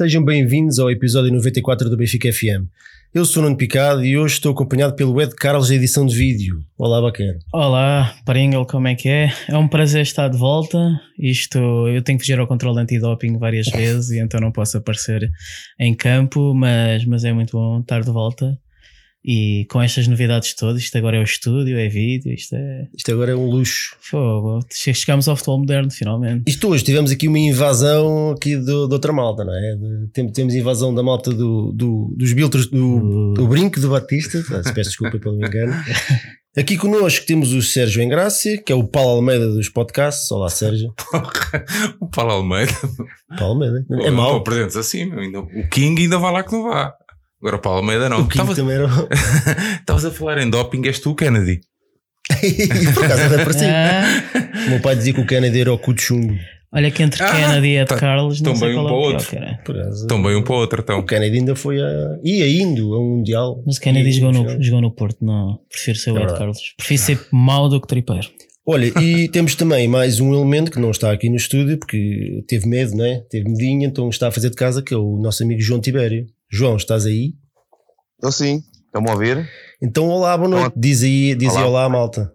Sejam bem-vindos ao episódio 94 do Benfica FM. Eu sou o Nuno Picado e hoje estou acompanhado pelo Ed Carlos da edição de vídeo. Olá, Baquer. Olá, Pringle, como é que é? É um prazer estar de volta. Isto, eu tenho que fugir ao controle antidoping várias vezes e então não posso aparecer em campo, mas, mas é muito bom estar de volta. E com estas novidades todas, isto agora é o estúdio, é vídeo, isto é. Isto agora é um luxo. Fogo, chegamos ao futebol moderno finalmente. Isto hoje tivemos aqui uma invasão aqui do, de outra malta, não é? De, temos, temos invasão da malta do, do, dos biltros do, do brinco do Batista. Ah, se peço desculpa pelo engano. Aqui connosco temos o Sérgio Engrácia, que é o Paulo Almeida dos podcasts. Olá, Sérgio. o Paulo Almeida. Paulo Almeida. É Não mau. apresentes assim, ainda, o King ainda vai lá que não vá. Agora o Paulo Almeida não. O Estavas também era. estavas a falar em doping, és tu, Kennedy. Por acaso até parecia. Ah, O meu pai dizia que o Kennedy era o cu de chumbo. olha que entre Ah, Kennedy e Ed tá- Carlos, não sei bem um é para o o outro. acaso, Também um para o outro, então. O Kennedy ainda foi a. ia indo a um Mundial. Mas Kennedy E- jogou no, jogou no Porto, não. Prefiro ser o É Ed verdade. Carlos. Prefiro ser mau do que tripeiro. Olha, e temos também mais um elemento que não está aqui no estúdio porque teve medo, não é? Teve medinha, então está a fazer de casa, que é o nosso amigo João Tibério. João, estás aí? Estou sim, estão-me a ouvir? Então, olá, boa noite. Olá. Diz aí, diz aí Olá. olá, malta.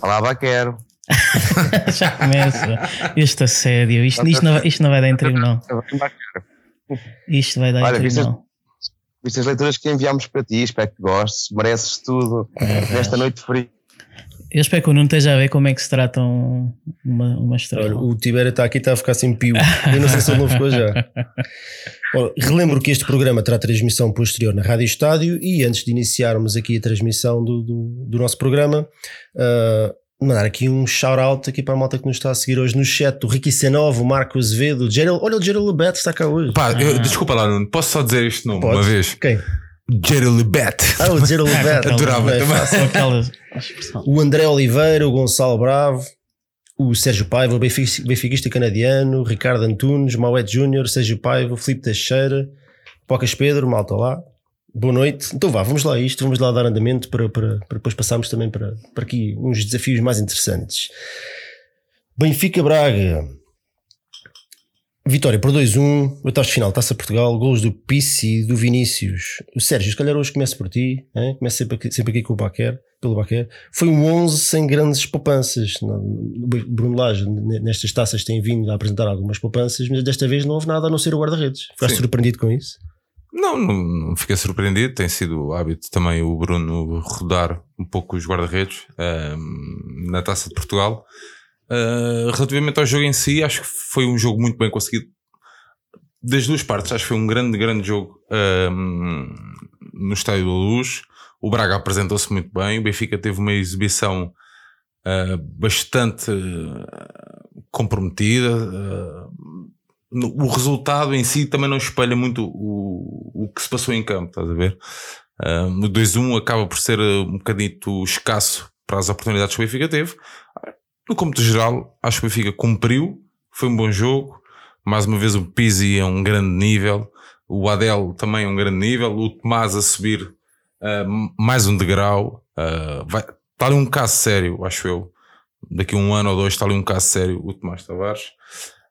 Olá, Baquero. Já começa. Este assédio. Isto, isto, não, vai- isto não vai dar em tribunal. Isto vai dar Olha, em viste- tribunal. Viste as leituras que enviámos para ti, espero que gostes, mereces tudo nesta noite fria. Eu espero que o Nuno esteja a ver como é que se tratam uma, uma Olha, estrela. o Tibério está aqui, está a ficar sem pio. Eu não sei se ele não ficou já. Ora, relembro que este programa terá transmissão posterior na Rádio Estádio e antes de iniciarmos aqui a transmissão do, do, do nosso programa, ah, mandar aqui um shout-out aqui para a malta que nos está a seguir hoje no chat, o Ricky Senov, o Marco Azevedo, o Gerald, olha o Gerald Lebet está cá hoje. Pá, eu- Ah. desculpa lá, Nuno. Posso só dizer este nome Podes? uma vez? Quem? Jerry Libet. Ah, o Gerald Lebet. aquela- adorava É também. O André Oliveira, o Gonçalo Bravo, o Sérgio Paiva, o benfiquista canadiano, Ricardo Antunes, Mauete Júnior, Sérgio Paiva, Filipe Teixeira, Pocas Pedro, malta lá. Boa noite. Então vá, vamos lá a isto, vamos lá dar andamento para, para, para depois passarmos também para, para aqui uns desafios mais interessantes. Benfica Braga. Vitória por 2-1, oitavos de final, Taça Portugal, golos do Pissi e do Vinícius. O Sérgio, se calhar hoje começo por ti, hein? começo sempre aqui, sempre aqui com o Baquer, pelo Baquer. Foi um 11 sem grandes poupanças. Bruno Lage, nestas taças, tem vindo a apresentar algumas poupanças, mas desta vez não houve nada a não ser o guarda-redes. Ficaste Sim. surpreendido com isso? Não, não, não fiquei surpreendido. Tem sido hábito também o Bruno rodar um pouco os guarda-redes ahm, na Taça de Portugal. Ah, relativamente ao jogo em si, acho que foi um jogo muito bem conseguido. Das duas partes, acho que foi um grande, grande jogo ahm, no Estádio da Luz. O Braga apresentou-se muito bem. O Benfica teve uma exibição ah, bastante ah, comprometida. no- o resultado em si também não espelha muito o, o que se passou em campo, estás a ver? Ah, o 2-1 acaba por ser um bocadito escasso para as oportunidades que o Benfica teve. No cômputo geral, acho que o Benfica cumpriu, foi um bom jogo. Mais uma vez o Pizzi é um grande nível, o Adel também é um grande nível, o Tomás a subir ah, mais um degrau. ah, vai, está ali um caso sério, acho eu. Daqui a um ano ou dois está ali um caso sério, o Tomás Tavares.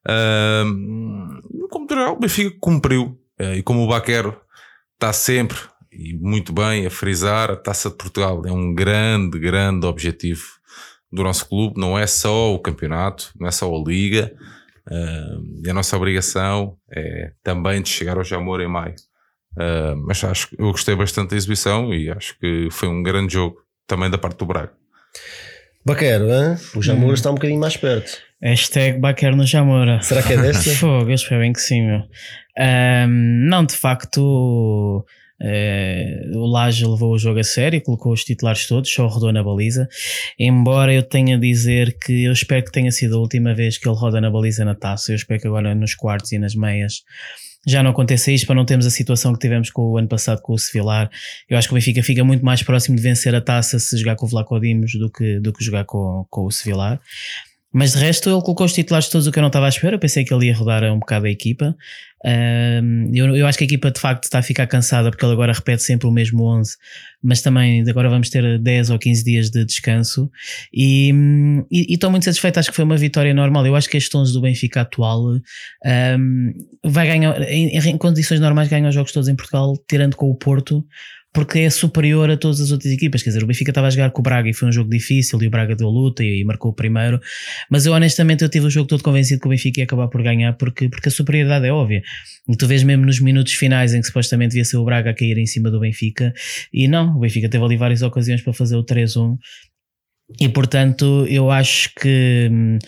No cômputo geral, o Benfica cumpriu. Eh, e como o Baquero está sempre e muito bem a frisar, a Taça de Portugal é um grande, grande objetivo do nosso clube. Não é só o campeonato, não é só a Liga. Ahm, e a nossa obrigação é também de chegar ao Jamor em maio. Ah, mas acho que eu gostei bastante da exibição e acho que foi um grande jogo também da parte do Braga. Baquero, hein? o Jamor Hum. está um bocadinho mais perto. Hashtag Baquer no Jamora. Será que é desta? Fogo, eu espero bem que sim, meu. Ahm, não, de facto, eh, o Laje levou o jogo a sério, colocou os titulares todos, só rodou na baliza. Embora eu tenha a dizer que eu espero que tenha sido a última vez que ele roda na baliza na taça. Eu espero que agora nos quartos e nas meias já não aconteça isto para não termos a situação que tivemos com o ano passado com o Sevilar. Eu acho que o Benfica fica muito mais próximo de vencer a taça se jogar com o Vlaco Dimos do que, do que jogar com, com o Sevilar. Mas de resto, ele colocou os titulares todos o que eu não estava à espera. Eu pensei que ele ia rodar um bocado a equipa. Eu, eu acho que a equipa de facto está a ficar cansada porque ele agora repete sempre o mesmo 11, mas também agora vamos ter 10 ou 15 dias de descanso. E, estou muito satisfeito. Acho que foi uma vitória normal. Eu acho que este 11 do Benfica atual vai ganhar, em, em condições normais, ganha os jogos todos em Portugal, tirando com o Porto porque é superior a todas as outras equipas. Quer dizer, o Benfica estava a jogar com o Braga e foi um jogo difícil e o Braga deu luta e, e marcou o primeiro. Mas eu honestamente eu tive o jogo todo convencido que o Benfica ia acabar por ganhar porque, porque a superioridade é óbvia. E tu vês mesmo nos minutos finais em que supostamente devia ser o Braga a cair em cima do Benfica e não, o Benfica teve ali várias ocasiões para fazer o 3-1 e portanto eu acho que hum,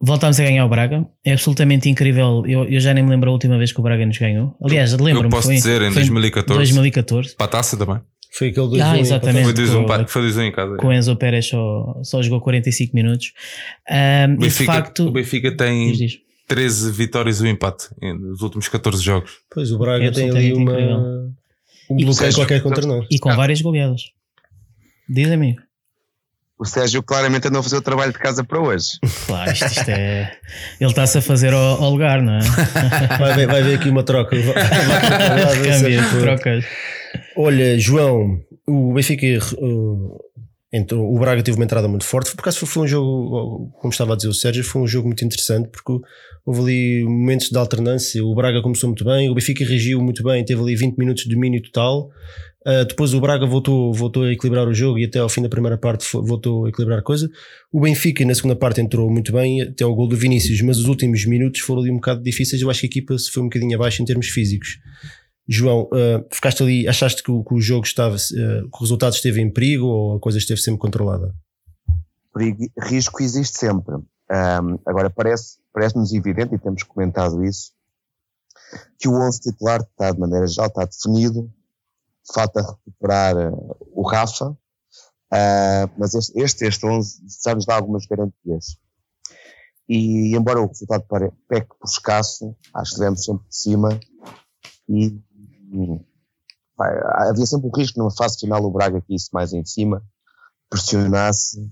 voltámos a ganhar o Braga. É absolutamente incrível. Eu, eu, já nem me lembro a última vez que o Braga nos ganhou. Aliás, lembro-me. Eu posso foi, dizer, em foi 2014. 2014. Para a taça também. Foi aquele 2 ah, exatamente. Foi 2 com, um, foi 2 um em casa. Com o Enzo Pérez só, só jogou 45 minutos. Um, o, Benfica, e de facto, o Benfica tem diz, diz. 13 vitórias e um empate nos últimos 14 jogos. Pois o Braga É tem ali uma. incrível. Um bloqueio qualquer contra nós. E com Ah. várias goleadas. Diz amigo. O Sérgio claramente andou a fazer o trabalho de casa para hoje. Claro, isto, isto é. Ele está-se a fazer ao, ao lugar, não é? Vai ver, vai ver aqui uma troca. Câmbio, trocas. Olha, João, o Benfica uh, entrou, o Braga teve uma entrada muito forte. Por acaso foi, foi um jogo, como estava a dizer o Sérgio, foi um jogo muito interessante porque houve ali momentos de alternância. O Braga começou muito bem, o Benfica reagiu muito bem, teve ali 20 minutos de domínio total. Uh, depois o Braga voltou, voltou a equilibrar o jogo e até ao fim da primeira parte voltou a equilibrar a coisa. O Benfica na segunda parte entrou muito bem até ao gol do Vinícius, mas os últimos minutos foram ali um bocado difíceis. Eu acho que a equipa se foi um bocadinho abaixo em termos físicos. João, uh, ficaste ali, achaste que o, que o jogo estava, uh, que o resultado esteve em perigo ou a coisa esteve sempre controlada? Risco existe sempre. Ahm, agora, parece- parece-nos evidente, e temos comentado isso, que o 11 titular está, de maneira geral, está definido. Falta recuperar eh, o Rafa, ah, mas este, este, este 11 já nos dá algumas garantias. E, embora o resultado peque por escasso, acho que estivemos sempre de cima e, hum, pá, havia sempre o risco numa fase final o Braga aqui isso mais em cima, pressionasse,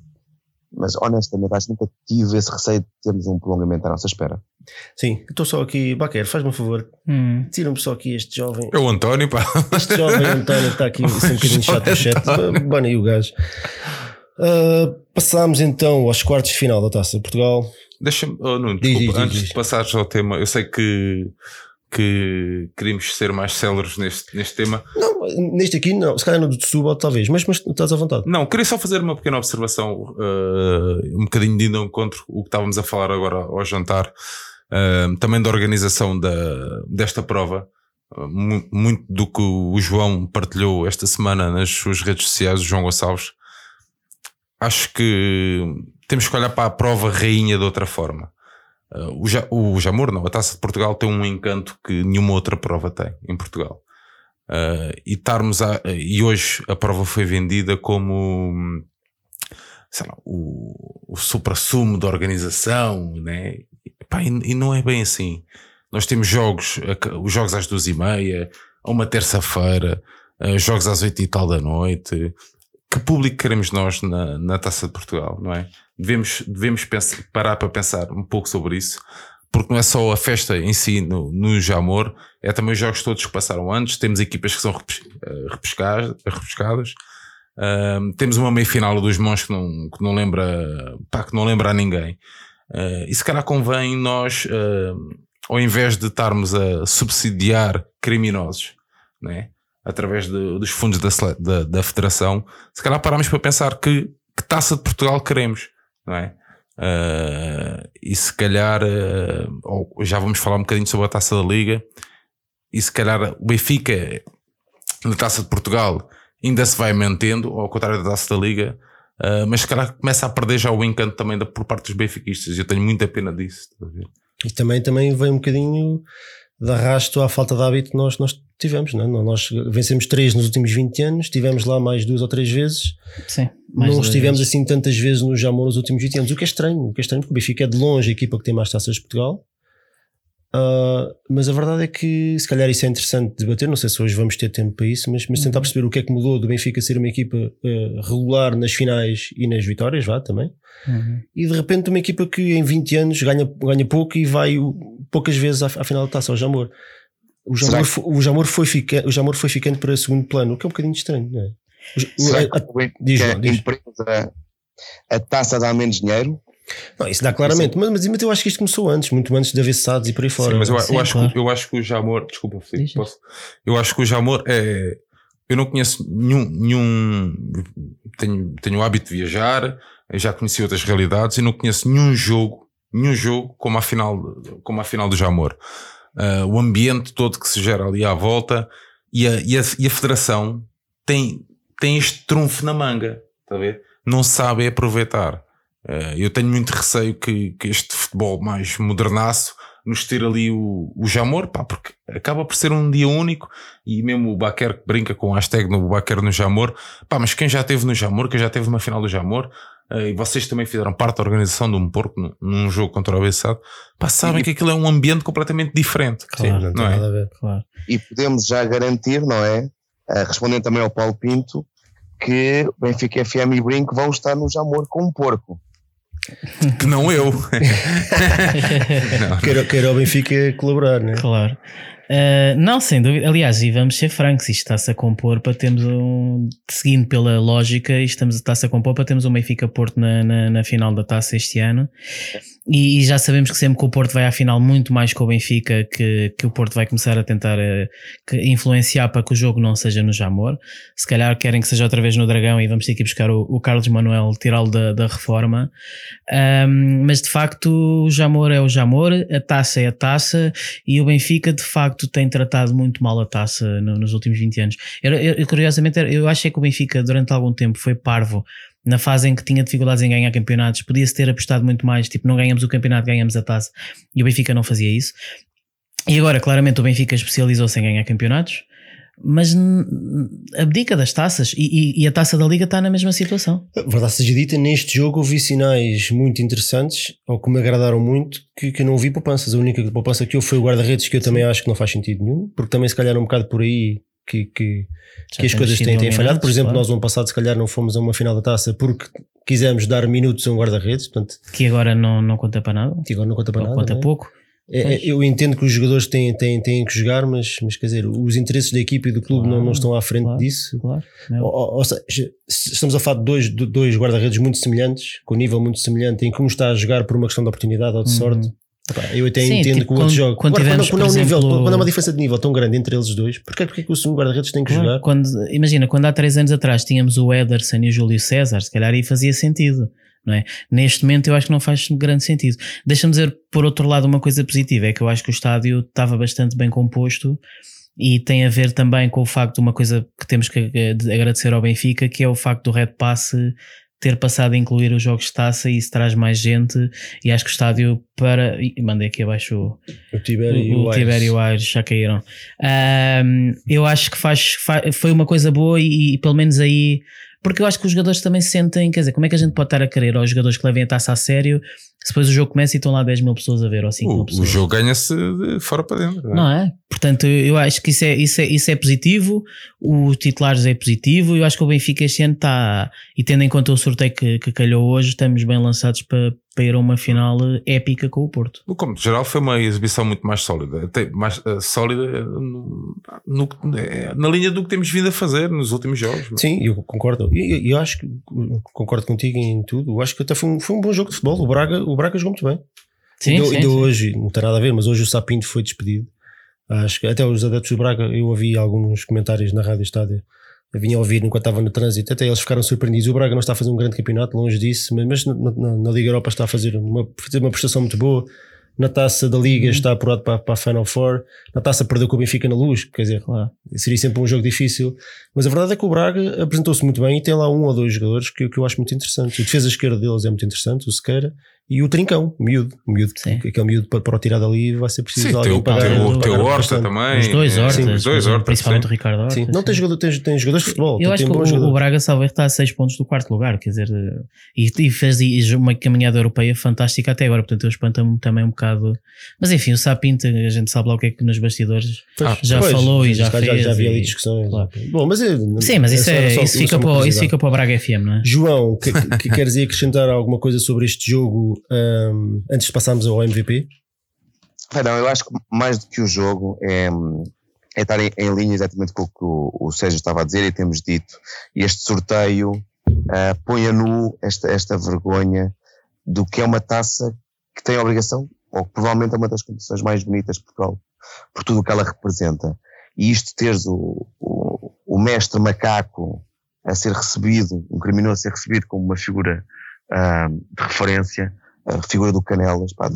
mas honestamente acho que nunca tive esse receio de termos um prolongamento à nossa espera. Sim, estou só aqui, Baquer, faz-me um favor, Hum. tira-me só aqui este jovem, É o António, pá. este jovem António que está aqui assim, um bocadinho chato no chat, bana aí o gajo. Uh, passámos então aos quartos de final da Taça de Portugal. Deixa-me, oh, Nuno, Diz, desculpa, diz, antes diz. de passares ao tema, eu sei que, que queríamos ser mais céleres neste, neste tema. Não, neste aqui não, se calhar no do Setúbal talvez, mas, mas estás à vontade. Não, queria só fazer uma pequena observação, eh, um bocadinho de indo ao encontro, o que estávamos a falar agora ao jantar, também da organização da, desta prova. Mu- muito do que o João partilhou esta semana nas suas redes sociais, o João Gonçalves. Acho que temos que olhar para a prova rainha de outra forma. Eh, o, Ja- o Jamor, não, a Taça de Portugal tem um encanto que nenhuma outra prova tem em Portugal. Uh, e a, e hoje a prova foi vendida como sei lá, o, o supra-sumo da organização, né? Epá, e, e não é bem assim. Nós temos jogos, os jogos às duas e meia, a uma terça-feira, uh, jogos às oito e tal da noite. Que público queremos nós na, na Taça de Portugal, não é? Devemos, devemos pensar, parar para pensar um pouco sobre isso, porque não é só a festa em si no, no Jamor, é também os jogos todos que passaram antes. Temos equipas que são eh, repescadas, repescadas. Ahm, temos uma meia final dos Mons que não, que não lembra, pá, que não lembra a ninguém. Ah, e se calhar convém nós, ahm, ao invés de estarmos a subsidiar criminosos, né? através de- dos fundos da, da, da federação, se calhar paramos para pensar que, que taça de Portugal queremos, não é? Ah, e se calhar, ou já vamos falar um bocadinho sobre a taça da Liga, e se calhar o Benfica na taça de Portugal ainda se vai mantendo, ao contrário da taça da Liga, ah, mas se calhar começa a perder já o encanto também da, por parte dos benfiquistas. Eu tenho muita pena disso. estás a ver? E também, também vem um bocadinho de arrasto à falta de hábito que nós, nós tivemos. Não é? Nós vencemos três nos últimos 20 anos, tivemos lá mais duas ou três vezes, Sim. mais não estivemos vezes. assim tantas vezes no Jamor nos últimos 20 anos, o que é estranho, o que é estranho, porque o Benfica é de longe a equipa que tem mais taças de Portugal. Uh, mas a verdade é que se calhar isso é interessante debater. Não sei se hoje vamos ter tempo para isso, mas, mas tentar perceber o que é que mudou do Benfica ser uma equipa uh, regular nas finais e nas vitórias, vá também. Uhum. E de repente uma equipa que em 20 anos ganha, ganha pouco e vai poucas vezes à, à final da taça, o Jamor. O Jamor, que- fo- o, Jamor foi fica, o Jamor foi ficando para segundo plano, o que é um bocadinho estranho, não é? O a- que o Benfica diz lá, diz. empresa a taça dá menos dinheiro? Não, isso dá claramente, mas, mas eu acho que isto começou antes, muito antes de haver SADs e por aí fora. Sim, mas eu, Sim, eu acho claro. que, eu acho que o Jamor, desculpa, diz. posso? Eu acho que o Jamor é. Eu não conheço nenhum. nenhum tenho, tenho o hábito de viajar, eu já conheci outras realidades e não conheço nenhum jogo, nenhum jogo como a final, como a final do Jamor. Ah, o ambiente todo que se gera ali à volta e a, e a, e a federação tem, tem este trunfo na manga, está a ver? Não sabe aproveitar. Ah, eu tenho muito receio que, que este futebol mais modernaço nos tire ali o, o Jamor, pá, porque acaba por ser um dia único e mesmo o Baquer que brinca com a hashtag no Baquer no Jamor, pá, mas quem já esteve no Jamor, quem já teve uma final do Jamor, eh, e vocês também fizeram parte da organização de um porco num, jogo contra o Bessado, pá, sabem que aquilo é um ambiente completamente diferente. Sim, não não é? nada a ver. Claro. E podemos já garantir, não é? Ah, respondendo também ao Paulo Pinto, que Benfica FM e Brinco vão estar no Jamor com um porco. Que não eu. não, Queira, queira o Benfica colaborar, né? Claro. Uh, não, sem dúvida. Aliás, e vamos ser francos, isto está-se a compor para termos um. Seguindo pela lógica, estamos- está-se a compor para termos um Benfica Porto na, na, na final da taça este ano. E, e já sabemos que sempre que o Porto vai à final, muito mais que o Benfica, que, que o Porto vai começar a tentar eh, que influenciar para que o jogo não seja no Jamor. Se calhar querem que seja outra vez no Dragão e vamos ter que buscar o, o Carlos Manuel, tirá-lo da, da reforma. Um, mas de facto, o Jamor é o Jamor, a taça é a taça e o Benfica de facto tem tratado muito mal a taça no- nos últimos 20 anos. Eu, eu- curiosamente, eu achei que o Benfica durante algum tempo foi parvo na fase em que tinha dificuldades em ganhar campeonatos, podia-se ter apostado muito mais, tipo, não ganhamos o campeonato, ganhamos a taça, e o Benfica não fazia isso. E agora, claramente, o Benfica especializou-se em ganhar campeonatos, mas abdica das taças, e, e- e a taça da Liga está na mesma situação. Verdade seja dita, neste jogo ouvi sinais muito interessantes, ou que me agradaram muito, que, que eu não ouvi poupanças. A única poupança que houve foi o guarda-redes, que eu também acho que não faz sentido nenhum, porque também se calhar é um bocado por aí que, que, que as coisas têm, têm falhado. Por exemplo, claro. nós no ano passado se calhar não fomos a uma final da taça porque quisemos dar minutos a um guarda-redes, portanto, que agora não, não conta para nada, que agora não conta para ou nada. conta né? pouco. É, é, eu entendo que os jogadores têm, têm, têm que jogar, mas, mas quer dizer, os interesses da equipe e do clube não, Claro, não estão à frente claro. disso. Claro. não. Ou, ou- seja, se estamos a falar de dois, de dois guarda-redes muito semelhantes, com nível muito semelhante, em que um está a jogar por uma questão de oportunidade ou de Uhum. sorte. Eu até Sim, entendo tipo, que o outro quando- joga. quando Agora, tivemos, quando, é um nível, quando há uma diferença de nível tão grande entre eles dois, porque, porque é que o segundo guarda-redes tem que Claro, jogar? Quando, imagina, quando há três anos atrás tínhamos o Ederson e o Júlio César, se calhar aí fazia sentido. É? Neste momento eu acho que não faz grande sentido. Deixa-me dizer, por outro lado, uma coisa positiva: é que eu acho que o estádio estava bastante bem composto e tem a ver também com o facto de uma coisa que temos que de agradecer ao Benfica, que é o facto do Red Pass ter passado a incluir os jogos de taça e isso traz mais gente e acho que o estádio para mandei aqui abaixo o, O Tibério e o, o. Tibério e o Aires já caíram. Ahm, eu acho que faz, fa- foi uma coisa boa e, e pelo menos aí. Porque eu acho que os jogadores também se sentem. Quer dizer, como é que a gente pode estar a querer aos jogadores que levem a taça a sério depois o jogo começa e estão lá 10 mil pessoas a ver ou 5 mil O, o pessoas? jogo ganha-se de fora para dentro. não é? Não é? Portanto, eu acho que isso é, isso é, isso é positivo. O titulares é positivo. Eu acho que o Benfica este ano está, e tendo em conta o sorteio que, que calhou hoje, estamos bem lançados para, para ir a uma final épica com o Porto. No como geral foi uma exibição muito mais sólida, até mais eh, sólida eh, no- no- eh, na linha do que temos vindo a fazer nos últimos jogos. Sim, eu concordo. E eu, eu acho que concordo contigo em tudo. Eu acho que até foi um, foi um bom jogo de futebol. O Braga, o Braga jogou muito bem. Sim, ainda sim. hoje, não tem nada a ver, mas hoje o Sapinto foi despedido. Acho que até os adeptos do Braga, eu ouvi alguns comentários na Rádio Estádio, eu vinha a ouvir enquanto estava no trânsito, até eles ficaram surpreendidos. O Braga não está a fazer um grande campeonato, longe disso, mas, mas na, na- na Liga Europa está a fazer uma, fazer uma prestação muito boa. Na taça da Uhum. Liga está apurado para, para a Final Four. Na taça perdeu com o Benfica na luz, quer dizer, Claro. seria sempre um jogo difícil. Mas a verdade é que o Braga apresentou-se muito bem e tem lá um ou dois jogadores que, que eu acho muito interessantes. A defesa esquerda deles é muito interessante, o Sequeira, e o Trincão, o miúdo, o miúdo, Sim. aquele miúdo para, para o tirar dali vai ser preciso Sim, alguém teu, pagar. teu, pagar- teu Horta bastante. também. Os dois é, hortas, sim, os dois hortas. principalmente sim. o Ricardo Horta. Sim, não tens, jogador, tens, tens jogadores de futebol, Eu acho tem que o, o. Braga Salveiro está a 6 pontos do quarto lugar, quer dizer, e, e fez e uma caminhada europeia fantástica até agora, portanto eu espanto-me também um bocado. Mas enfim, o Sapinta, a gente sabe lá o que é que nos bastidores. Pois, já pois, falou e já já, fez já havia ali discussões. claro. Bom, mas eu- Sim, mas isso, era é, isso, fica para, o- isso fica para o Braga FM, não é? João, que, que queres aí acrescentar alguma coisa sobre este jogo ahm, antes de passarmos ao MVP? Não, eu acho que mais do que o jogo é, é estar em, em linha exatamente com o que o, o Sérgio estava a dizer e temos dito. Este sorteio ah, põe a nu esta, esta vergonha do que é uma taça que tem a obrigação, ou que provavelmente é uma das competições mais bonitas de Portugal, por tudo o que ela representa. E isto teres o, o, o mestre macaco a ser recebido, um criminoso a ser recebido como uma figura ah, de referência, a figura do Canelas, pá,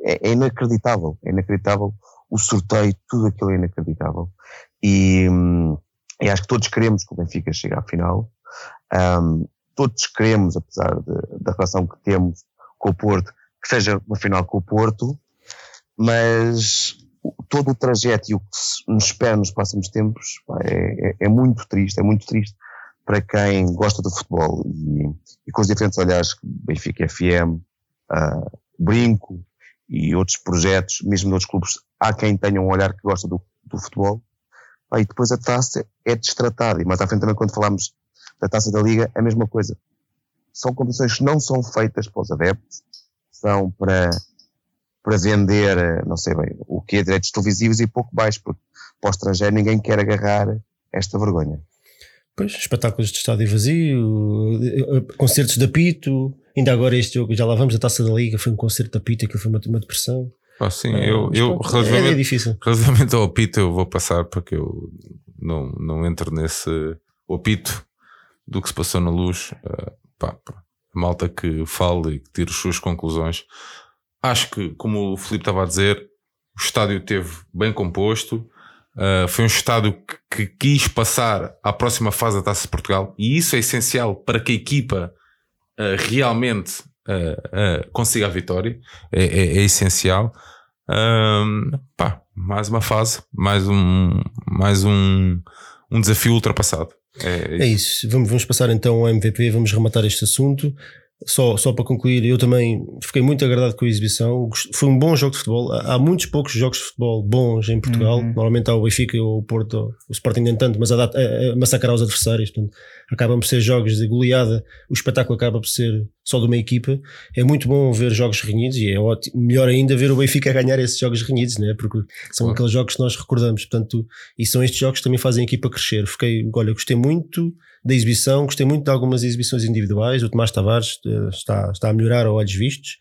é, é inacreditável, é inacreditável o sorteio, tudo aquilo é inacreditável. E, hum, e acho que todos queremos que o Benfica chegue à final. Hum, todos queremos, apesar de- da relação que temos com o Porto, que seja uma final com o Porto, mas todo o trajeto e o que nos espera nos próximos tempos pá, é, é- é muito triste, é muito triste para quem gosta do futebol e, e com os diferentes olhares que Benfica FM, ah, Brinco e outros projetos, mesmo de outros clubes, há quem tenha um olhar que gosta do, do futebol. Pá, e depois a taça é destratada. E mais à frente também quando falamos da taça da Liga, é a mesma coisa. São competições que não são feitas para os adeptos, são para, para vender, eh, não sei bem, o que é direitos televisivos e pouco mais, porque para o estrangeiro ninguém quer agarrar esta vergonha. Pois, espetáculos de estádio vazio, eh, eh, concertos de apito, ainda agora este jogo, já lá vamos, a taça da Liga, foi um concerto de apito, aquilo foi uma, uma depressão. Ah, sim, Ah, eu, eu pronto, é, é relativamente, difícil. relativamente ao apito, eu vou passar porque eu não, não entro nesse o apito do que se passou na luz. Ah, pá, malta que fale e que tire as suas conclusões. Acho que, como o Filipe estava a dizer, o estádio teve bem composto. Uh, foi um estádio que, que quis passar à próxima fase da Taça de Portugal e isso é essencial para que a equipa uh, realmente uh, uh, consiga a vitória. É, é- é essencial. Um, pá, mais uma fase, mais um, mais um, um desafio ultrapassado. É, É isso, vamos, vamos passar então ao MVP, vamos rematar este assunto. Só, só para concluir, eu também fiquei muito agradado com a exibição. Foi um bom jogo de futebol. Há muitos poucos jogos de futebol bons em Portugal. Uhum. Normalmente há o Benfica ou o Porto, o Sporting nem tanto, mas a, a, a massacrar os adversários. Portanto, acabam por ser jogos de goleada. O espetáculo acaba por ser só de uma equipa. É muito bom ver jogos renhidos e é ótimo, melhor ainda ver o Benfica ganhar esses jogos renhidos, né? porque são Claro. aqueles jogos que nós recordamos. Portanto, e são estes jogos que também fazem a equipa crescer. Fiquei, olha, gostei muito da exibição, gostei muito de algumas exibições individuais. O Tomás Tavares eh, está, está a melhorar a olhos vistos.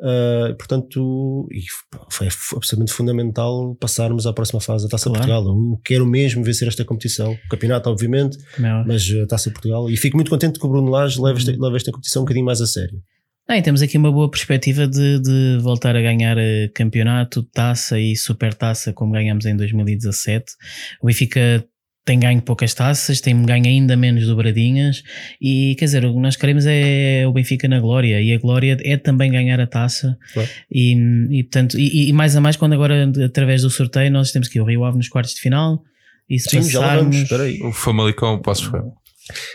Uh, portanto, e foi absolutamente fundamental passarmos à próxima fase da Taça Claro. Portugal. Eu quero mesmo vencer esta competição. O campeonato, obviamente, óbvio. mas a Taça Portugal. E fico muito contente que o Bruno Lage leve esta, leve esta competição um bocadinho mais a sério. Ah, temos aqui uma boa perspectiva de, de voltar a ganhar eh, campeonato, taça e super taça como ganhamos em 2017. O Benfica tem ganho poucas taças, tem ganho ainda menos dobradinhas e quer dizer, o que nós queremos é o Benfica na glória e a glória é também ganhar a taça Claro. e, e portanto, e, e mais a mais quando agora através do sorteio nós temos que ir o Rio Ave nos quartos de final e se Sim, já lá vamos. passarmos Espera aí. O Famalicão, posso ver.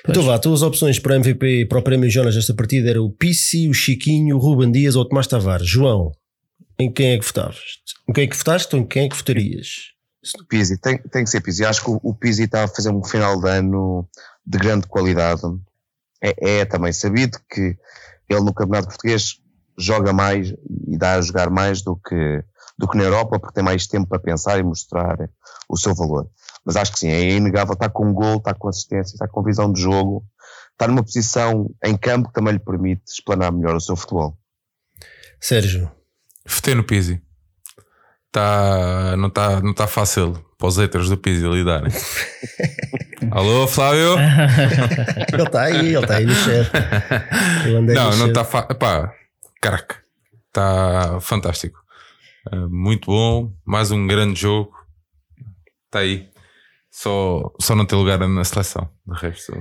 Então vá, tuas opções para MVP e para o Prémio Jonas desta partida era o Pissi, o Chiquinho, o Ruben Dias ou o Tomás Tavares. João, em quem é que votavas? Em quem é que votaste ou em quem é que votarias? Pizzi, tem, tem que ser Pizzi. Acho que o, o Pizzi está a fazer um final de ano de grande qualidade. É, é também sabido que ele no Campeonato Português joga mais e dá a jogar mais do que, do que na Europa, porque tem mais tempo para pensar e mostrar o seu valor. Mas acho que sim, é inegável. Está com gol, está com assistência, está com visão de jogo, está numa posição em campo que também lhe permite explanar melhor o seu futebol. Sérgio, Votei no Pizzi. Tá, não está não tá fácil para os haters do Pizzi lidarem. Alô, Flávio? ele está aí, ele está aí no chat. Não, no não está fácil. Caraca. Está fantástico. Uh, muito bom. Mais um grande jogo. Está aí. Só, só não tem lugar na seleção. De resto,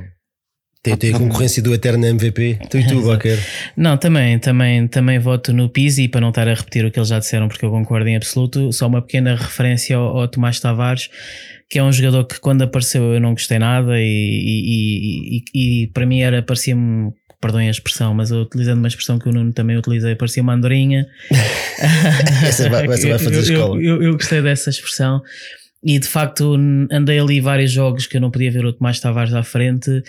Tem, tem a concorrência do eterno MVP. Tu e tu, Baquer. Não, também, também, também voto no Pizzi para não estar a repetir o que eles já disseram, porque eu concordo em absoluto. Só uma pequena referência ao, ao Tomás Tavares, que é um jogador que quando apareceu eu não gostei nada e, e, e, e para mim era, parecia-me perdoem a expressão, mas eu utilizando uma expressão que o Nuno também utilizei, parecia uma andorinha. essa vai, essa vai fazer escola. Eu, eu, eu, gostei dessa expressão e de facto andei ali vários jogos que eu não podia ver o Tomás Tavares à frente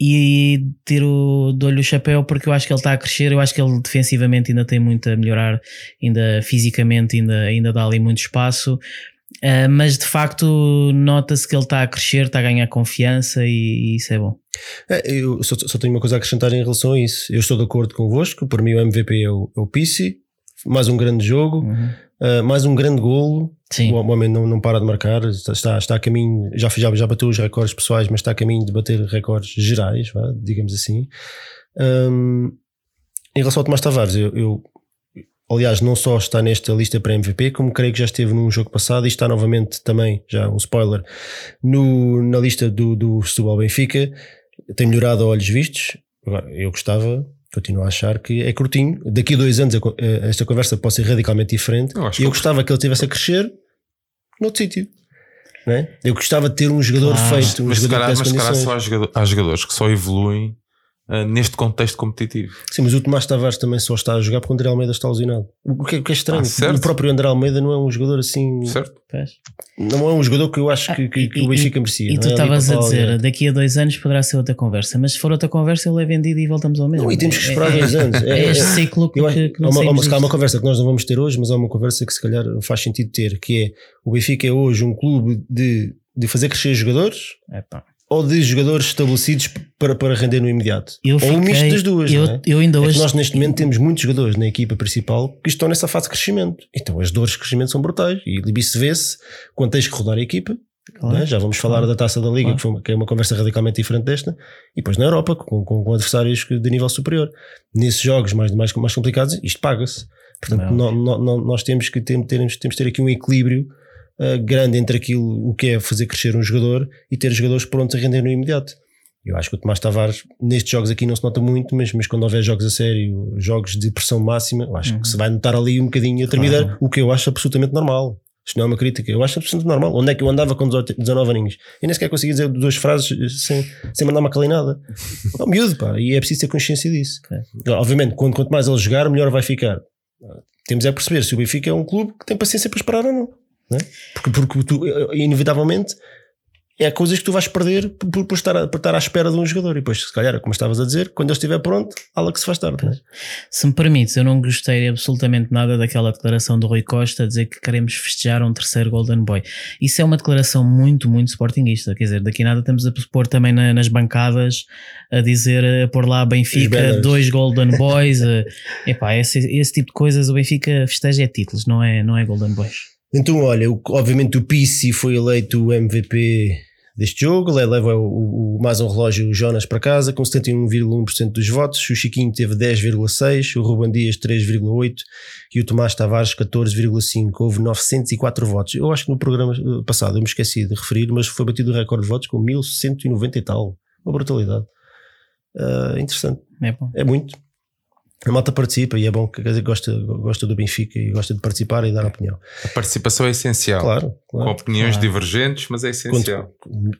e tiro, dou-lhe o chapéu porque eu acho que ele está a crescer, eu acho que ele defensivamente ainda tem muito a melhorar, ainda fisicamente ainda, ainda dá ali muito espaço, uh, mas de facto nota-se que ele está a crescer, está a ganhar confiança e, e isso é bom. É, eu só, só, tenho uma coisa a acrescentar em relação a isso. Eu estou de acordo convosco, para mim o MVP é o, é o Pissi, mais um grande jogo, uhum. Uh, mais um grande golo. Sim. O homem não, não para de marcar, está, está a caminho, já, já, já bateu os recordes pessoais, mas está a caminho de bater recordes gerais, vá, digamos assim. Um, em relação ao Tomás Tavares, eu, eu, aliás, não só está nesta lista para MVP, como creio que já esteve num jogo passado e está novamente também, já um spoiler, no, na lista do, do Setúbal Benfica. Tem melhorado a olhos vistos. Agora, eu gostava, continuo a achar que é curtinho. Daqui a dois anos esta conversa pode ser radicalmente diferente. Eu, eu gostava que ele tivesse a crescer noutro sítio. É? Eu gostava de ter um jogador ah, feito. Um mas, jogador se calhar, mas se calhar só há jogadores que só evoluem uh, neste contexto competitivo. Sim, mas o Tomás Tavares também só está a jogar porque o André Almeida está lesionado. O que é, o que é estranho. Ah, o próprio André Almeida não é um jogador assim. Certo. Não é um jogador que eu acho que, que, que o Benfica merecia. E, tu é estavas a dizer, daqui a dois anos poderá ser outra conversa, mas se for outra conversa, ele é vendido e voltamos ao mesmo. Não, e temos que esperar é, dois anos. É, é este ciclo que, que, que não há uma, há uma conversa que nós não vamos ter hoje, mas há uma conversa que se calhar faz sentido ter, que é o Benfica é hoje um clube de, de fazer crescer jogadores. Epa ou de jogadores estabelecidos para, para render no imediato? Eu ou um misto das duas. Eu, é? eu ainda é hoje. nós neste momento temos muitos jogadores na equipa principal que estão nessa fase de crescimento. Então as dores de crescimento são brutais. E isso vê-se quando tens que rodar a equipa. Claro. É? Já vamos falar claro. da taça da Liga, claro. que, foi que, é uma conversa radicalmente diferente desta, e depois na Europa, com, com, com adversários de nível superior. Nesses jogos mais, mais, mais complicados, isto paga-se. Portanto, nós temos que ter, temos, temos ter aqui um equilíbrio uh, grande entre aquilo o que é fazer crescer um jogador e ter jogadores prontos a render no imediato. Eu acho que o Tomás Tavares, nestes jogos aqui não se nota muito, mas, mas quando houver jogos a sério, jogos de pressão máxima, eu acho uhum. que se vai notar ali um bocadinho a tremida, claro. o que eu acho absolutamente normal. Isto não é uma crítica, eu acho absolutamente normal. Onde é que eu andava com 19 aninhos? Eu nem sequer conseguia dizer duas frases sem, sem mandar uma calinada. É um miúdo, pá, e é preciso ter consciência disso. É. Obviamente, quanto, quanto mais ele jogar, melhor vai ficar. Temos é perceber se o Benfica é um clube que tem paciência para esperar ou não. Não é? Porque, porque tu, inevitavelmente, é coisas que tu vais perder por, por, estar, a, por estar à espera de um jogador. E depois, se calhar, como estavas a dizer, quando ele estiver pronto, ala que se faz tarde. É? Se me permites, eu não gostei absolutamente nada daquela declaração do Rui Costa a dizer que queremos festejar um terceiro Golden Boy. Isso é uma declaração muito, muito sportinguista. Quer dizer, daqui nada temos a pôr também na, nas bancadas a dizer, a pôr lá Benfica, dois Golden Boys. a, epá, esse, esse tipo de coisas, o Benfica festeja é títulos, não é, não é Golden Boys. Então, olha, o, obviamente o Pissi foi eleito o MVP deste jogo. Leva o, o, mais um relógio Jonas para casa com 71,1% dos votos. O Chiquinho teve 10,6%, o Ruban Dias 3,8% e o Tomás Tavares 14,5%. Houve 904 votos. Eu acho que no programa eh, passado eu me esqueci de referir, mas foi batido o recorde de votos com 1190 e tal. Uma brutalidade. Uh, interessante. É, bom. é muito a malta participa e é bom que gosta, gosta do Benfica e gosta de participar e dar opinião. A participação é essencial. Claro. claro. Com opiniões claro. divergentes, mas é essencial. Quando,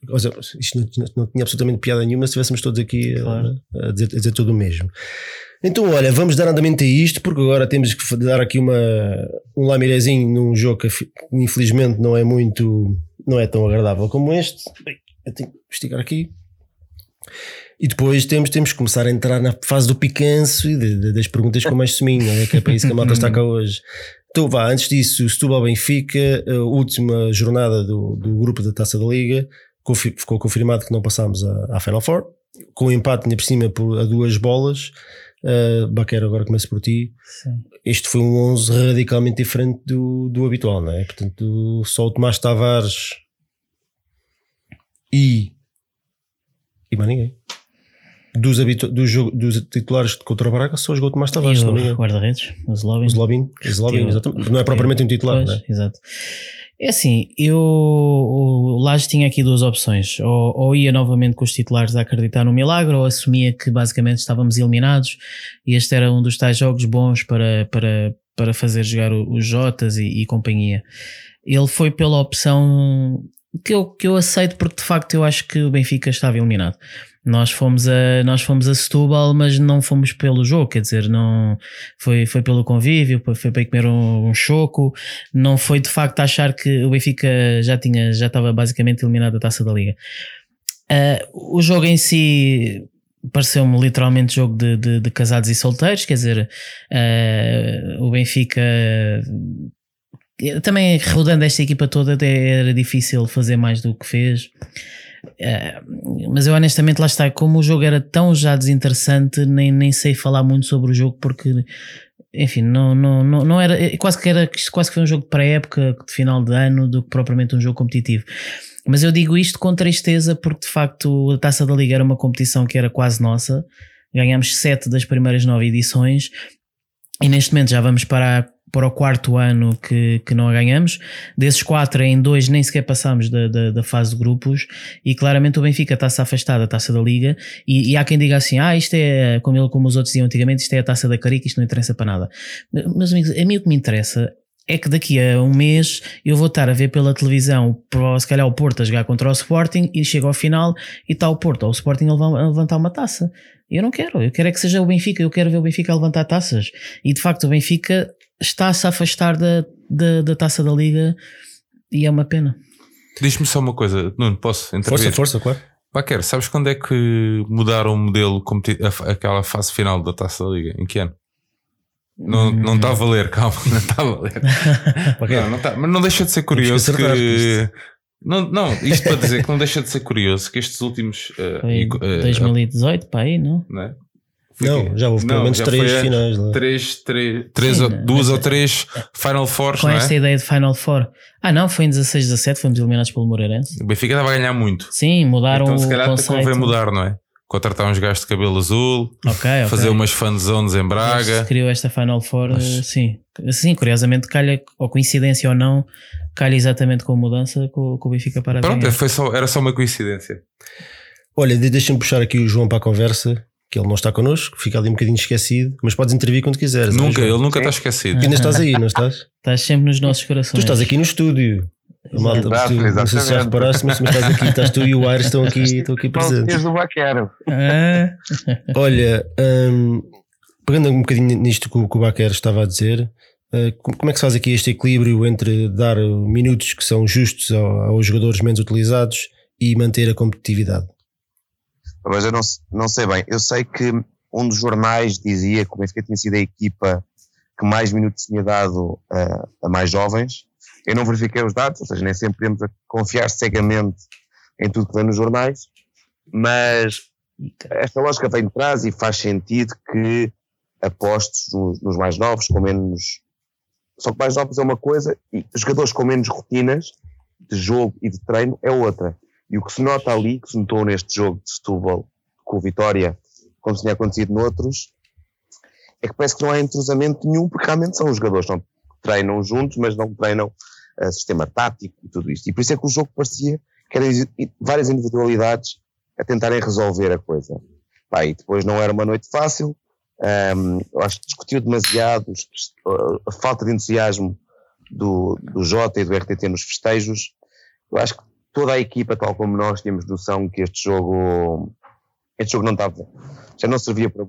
isto não, não, tinha absolutamente piada nenhuma se estivéssemos todos aqui claro. a, a, dizer, a dizer tudo o mesmo. Então, olha, vamos dar andamento a isto, porque agora temos que dar aqui uma, um lamirezinho num jogo que infelizmente não é muito, não é tão agradável como este. Eu tenho que esticar aqui. E depois temos, temos que começar a entrar na fase do picanço e de, de, das perguntas com mais suminho, é? que é para isso que a malta está cá hoje. Então vá, antes disso, Setúbal Benfica, a última jornada do, do grupo da Taça da Liga, ficou confirmado que não passámos à, à Final Four, com um empate ainda por cima por, a duas bolas. Uh, Baquero, agora começo por ti. Sim. Este foi um 11 radicalmente diferente do, do habitual, não é? Portanto, só o Tomás Tavares e. e mais ninguém dos, dos, dos titulares contra o Braga só jogou o Tomás Tavares. E o guarda-redes, o Zlobin. Zlobin, Zlobin exatamente. Não é propriamente um titular, pois, né? Exato. É assim, eu o Laje tinha aqui duas opções. Ou, ou, ia novamente com os titulares a acreditar no milagre, ou assumia que basicamente estávamos eliminados e este era um dos tais jogos bons para, para, para fazer jogar os Jotas e, e companhia. Ele foi pela opção que eu, que eu aceito porque de facto eu acho que o Benfica estava eliminado. Nós fomos a, nós fomos a Setúbal, mas não fomos pelo jogo, quer dizer, não foi, foi pelo convívio, foi para comer um, um choco, não foi de facto achar que o Benfica já tinha, já estava basicamente eliminado da taça da liga. Uh, o jogo em si pareceu-me literalmente jogo de, de, de, casados e solteiros, quer dizer, uh, o Benfica também rodando esta equipa toda era difícil fazer mais do que fez. Uh, mas eu honestamente lá está, como o jogo era tão já desinteressante, nem, nem sei falar muito sobre o jogo porque enfim, não, não, não, não era quase que era quase que foi um jogo para época de final de ano do que propriamente um jogo competitivo. Mas eu digo isto com tristeza porque de facto a Taça da Liga era uma competição que era quase nossa. Ganhámos sete das primeiras nove edições e neste momento já vamos para a para o quarto ano que, que não a ganhamos. Desses quatro, em dois nem sequer passámos da, da, da fase de grupos e claramente o Benfica está-se afastado da taça da Liga e, e, há quem diga assim, ah, isto é, como, ele, como os outros diziam antigamente, isto é a taça da Carica, isto não interessa para nada. Mas amigos, a mim o que me interessa é que daqui a um mês eu vou estar a ver pela televisão, se calhar o Porto a jogar contra o Sporting e chega ao final e está o Porto ou o Sporting a levantar uma taça. Eu não quero, eu quero é que seja o Benfica, eu quero ver o Benfica a levantar taças. E de facto o Benfica está-se a afastar da, da, da, taça da liga e é uma pena. Diz-me só uma coisa, Nuno, posso intervir? Força, força, claro. Paquer, sabes quando é que mudaram o modelo, aquela fase final da taça da liga? Em que ano? Não, não está a valer, calma, não está a valer. não, não tá, mas não deixa de ser curioso que. Não, não, isto para dizer que não deixa de ser curioso que estes últimos. Uh, Foi uh, 2018 para aí, não? não é? Não, já houve pelo menos três finais. Lá. Três, três, três Sim, duas ou três Final Four. Com esta é? ideia de Final Four. Ah, não, foi em 16, 17, fomos eliminados pelo Moreirense. O Benfica estava a ganhar muito. Sim, mudaram então, se calhar o conceito. convém mudar, não é? Contratar uns gajos de cabelo azul, okay, fazer okay. umas fanzones em Braga. Se criou esta Final Four, Mas... sim. Sim, curiosamente, calha, ou coincidência ou não, calha exatamente com a mudança com, com o Benfica para Pronto, foi só, era só uma coincidência. Olha, deixa-me puxar aqui o João para a conversa que ele não está connosco, fica ali um bocadinho esquecido, mas podes intervir quando quiseres. Nunca, ele nunca está esquecido. Ainda estás aí, não estás? Estás sempre nos nossos corações. Tu estás aqui no estúdio. Malta, tu, não sei se já reparaste, mas, mas estás aqui, estás tu e o Aires estão aqui, estão aqui presentes. do Baquero. Ah. Olha, um, pegando um bocadinho nisto que, que o Baquero estava a dizer, uh, como é que se faz aqui este equilíbrio entre dar minutos que são justos aos jogadores menos utilizados e manter a competitividade? Mas eu não, não sei bem. Eu sei que um dos jornais dizia que o Benfica tinha sido a equipa que mais minutos tinha dado a, a mais jovens. Eu não verifiquei os dados, ou seja, nem sempre podemos confiar cegamente em tudo que vem nos jornais, mas esta lógica vem de trás e faz sentido que apostes nos, nos mais novos, com menos. Só que mais novos é uma coisa e jogadores com menos rotinas de jogo e de treino é outra. E o que se nota ali, que se notou neste jogo de Setúbal com o Vitória, como se tinha acontecido noutros, é que parece que não há entrosamento nenhum, porque realmente são os jogadores que treinam juntos, mas não treinam uh, sistema tático e tudo isto. E por isso é que o jogo parecia que eram várias individualidades a tentarem resolver a coisa. Pá, e depois não era uma noite fácil, um, eu acho que discutiu demasiado a falta de entusiasmo do, do Jota e do RTT nos festejos. Eu acho que toda a equipa, tal como nós, tínhamos noção que este jogo, este jogo não estava, já não servia para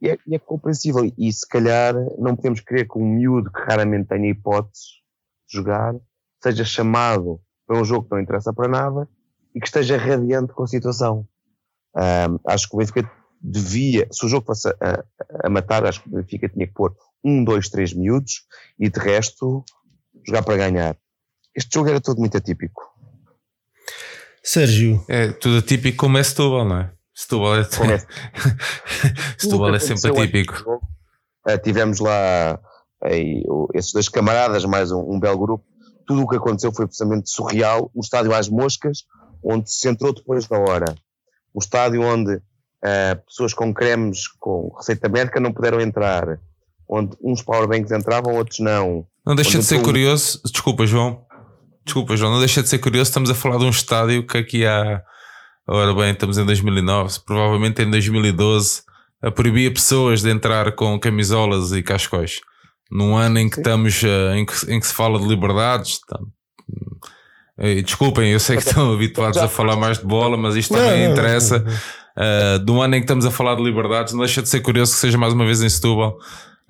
e é, é compreensível. E se calhar não podemos querer que um miúdo que raramente tenha hipótese de jogar seja chamado para um jogo que não interessa para nada e que esteja radiante com a situação. Um, acho que o Benfica devia, se o jogo fosse a, a, matar, acho que o Benfica tinha que pôr um, dois, três miúdos e de resto jogar para ganhar. Este jogo era todo muito atípico. Sérgio. É tudo atípico como é Setúbal, não é? Setúbal é, é. Setúbal é sempre atípico. Uh, tivemos lá aí, esses dois camaradas, mais um, um, belo grupo. Tudo o que aconteceu foi absolutamente surreal. Um estádio às moscas, onde se entrou depois da hora. Um estádio onde uh, pessoas com cremes com receita médica não puderam entrar. Onde uns powerbanks entravam, outros não. Não deixa de ser curioso, desculpa João, Desculpa, João, não deixa de ser curioso. Estamos a falar de um estádio que aqui há. Ora bem, estamos em 2009, provavelmente em 2012, a proibia pessoas de entrar com camisolas e cascóis. Num ano em que estamos, uh, em, que, em que se fala de liberdades. Tá. Eh, desculpem, eu sei que estão habituados a falar mais de bola, mas isto também não, interessa. Uh, do ano em que estamos a falar de liberdades, não deixa de ser curioso que seja mais uma vez em Setúbal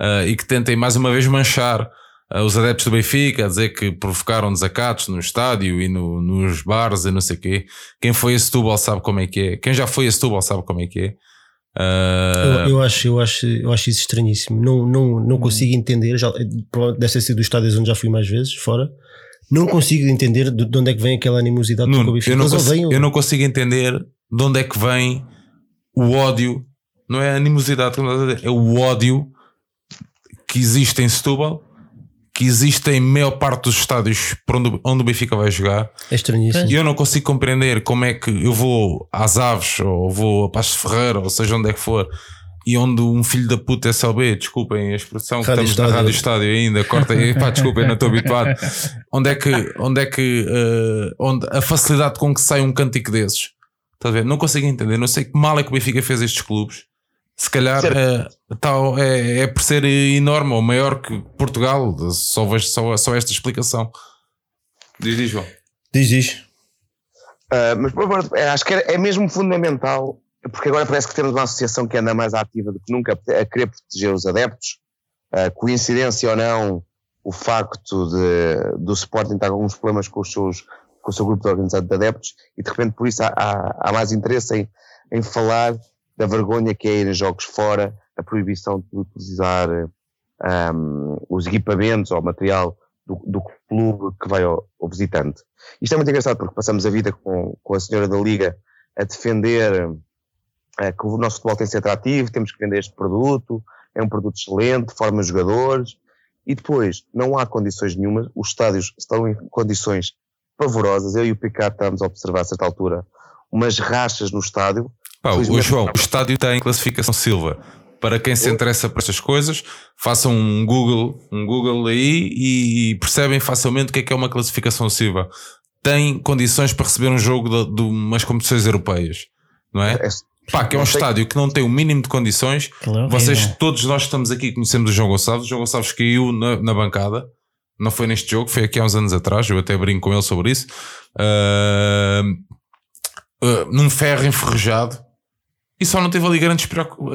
uh, e que tentem mais uma vez manchar os adeptos do Benfica, a dizer que provocaram desacatos no estádio e no, nos bares e não sei o quê. Quem foi a Setúbal sabe como é que é. Quem já foi a Setúbal sabe como é que é. Eu, eu, acho, eu, acho, eu acho isso estranhíssimo. Não, não, não consigo entender. Já, deve ter sido dos estádios onde já fui mais vezes, fora não consigo entender de onde é que vem aquela animosidade Nuno, do Benfica. Eu não, consigo, eu não consigo entender de onde é que vem o ódio, não é a animosidade, é o ódio que existe em Setúbal, que existe em maior parte dos estádios por onde, onde o Benfica vai jogar. É estranhíssimo. E eu não consigo compreender como é que eu vou às Aves, ou vou a Passos Ferreira, ou seja onde é que for, e onde um filho da puta SLB, desculpem a expressão, que estamos estádio. na Rádio Estádio ainda, corta aí, pá, desculpem, não estou habituado. Onde é que, onde é que, uh, onde a facilidade com que sai um cântico desses, está a ver? Não consigo entender, não sei que mal é que o Benfica fez estes clubes. Se calhar uh, tal, é, é por ser enorme ou maior que Portugal, só vejo só, só esta explicação. Diz, diz, João. Diz, diz. Uh, mas acho que é, é mesmo fundamental porque agora parece que temos uma associação que anda mais ativa do que nunca a querer proteger os adeptos. Uh, coincidência ou não, o facto de, do Sporting estar com alguns problemas com, os seus, com o seu grupo de organizado de adeptos e de repente por isso há, há, há mais interesse em, em falar da vergonha que é ir a jogos fora, a proibição de utilizar um, os equipamentos ou material do, do clube que vai ao, ao, visitante. Isto é muito engraçado porque passamos a vida com, com a senhora da Liga a defender é, que o nosso futebol tem que ser atrativo, temos que vender este produto, é um produto excelente, forma jogadores, e depois não há condições nenhumas, os estádios estão em condições pavorosas, eu e o Picard estamos a observar a certa altura umas rachas no estádio. Pá, o João, o estádio tem classificação Silva. Para quem se interessa por estas coisas, façam um Google, um Google aí e percebem facilmente o que é que é uma classificação Silva. Tem condições para receber um jogo de, de umas competições europeias, não é? é Pá, que é um estádio que não tem o mínimo de condições. É Vocês, todos nós estamos aqui, conhecemos o João Gonçalves. O João Gonçalves caiu na, na, bancada. Não foi neste jogo, foi aqui há uns anos atrás. Eu até brinco com ele sobre isso. Uh, uh, num ferro enferrujado. E só não teve ali grandes,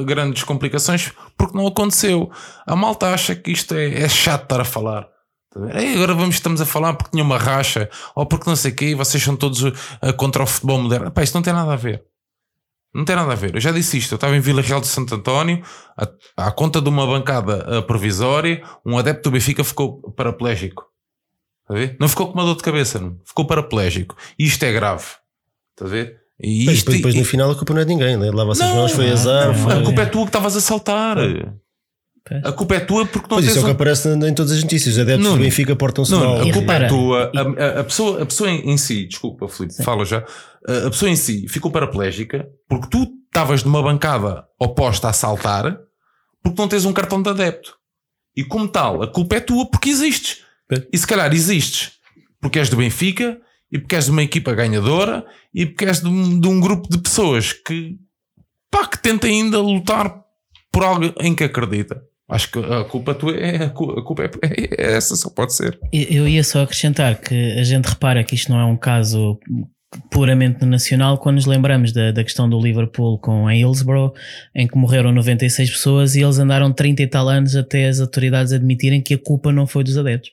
grandes complicações porque não aconteceu. A malta acha que isto é, é chato estar a falar. agora vamos, estamos a falar porque tinha uma racha ou porque não sei o quê, vocês são todos uh, contra o futebol moderno. Pá, isto não tem nada a ver. Não tem nada a ver. Eu já disse isto. Eu estava em Vila Real de Santo António, à, à conta de uma bancada uh, provisória, um adepto do Benfica ficou paraplégico. Ver? Não ficou com uma dor de cabeça, não. ficou paraplégico. E isto é grave. Está a ver? E isto, depois, depois, no final a culpa não é de ninguém, né? lá vocês mãos, foi azar. Não, foi... A culpa é tua que estavas a saltar. A culpa é tua porque não pois isso é o que aparece em todas as notícias. Os adeptos do Benfica portam-se mal. A culpa é tua. A, a, pessoa, a pessoa em, em si, desculpa, Filipe, fala já. A, a pessoa em si ficou paraplégica porque tu estavas numa bancada oposta a saltar porque não tens um cartão de adepto. E como tal, a culpa é tua porque existes. E se calhar existes porque és do Benfica e porque és de uma equipa ganhadora e porque és de um, de um grupo de pessoas que, pá, que tenta ainda lutar por algo em que acredita. Acho que a culpa tua é a culpa é, é, essa, só pode ser. Eu ia só acrescentar que a gente repara que isto não é um caso puramente nacional quando nos lembramos da, da questão do Liverpool com a Hillsborough, em que morreram 96 pessoas e eles andaram 30 e tal anos até as autoridades admitirem que a culpa não foi dos adeptos.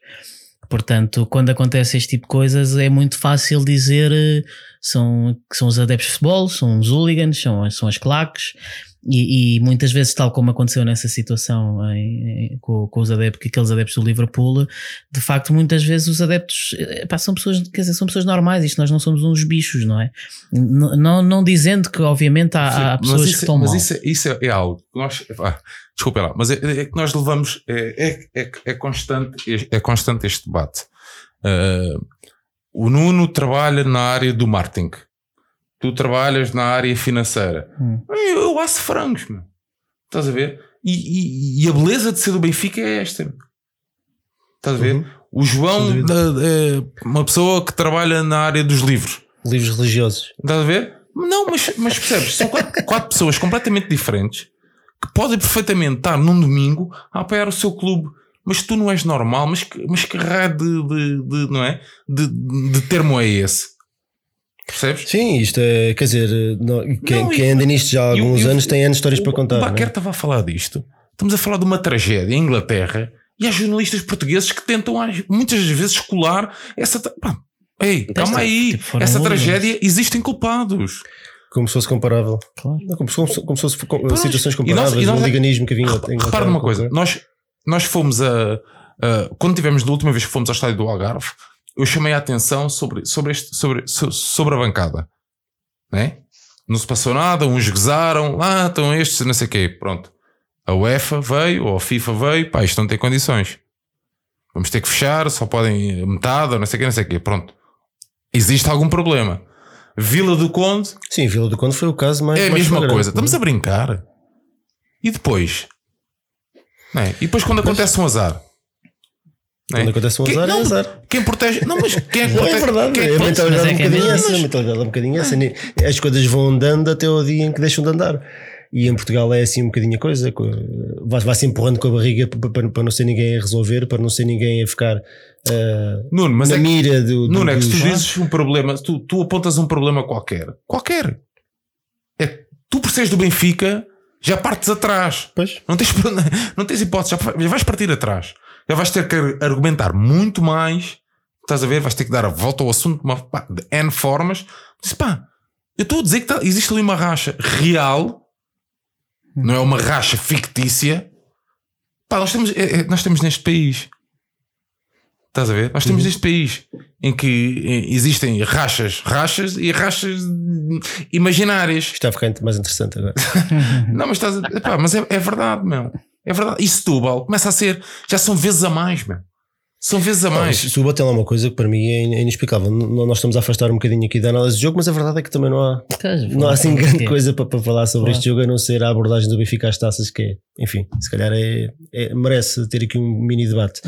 Portanto, quando acontece este tipo de coisas, é muito fácil dizer eh, são, que são os adeptos de futebol, são os hooligans, são, são as claques e, e, muitas vezes, tal como aconteceu nessa situação em, em, com, com, os adeptos, aqueles adeptos do Liverpool, de facto, muitas vezes os adeptos epá, são pessoas, quer dizer, são pessoas normais, isto nós não somos uns bichos, não é? N não, não dizendo que, obviamente, há, há pessoas que estão mas mal. Isso, é, isso é, é algo que nós, ah, desculpa lá, mas é, é, que nós levamos, é, é, é, é constante, é, constante este debate. Uh, o Nuno trabalha na área do marketing tu trabalhas na área financeira. Hum. Eu, eu acho frangos, meu. Estás a ver? E, e, e, a beleza de ser do Benfica é esta. Estás a ver? Uhum. O João é uma pessoa que trabalha na área dos livros. Livros religiosos. Estás a ver? Não, mas, mas percebes? São quatro, quatro pessoas completamente diferentes que podem perfeitamente estar num domingo a apoiar o seu clube. Mas tu não és normal, mas que, mas que raio de, de, de- não é? De, de termo é esse? Percebes? Sim, isto é, quer dizer, não- quem, Não, quem anda nisto já há o- alguns e o- anos tem anos de histórias para O contar. não é? Baquer estava a falar disto. Estamos a falar de uma tragédia em Inglaterra e há jornalistas portugueses que tentam muitas vezes colar essa. Pá, ei, calma aí. tipo, essa últimos. tragédia existem culpados. Como se fosse comparável. Claro. Não, como, se fosse, como se fosse com- situações e nós- comparáveis, e nós- um liganismo que havia. em Repara numa coisa, nós, nós fomos a, a- Quando tivemos da última vez que fomos ao estádio do Algarve, eu chamei a atenção sobre, sobre, este, sobre, so- sobre a bancada. Né? Não se passou nada, uns gozaram, ah, estão estes, não sei o quê. Pronto. A UEFA veio, ou a FIFA veio, pá, isto não tem condições. Vamos ter que fechar, só podem metade, ou não sei o quê, não sei o quê. Pronto. Existe algum problema. Vila do Conde Sim, Vila do Conde foi o caso mais. é a mais mesma coisa. é? Estamos a brincar. E depois? Não é? E depois quando acontece um azar? Não é? Quando acontece um Quem- azar, é não, azar. Quem protege? Não, mas quem é que Não, protege? é verdade, Quem é é mentalidade mas é um que é bocadinho mesmo. essa, a mentalidade um bocadinho essa. As coisas vão andando até o dia em que deixam de andar. E em Portugal é assim um bocadinho a coisa, co- vai- vai-se empurrando com a barriga para, para- para não ser ninguém a resolver, para não ser ninguém a ficar ah, Nuno, mas na é que, mira do. do Nuno, é que se tu dizes um problema, tu, tu apontas um problema qualquer. Qualquer. É, tu por seres do Benfica, já partes atrás. Pois. Não tens, não tens hipótese, já vais partir atrás. Já vais ter que argumentar muito mais. Estás a ver? Vais ter que dar a volta ao assunto de, uma, pá, de N formas. Diz, pá, eu estou a dizer que tá- existe ali uma racha real, não é uma racha fictícia. Pá, nós temos, é- é- nós temos neste país. Estás a ver? Nós temos neste país em que eh, existem rachas, rachas e rachas imaginárias. Isto está a ficar mais interessante agora. Não, mas estás a... epá, mas é, é verdade, meu. É verdade. E Setúbal começa a ser. Já são vezes a mais, meu. São vezes a Não, mais. Se o tem lá uma coisa que para mim é é inexplicável. Nós estamos a afastar um bocadinho aqui da análise do jogo, mas a verdade é que também não há, não há assim grande coisa para, para falar sobre Claro. este jogo a não ser a abordagem do Benfica às taças, que é, enfim, se calhar é, é- merece ter aqui um mini debate.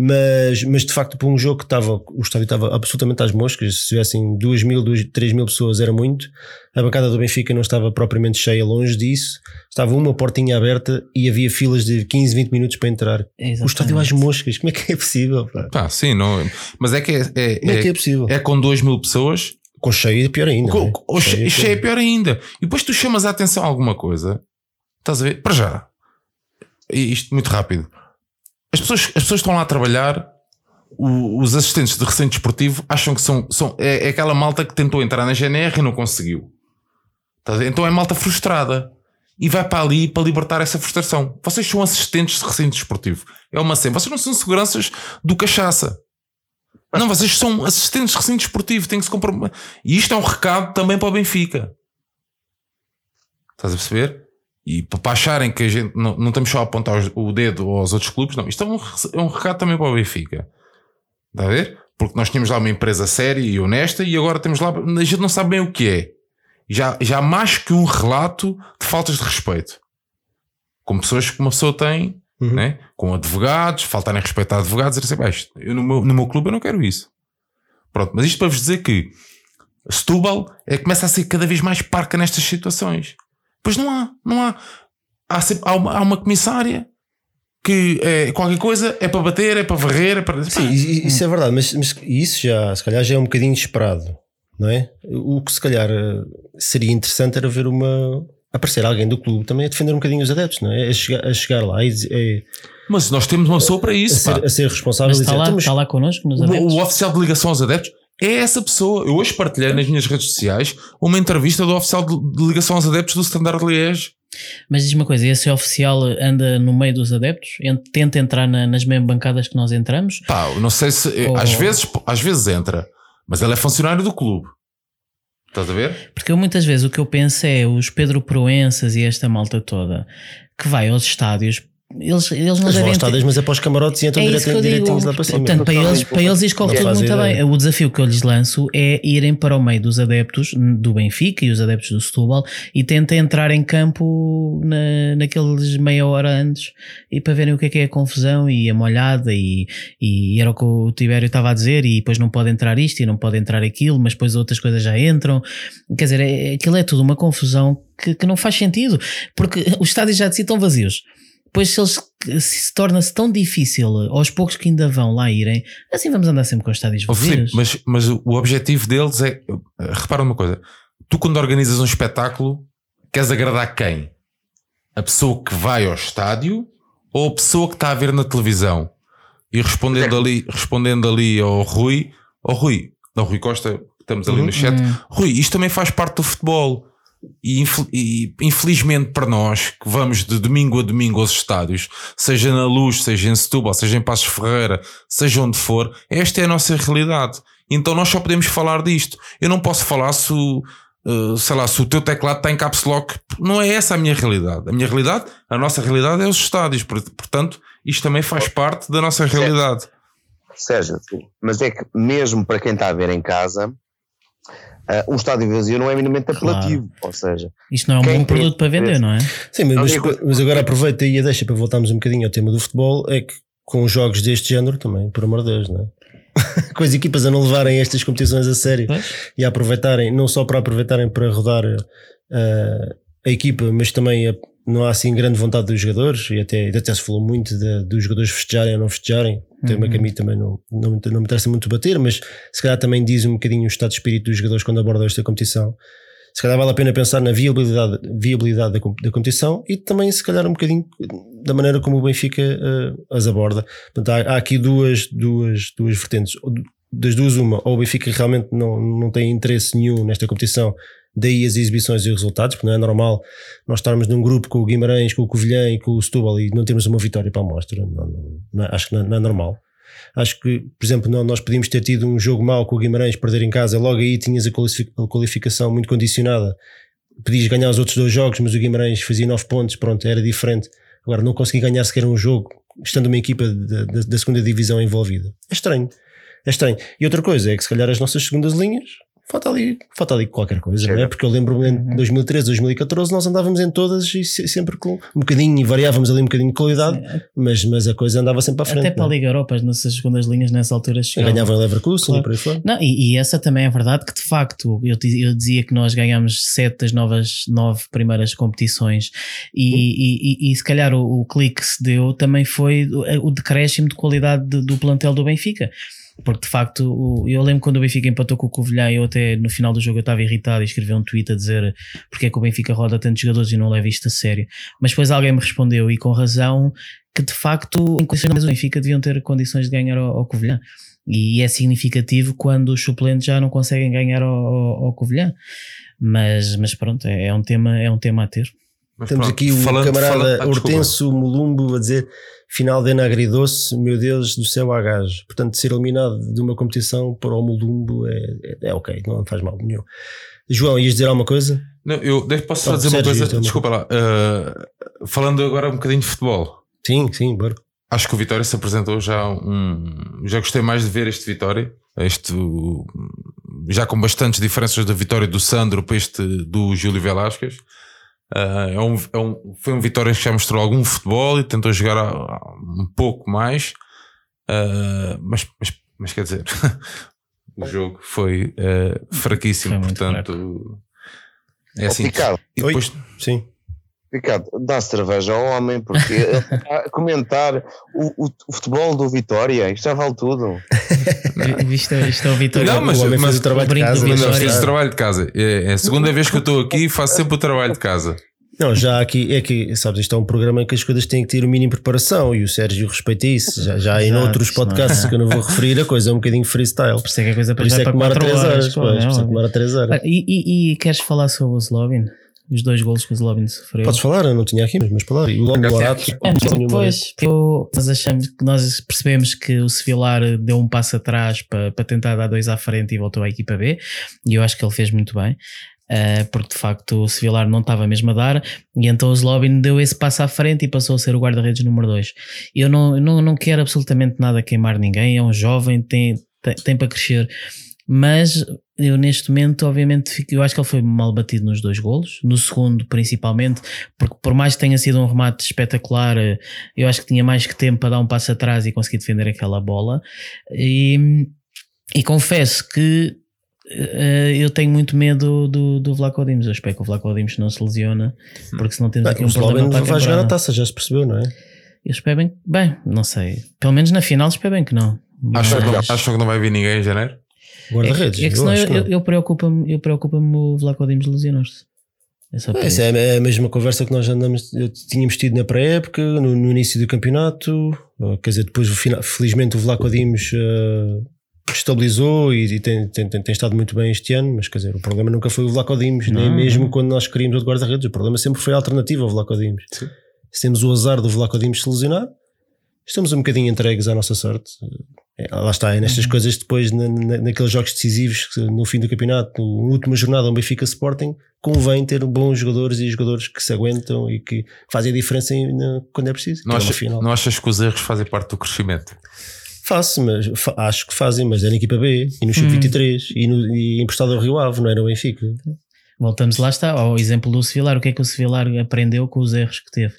Mas, mas de facto, para um jogo que estava, o estádio estava absolutamente às moscas, se tivessem 2 mil, 3 mil pessoas era muito. A bancada do Benfica não estava propriamente cheia, longe disso. Estava uma portinha aberta e havia filas de 15, 20 minutos para entrar. O estádio às moscas, como é que é possível? Pá? Pá, sim, não. Mas é que é, é, Como é que é é, possível? é com 2 mil pessoas. Com cheio é pior ainda. Com, não é? com- Cheio é cheio, pior. é pior ainda. E depois tu chamas a atenção a alguma coisa. Estás a ver? Para já. Isto muito rápido. As pessoas, as pessoas estão lá a trabalhar. o- os assistentes de recinto desportivo acham que são, são é, é aquela malta que tentou entrar na GNR e não conseguiu. Ver? Então é malta frustrada e vai para ali para libertar essa frustração. Vocês são assistentes de recinto desportivo. É uma cena. Vocês não são seguranças do cachaça. Não, vocês são assistentes de recinto desportivo. Têm que se comprometer. E isto é um recado também para o Benfica. Estás a perceber? E pa- para acharem que a gente não, não estamos só a apontar os- o dedo aos outros clubes, não. Isto é um, é um recado também para o Benfica. Está a ver? Porque nós tínhamos lá uma empresa séria e honesta e agora temos lá. A gente não sabe bem o que é. Já, já há mais que um relato de faltas de respeito. Com pessoas que uma pessoa tem, Uhum. né? com advogados, faltarem respeito a advogados, e dizer, "Bem, isto- eu no meu, no meu clube eu não quero isso. Pronto, mas isto para vos dizer que Setúbal é, começa a ser cada vez mais parca nestas situações. Pois não há, não há. Há, sempre- há uma, há uma comissária que é, qualquer coisa é para bater, é para varrer, é para. Sim, isso é verdade, mas, mas isso já, se calhar, já é um bocadinho esperado, não é? O que se calhar seria interessante era ver uma. aparecer alguém do clube também a defender um bocadinho os adeptos, não é? A chegar, a chegar lá e dizer- é, Mas nós temos uma pessoa para a, isso. pá. ser, a ser responsável Mas e está dizer, lá, "Então, mas está lá connosco nos O, adeptos. o oficial de ligação aos adeptos é essa pessoa. Eu hoje partilhei nas minhas redes sociais uma entrevista do oficial de, ligação aos adeptos do Standard Liège. Mas diz uma coisa, esse oficial anda no meio dos adeptos? Ent- Tenta entrar na- nas mesmas bancadas que nós entramos? Pá, não sei se. Oh. Às, vezes, às vezes entra, mas ele é funcionário do clube. Estás a ver? Porque eu, muitas vezes o que eu penso é os Pedro Proenças e esta malta toda que vai aos estádios eles, eles não Eles devem ter- estádios, mas é para os camarotes e entram É direto, direitinhos lá para cima. Portanto, para eles, para eles isto corre tudo muito bem. O desafio que eu lhes lanço é irem para o meio dos adeptos do Benfica e os adeptos do Setúbal e tentem entrar em campo na, naqueles meia hora antes e para verem o que é que é a confusão e a molhada e, e era o que o Tibério estava a dizer e depois não pode entrar isto e não pode entrar aquilo, mas depois outras coisas já entram. Quer dizer, é, aquilo é tudo uma confusão que, que não faz sentido porque os estádios já de si estão vazios. Depois, se, eles, se se torna-se tão difícil aos poucos que ainda vão lá irem, assim vamos andar sempre com os estádios Ó, Filipe, mas, mas o objetivo deles é. Repara uma coisa: tu, quando organizas um espetáculo, queres agradar quem? A pessoa que vai ao estádio ou a pessoa que está a ver na televisão? E respondendo ali, respondendo ali ao Rui, ao Rui, ao Rui Costa, estamos ali Uhum. no chat, Hum. Rui, isto também faz parte do futebol. E, infel- infelizmente para nós que vamos de domingo a domingo aos estádios, seja na Luz, seja em Setúbal, seja em Passos Ferreira, seja onde for, esta é a nossa realidade. Então nós só podemos falar disto. Eu não posso falar se o, eh, sei lá, se o teu teclado está em caps lock. Não é essa a minha realidade. A minha realidade, a nossa realidade é os estádios. Por- Portanto, isto também faz parte da nossa realidade. Sérgio, mas é que mesmo para quem está a ver em casa, ah, um estádio vazio não é minimamente Claro. apelativo. Ou seja, Isto não é um bom tem produto para vender, não é? Sim, mas, mas, mas agora aproveita aí a deixa para voltarmos um bocadinho ao tema do futebol, é que com jogos deste género também, por amor de Deus, não é? com as equipas a não levarem estas competições a sério Pois. e a aproveitarem, não só para aproveitarem para rodar eh, a equipa, mas também a- não há assim grande vontade dos jogadores e até, até se falou muito de- dos jogadores festejarem ou não festejarem. Tema Uhum. que a mim também não, não, me- não me interessa muito bater, mas se calhar também diz um bocadinho o estado de espírito dos jogadores quando abordam esta competição. Se calhar vale a pena pensar na viabilidade, viabilidade da, da competição e também, se calhar, um bocadinho da maneira como o Benfica eh, as aborda. Portanto, há, há aqui duas, duas, duas vertentes. Das duas, uma, ou o Benfica realmente não, não tem interesse nenhum nesta competição, daí as exibições e os resultados, porque não é normal nós estarmos num grupo com o Guimarães, com o Covilhã e com o Setúbal e não termos uma vitória para a amostra. Não, não- não é- acho que não, é normal. Acho que, por exemplo, não- nós podíamos ter tido um jogo mau com o Guimarães, perder em casa, logo aí tinhas a qualificação muito condicionada. Podias ganhar os outros dois jogos, mas o Guimarães fazia nove pontos, pronto, era diferente. Agora, não consegui ganhar sequer um jogo, estando uma equipa da, da- da segunda divisão envolvida. É estranho. É estranho. E outra coisa é que, se calhar, as nossas segundas linhas, falta ali, falta ali qualquer coisa, não é? Chega. Porque eu lembro-me em 2013, 2014, nós andávamos em todas e se- sempre com um bocadinho, e variávamos ali um bocadinho de qualidade, mas, mas a coisa andava sempre à frente. Até para a não é? Liga Europa, as nossas segundas linhas nessa altura chegavam. Ganhavam em Leverkusen Claro. e por aí fora. Não, e, e essa também é verdade que de facto eu, eu dizia que nós ganhamos sete das novas nove primeiras competições e, e, e- e se calhar o, o clique que se deu também foi o, o decréscimo de qualidade de- do plantel do Benfica. Porque de facto, eu lembro quando o Benfica empatou com o Covilhã, eu até no final do jogo eu estava irritado e escrevi um tweet a dizer porque é que o Benfica roda tantos jogadores e não leva isto a sério. Mas depois alguém me respondeu e com razão que de facto em condições o Benfica deviam ter condições de ganhar ao, ao Covilhã. E é significativo quando os suplentes já não conseguem ganhar ao, ao, ao Covilhã. Mas, mas pronto, é, é um tema, é um tema a ter. Mas Temos pronto, aqui o falando- camarada falando- ah. Hortenso Mulumbo a dizer final de Agridoce, meu Deus do céu a gajo. Portanto, ser eliminado de uma competição para o Mulumbo é, é, é ok, não faz mal nenhum. João, ias dizer alguma coisa? Não, eu posso só dizer uma coisa? uma- Desculpa lá. uh, falando agora um bocadinho de futebol. Sim, sim, bora. Acho que o Vitória se apresentou já um. Já gostei mais de ver este Vitória. Este, já com bastantes diferenças da vitória do Sandro para este do Júlio Velasquez. Uh, é um, é um- foi um Vitória que já mostrou algum futebol e tentou jogar a- a- um pouco mais. Uh, mas, mas, mas quer dizer, o jogo foi uh, fraquíssimo. Foi portanto, é Ó, assim. Ricardo, E Oi. depois, Sim. Ricardo, dá cerveja ao homem, porque a comentar o, o- o futebol do Vitória, isto já vale tudo. Isto, isto é o Vitória. Não, mas- o homem mas- o trabalho de casa. do Não, fiz o trabalho de casa. É, é a segunda vez que eu estou aqui e faço sempre o trabalho de casa. Não, já aqui é que, sabes, isto é um programa em que as coisas têm que ter o mínimo de preparação e o Sérgio respeita isso. Já, já em Exato, outros é- podcasts que eu não vou referir, a coisa é um bocadinho freestyle. Por isso é que a coisa Por isso é que para demora 4 3 horas. por isso é que demora 3 horas. Ah, E, e- e queres falar sobre o Zlobin? Os dois golos que o Zlobin sofreu? Podes falar, eu não tinha aqui, mas falar. E o Lobo Morato. É, depois nós achamos que nós percebemos que o Sevilar deu um passo atrás para, para tentar dar dois à frente e voltou à equipa B e eu acho que ele fez muito bem. Uh, porque de facto o Sevilar não estava mesmo a dar, e então o Zlobin deu esse passo à frente e passou a ser o guarda-redes número 2. Eu não, não, não quero absolutamente nada queimar ninguém, é um jovem, tem, tem, tem para crescer, mas eu neste momento, obviamente, fico, eu acho que ele foi mal batido nos dois golos, no segundo principalmente, porque por mais que tenha sido um remate espetacular, eu acho que tinha mais que tempo para dar um passo atrás e conseguir defender aquela bola. E, e confesso que Uh, eu tenho muito medo do, do Vlaco Dimos. Eu espero que o Vlaco Dimos não se lesiona, porque senão temos aqui um problema. Para vai jogar a taça, já se percebeu, não é? Eu espero bem, bem, não sei. Pelo menos na final espero bem que não. Acho, que, não, acho que não vai vir ninguém em janeiro? Guarda-redes. É, é que senão eu, eu, eu preocupa-me eu preocupa o Vlaco Dimos lesionar-se. É Essa é a mesma conversa que nós andamos, tínhamos tido na pré-época, no, no, início do campeonato. Quer dizer, depois, felizmente, o Vlaco Dimos uh, estabilizou e, e tem, tem, tem, tem, estado muito bem este ano, mas quer dizer, o problema nunca foi o Vlaco Dimos, nem mesmo quando nós queríamos o guarda-redes, o problema sempre foi a alternativa ao Vlaco Dimos. Se temos o azar do Vlaco Dimos se lesionar, estamos um bocadinho entregues à nossa sorte. É, lá está, é nestas uhum. coisas depois, na, na, naqueles jogos decisivos, no fim do campeonato, na última jornada, o Benfica Sporting, convém ter bons jogadores e jogadores que se aguentam e que fazem a diferença em, na, quando é preciso. Não, acha, não achas que os erros fazem parte do crescimento? Faço, mas fa acho que fazem, mas é na equipa B e no Sub-23 hum. e, e emprestado ao Rio Ave, não era o Benfica. Voltamos lá está, ao exemplo do Sevilar. O que é que o Sevilar aprendeu com os erros que teve?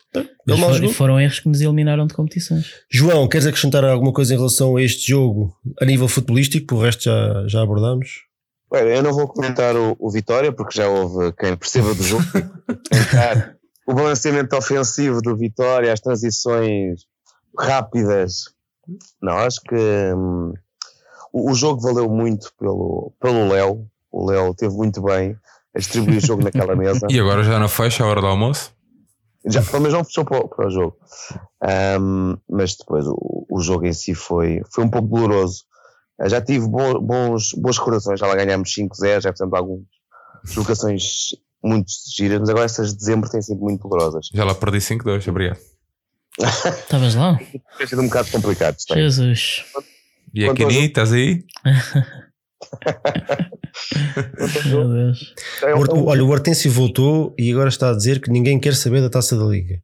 For, foram erros que nos eliminaram de competições. João, queres acrescentar alguma coisa em relação a este jogo a nível futebolístico? O resto já, já abordamos. eu não vou comentar o, o, Vitória, porque já houve quem perceba do jogo. o balanceamento ofensivo do Vitória, as transições rápidas não, acho que hum, o, o, jogo valeu muito pelo, pelo Léo. O Léo teve muito bem a distribuir o jogo naquela mesa. E agora já não fecha a hora do almoço? Já, pelo menos não fechou para, para o jogo. Um, mas depois o, o, jogo em si foi, foi um pouco doloroso. Já tive bo, bons, boas recordações, já lá ganhámos 5-0, já fizemos algumas jogações muito giras, mas agora essas de dezembro têm sido muito dolorosas. Já lá perdi 5-2, obrigado. Estavas lá? Tem sido um bocado complicado. Tem. Jesus. E a Kenny, estás aí? Meu Deus. É olha, o Hortêncio voltou e agora está a dizer que ninguém quer saber da taça da Liga.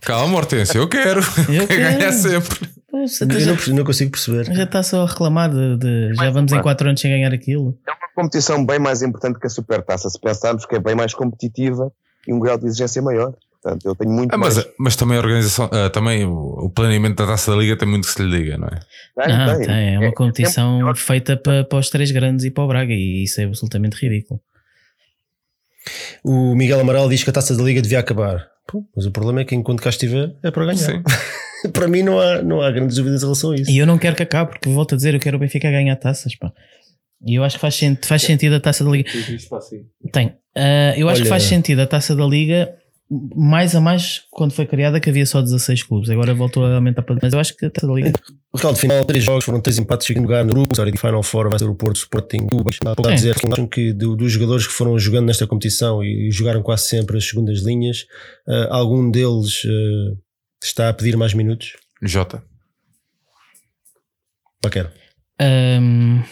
Calma, Hortêncio, eu quero. Eu quero ganhar sempre. Poxa, eu já, não, não, consigo perceber. Já está só a reclamar de, de já vamos em 4 anos sem ganhar aquilo. É uma competição bem mais importante que a Supertaça, se pensarmos que é bem mais competitiva e um grau de exigência maior. Portanto, eu tenho muito ah, mas, mais... mas também a organização, uh, também o planeamento da taça da liga tem muito que se lhe diga, não é? Tem, não, tem. tem. É uma é, competição é, é feita para, para os três grandes e para o Braga, e isso é absolutamente ridículo. O Miguel Amaral diz que a taça da liga devia acabar. Pô, mas o problema é que enquanto cá estiver é para ganhar. para mim não há, não há grandes dúvidas em relação a isso. E eu não quero que acabe, porque volto a dizer, eu quero o Benfica ganhar taças. Pá. E eu acho que faz, faz sentido a taça da liga. Tem. Uh, eu acho Olha, que faz sentido a taça da liga mais a mais quando foi criada que havia só 16 clubes, agora voltou a aumentar para. Mas eu acho que até a liga. O resultado final, três jogos, foram três empates, segundo lugar no grupo. A de Final Four vai ser o Porto Sporting. Há pouco a dizer que acham que do, dos jogadores que foram jogando nesta competição e jogaram quase sempre as segundas linhas, uh, algum deles uh, está a pedir mais minutos? Jota. Paquero. Um,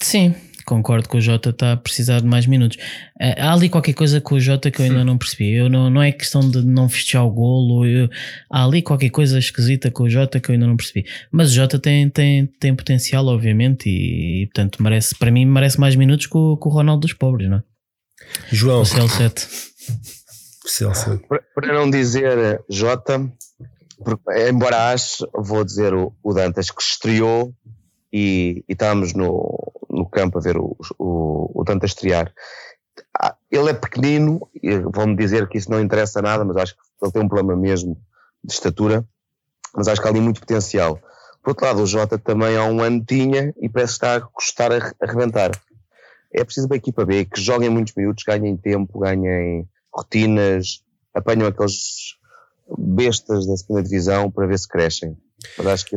sim, concordo que o Jota está a precisar de mais minutos. Eh, há ali qualquer coisa com o Jota que eu ainda não percebi. Eu não, não é questão de não festejar o golo. Eu, há ali qualquer coisa esquisita com o Jota que eu ainda não percebi. Mas o Jota tem, tem, tem potencial, obviamente, e, e portanto merece, para mim merece mais minutos que o, que o Ronaldo dos pobres, não é? João. O CL7. Para, para não dizer Jota, embora ache, vou dizer o, o Dantas que estreou e, e estávamos no, no campo a ver o, o, o Tanta estrear. Ah, ele é pequenino, vão-me dizer que isso não interessa nada, mas acho que ele tem um problema mesmo de estatura, mas acho que há ali muito potencial. Por outro lado, o Jota também há um ano tinha e parece estar a custar a arrebentar. É preciso uma equipa B que joguem muitos minutos, ganhem tempo, ganhem rotinas, apanham aqueles bestas da segunda divisão para ver se crescem. Mas acho que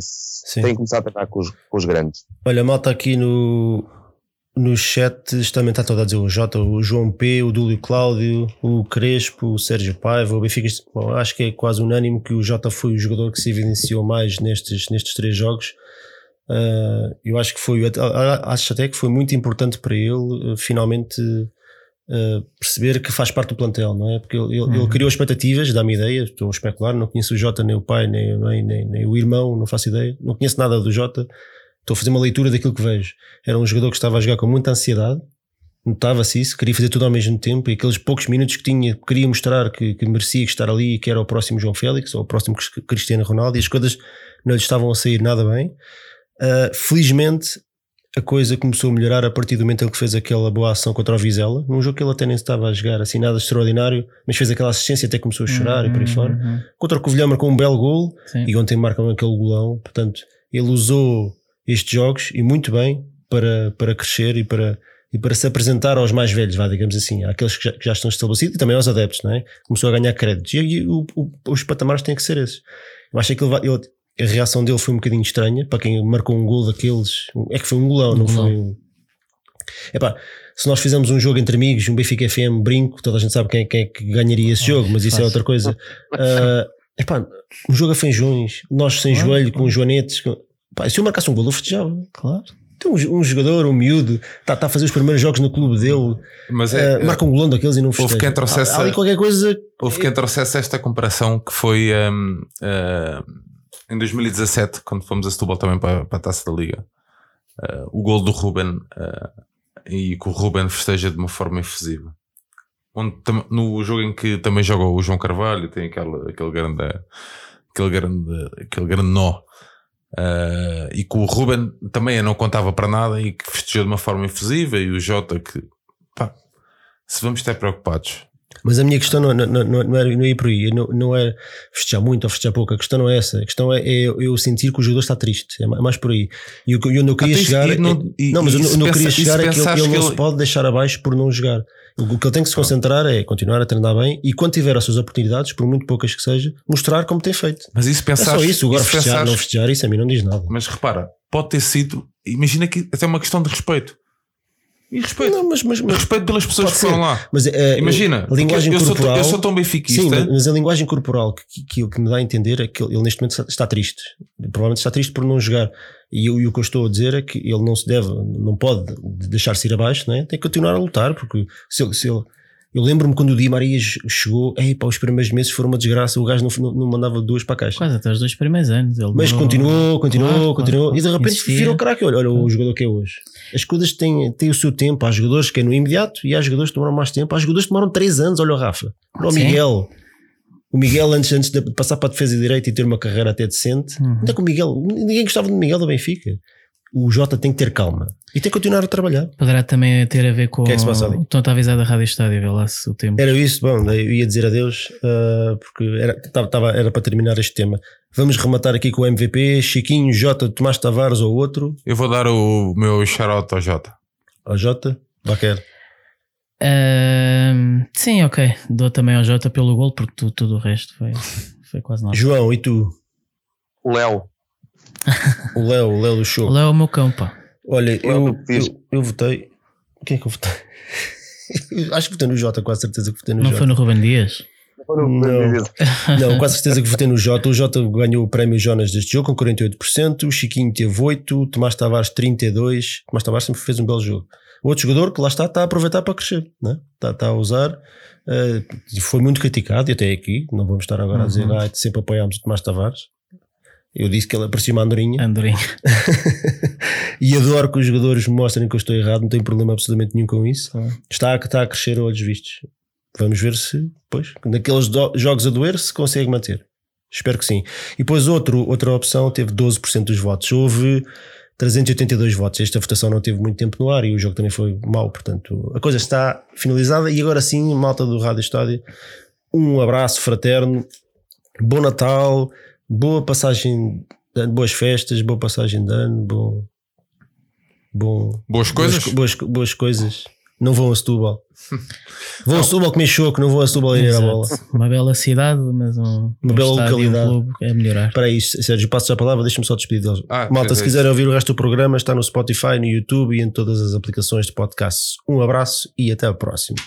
tem que começar a tentar com os, com os grandes. Olha, malta aqui no, no chat também está todo a dizer o Jota, o João P, o Dúlio Cláudio, o Crespo, o Sérgio Paiva, o Benfica. Bom, acho que é quase unânime que o Jota foi o jogador que se evidenciou mais nestes, nestes três jogos. Uh, eu acho que foi, acho até que foi muito importante para ele uh, finalmente uh, perceber que faz parte do plantel, não é? Porque ele, uhum. ele criou expectativas, dá-me ideia, estou a especular, não conheço o Jota, nem o pai, nem, nem, nem, nem, o irmão, não faço ideia, não conheço nada do Jota, estou a fazer uma leitura daquilo que vejo. Era um jogador que estava a jogar com muita ansiedade, notava-se isso, queria fazer tudo ao mesmo tempo e aqueles poucos minutos que tinha, queria mostrar que, que merecia estar ali e que era o próximo João Félix ou o próximo Cristiano Ronaldo e as coisas não lhe estavam a sair nada bem. Uh, felizmente a coisa começou a melhorar a partir do momento em que fez aquela boa ação contra o Vizela, num jogo que ele até nem estava a jogar assim nada extraordinário, mas fez aquela assistência até começou a chorar uhum, e por aí uhum, fora. Uhum. Contra o Covilhã marcou um belo gol Sim. e ontem marcam aquele golão, portanto ele usou estes jogos e muito bem para, para crescer e para e para se apresentar aos mais velhos, vá, digamos assim, àqueles que já, que já estão estabelecidos e também aos adeptos, não é? Começou a ganhar créditos. E, e o, o, os patamares têm que ser esses. Eu acho que ele, ele, a reação dele foi um bocadinho estranha para quem marcou um gol daqueles. É que foi um golão, não golão. foi um. Epá, se nós fizermos um jogo entre amigos, um Benfica FM brinco, toda a gente sabe quem, quem é que ganharia esse jogo, mas isso Fácil. é outra coisa. Uh, epá, um jogo a feijões, nós sem claro, joelho, claro. com joanetes. Com... Epá, se eu marcasse um gol, eu festejava. Claro. Tem um, um, jogador, um miúdo, está tá a fazer os primeiros jogos no clube dele, Mas é, uh, marca um golão daqueles e não festeja. Houve quem trouxesse, há, há ali qualquer coisa. Houve quem trouxesse esta comparação que foi um, uh, em 2017, quando fomos a Setúbal também para, para a taça da Liga. Uh, o gol do Ruben e que o Ruben festeja de uma forma efusiva. Onde, no jogo em que também joga o João Carvalho, tem aquele, aquele grande aquele grande, aquele grande nó Uh, e que o Ruben também não contava para nada e que festejou de uma forma efusiva e o Jota que pá, se vamos estar preocupados mas a minha questão não, não, não, não, era, não ia por aí, não, não era festejar muito ou festejar pouco, a questão não é essa, a questão é, é eu sentir que o jogador está triste, é mais por aí. E eu, eu não queria ah, chegar. E, não, e, não, mas eu não, queria chegar é que ele, ele não ele... se pode deixar abaixo por não jogar. O que ele tem que se concentrar é continuar a treinar bem e quando tiver as suas oportunidades, por muito poucas que seja, mostrar como tem feito. Mas isso pensar. É só isso, agora isso festejar, pensares... não festejar, isso a mim não diz nada. Mas repara, pode ter sido, imagina que até uma questão de respeito. E respeito. Não, mas, mas, mas respeito pelas pessoas que foram lá. Mas, uh, Imagina, a linguagem eu, corporal, sou, eu sou tão benfiquista. Sim, mas a linguagem corporal que, que, que, me dá a entender é que ele, neste momento está, triste. Provavelmente está triste por não jogar. E, e, o que eu estou a dizer é que ele não se deve, não pode deixar-se ir abaixo, né? tem que continuar a lutar, porque se ele, se ele eu lembro-me quando o Di Maria chegou, ei, pá, os primeiros meses foram uma desgraça, o gajo não, não, mandava duas para a caixa. Quase até os dois primeiros anos. Mas continuou, continuou, claro, continuou, claro, e de repente Insistia. virou craque. Olha, olha o jogador que é hoje. As coisas têm, têm o seu tempo. Há jogadores que é no imediato e há jogadores que demoram mais tempo. Há jogadores que demoram 3 anos. Olha o Rafa, olha o Miguel. O Miguel, antes, antes de passar para a defesa de direita e ter uma carreira até decente, uhum. onde é que o Miguel, ninguém gostava do Miguel da Benfica o Jota tem que ter calma e tem que continuar a trabalhar. Poderá também ter a ver com que é que se passa ali? Então está avisado a Rádio Estádio, vê lá se o tempo. Era isso, bom, eu ia dizer adeus uh, porque era, tava, era para terminar este tema. Vamos rematar aqui com o MVP, Chiquinho, Jota, Tomás Tavares ou outro. Eu vou dar o meu shout ao Jota. Ao Jota? Baquer. Uh, sim, ok. Dou também ao Jota pelo gol, porque tu, tudo o resto foi, foi quase nada. João, e tu? O Léo. O Léo, o Léo do show. O Léo é o meu cão, pá. Olha, eu, eu, eu votei. Quem é que eu votei? Acho que votei no Jota, quase certeza que votei no Não Jota. foi no Ruben Dias? Não, não, quase certeza que votei no Jota. O Jota ganhou o prémio Jonas deste jogo com 48%. O Chiquinho teve 8%. O Tomás Tavares 32%. Tomás Tavares sempre fez um belo jogo. O outro jogador que lá está, está a aproveitar para crescer, né? está, está a usar. Uh, foi muito criticado e até aqui. Não vamos estar agora uhum. a dizer, uhum. ah, sempre apoiámos o Tomás Tavares. Eu disse que ele parecia uma andorinha. Andorinha. e adoro que os jogadores mostrem que eu estou errado, não tenho problema absolutamente nenhum com isso. Ah. Está, está a crescer a olhos vistos. Vamos ver se, pois, naqueles do, jogos a doer, se consegue manter. Espero que sim. E depois outro, outra opção teve 12% dos votos. Houve 382 votos. Esta votação não teve muito tempo no ar e o jogo também foi mau. Portanto, a coisa está finalizada. E agora sim, malta do Rádio Estádio, um abraço fraterno, bom Natal boa passagem, boas festas, boa passagem de ano, bom, bom boas coisas, boas, boas, boas coisas. Não vão a Setúbal. Vão não. a Setúbal comer choco, não vão a Setúbal ir a bola. Uma bela cidade, mas um, uma um bela localidade. Um é melhorar. Para isso, Sérgio, passo a palavra, deixa-me só despedir deles. Ah, Malta, se quiserem ouvir o resto do programa, está no Spotify, no YouTube e em todas as aplicações de podcast. Um abraço e até a próxima.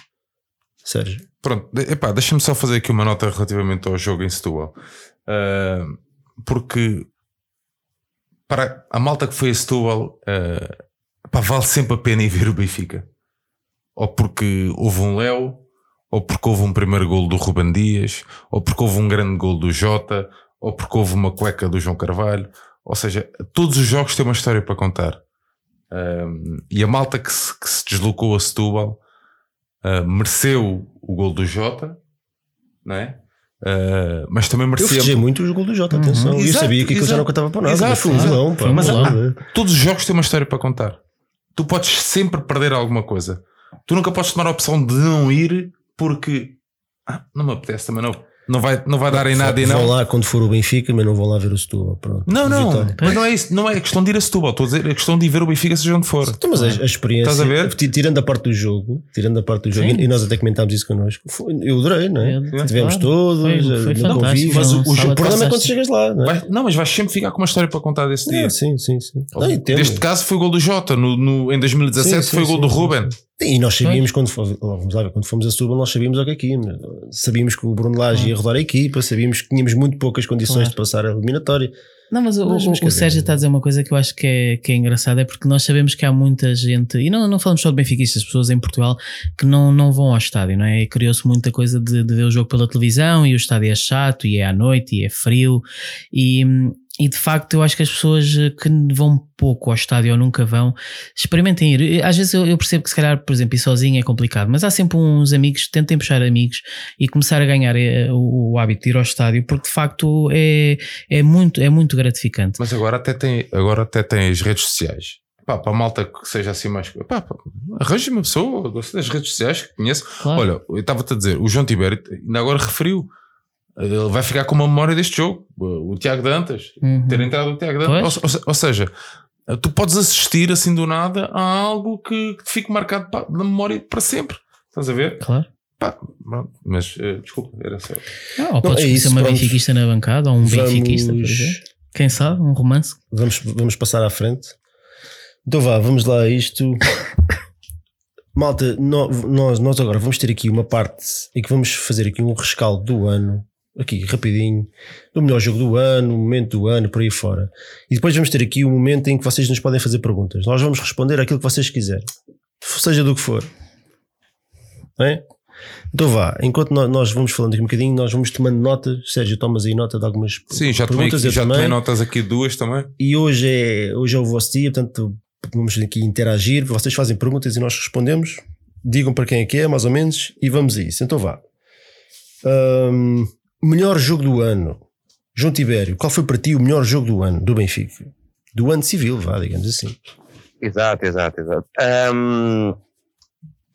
Sérgio. Pronto, epá, deixa-me só fazer aqui uma nota relativamente ao jogo em Setúbal. Uh, porque para a malta que foi a Setúbal, uh, pá, vale sempre a pena ir ver o Benfica. Ou porque houve um Léo, ou porque houve um primeiro gol do Ruben Dias, ou porque houve um grande gol do Jota, ou porque houve uma cueca do João Carvalho. Ou seja, todos os jogos têm uma história para contar. Um, e a malta que se, que se deslocou a Setúbal uh, mereceu o gol do Jota, não é? Uh, mas também merecia. Eu muito o gol do Jota, atenção. Uhum. eu sabia que aquilo já não contava para nada. Exato, mas golão, pá, mas, golão. ah, Todos os jogos têm uma história para contar. Tu podes sempre perder alguma coisa. Tu nunca podes tomar a opção de não ir porque ah, não me apetece também não. Não vai, não vai dar em nada e Vão não. lá quando for o Benfica, mas não vão lá ver o Setúbal. Pronto. Não, não, Vitória. mas não é isso. Não é questão de ir a Setúbal. Estou a dizer, é questão de ir ver o Benfica seja onde for. Então, mas a, a experiência, Estás a ver? ti- tirando a parte do jogo, tirando a parte do jogo, Sim. e nós até comentámos isso connosco, foi- eu adorei, não é? Eu- Tivemos claro. todos, Foi- foi convívio, Mas o- o, problema é quando chegas lá, não é? Vai- não, mas vais sempre ficar com uma história para contar desse dia. Sim, sim, sim. Não, entendo. Neste caso foi o gol do Jota. No, no- em 2017 Sim, sim, foi o gol sim, do sim, Ruben. E nós sabíamos quando, fo- vamos lá quando fomos a Setúbal, nós sabíamos o que é que íamos. Sabíamos que o Bruno Lage ia rodar a equipa, sabíamos que tínhamos muito poucas condições Claro. de passar a eliminatória. Não, mas o, Mas, o- o Sérgio está a dizer uma coisa que eu acho que é, que é engraçado, é porque nós sabemos que há muita gente, e não, não falamos só de benfiquistas, pessoas em Portugal que não, não vão ao estádio, não é? E Criou-se muita coisa de, de ver o jogo pela televisão e o estádio é chato e é à noite e é frio e, e de facto eu acho que as pessoas que vão pouco ao estádio ou nunca vão, experimentem ir. Às vezes eu, eu percebo que se calhar, por exemplo, ir sozinho é complicado, mas há sempre uns amigos, tentem puxar amigos e começar a ganhar eh, o, o hábito de ir ao estádio, porque de facto é, é, muito, é muito gratificante. Mas agora até tem, agora até tem as redes sociais. Pá, para a malta que seja assim mais. Pá, pá, arranje uma pessoa, gosto das redes sociais que conheço. Claro. Olha, eu estava-te a dizer, o João Tibério ainda agora referiu. Ele vai ficar com uma memória deste jogo. O Tiago Dantas, Uhum. ter entrado o Tiago Dantas. Ou, ou ou seja, tu podes assistir assim do nada a algo que, que te fique marcado pa- na memória para sempre. Estás a ver? Claro. Pá, mas eh, desculpa, era só. Ah, ou podes é isso, uma pronto. benfiquista na bancada ou um Vamos. Quem sabe? Um romance. vamos, vamos passar à frente. Então vá, vamos lá a isto. Malta, nó- nós, nós agora vamos ter aqui uma parte em que vamos fazer aqui um rescaldo do ano, aqui rapidinho, do melhor jogo do ano, o momento do ano, por aí fora. E depois vamos ter aqui um momento em que vocês nos podem fazer perguntas. Nós vamos responder aquilo que vocês quiserem, seja do que for. É? Então vá, enquanto nó- nós vamos falando aqui um bocadinho, nós vamos tomando notas. Sérgio, tomas aí nota de algumas Sim, já perguntas, eu já tomei notas aqui duas também. E hoje é, hoje é o vosso dia, portanto vamos aqui interagir. Vocês fazem perguntas e nós respondemos. Digam para quem é que é, mais ou menos, e vamos a isso. Então vá. Ahm, melhor jogo do ano. João Tibério, qual foi para ti o melhor jogo do ano do Benfica? Do ano civil, vá, digamos assim. Exato, exato, exato. Ahm,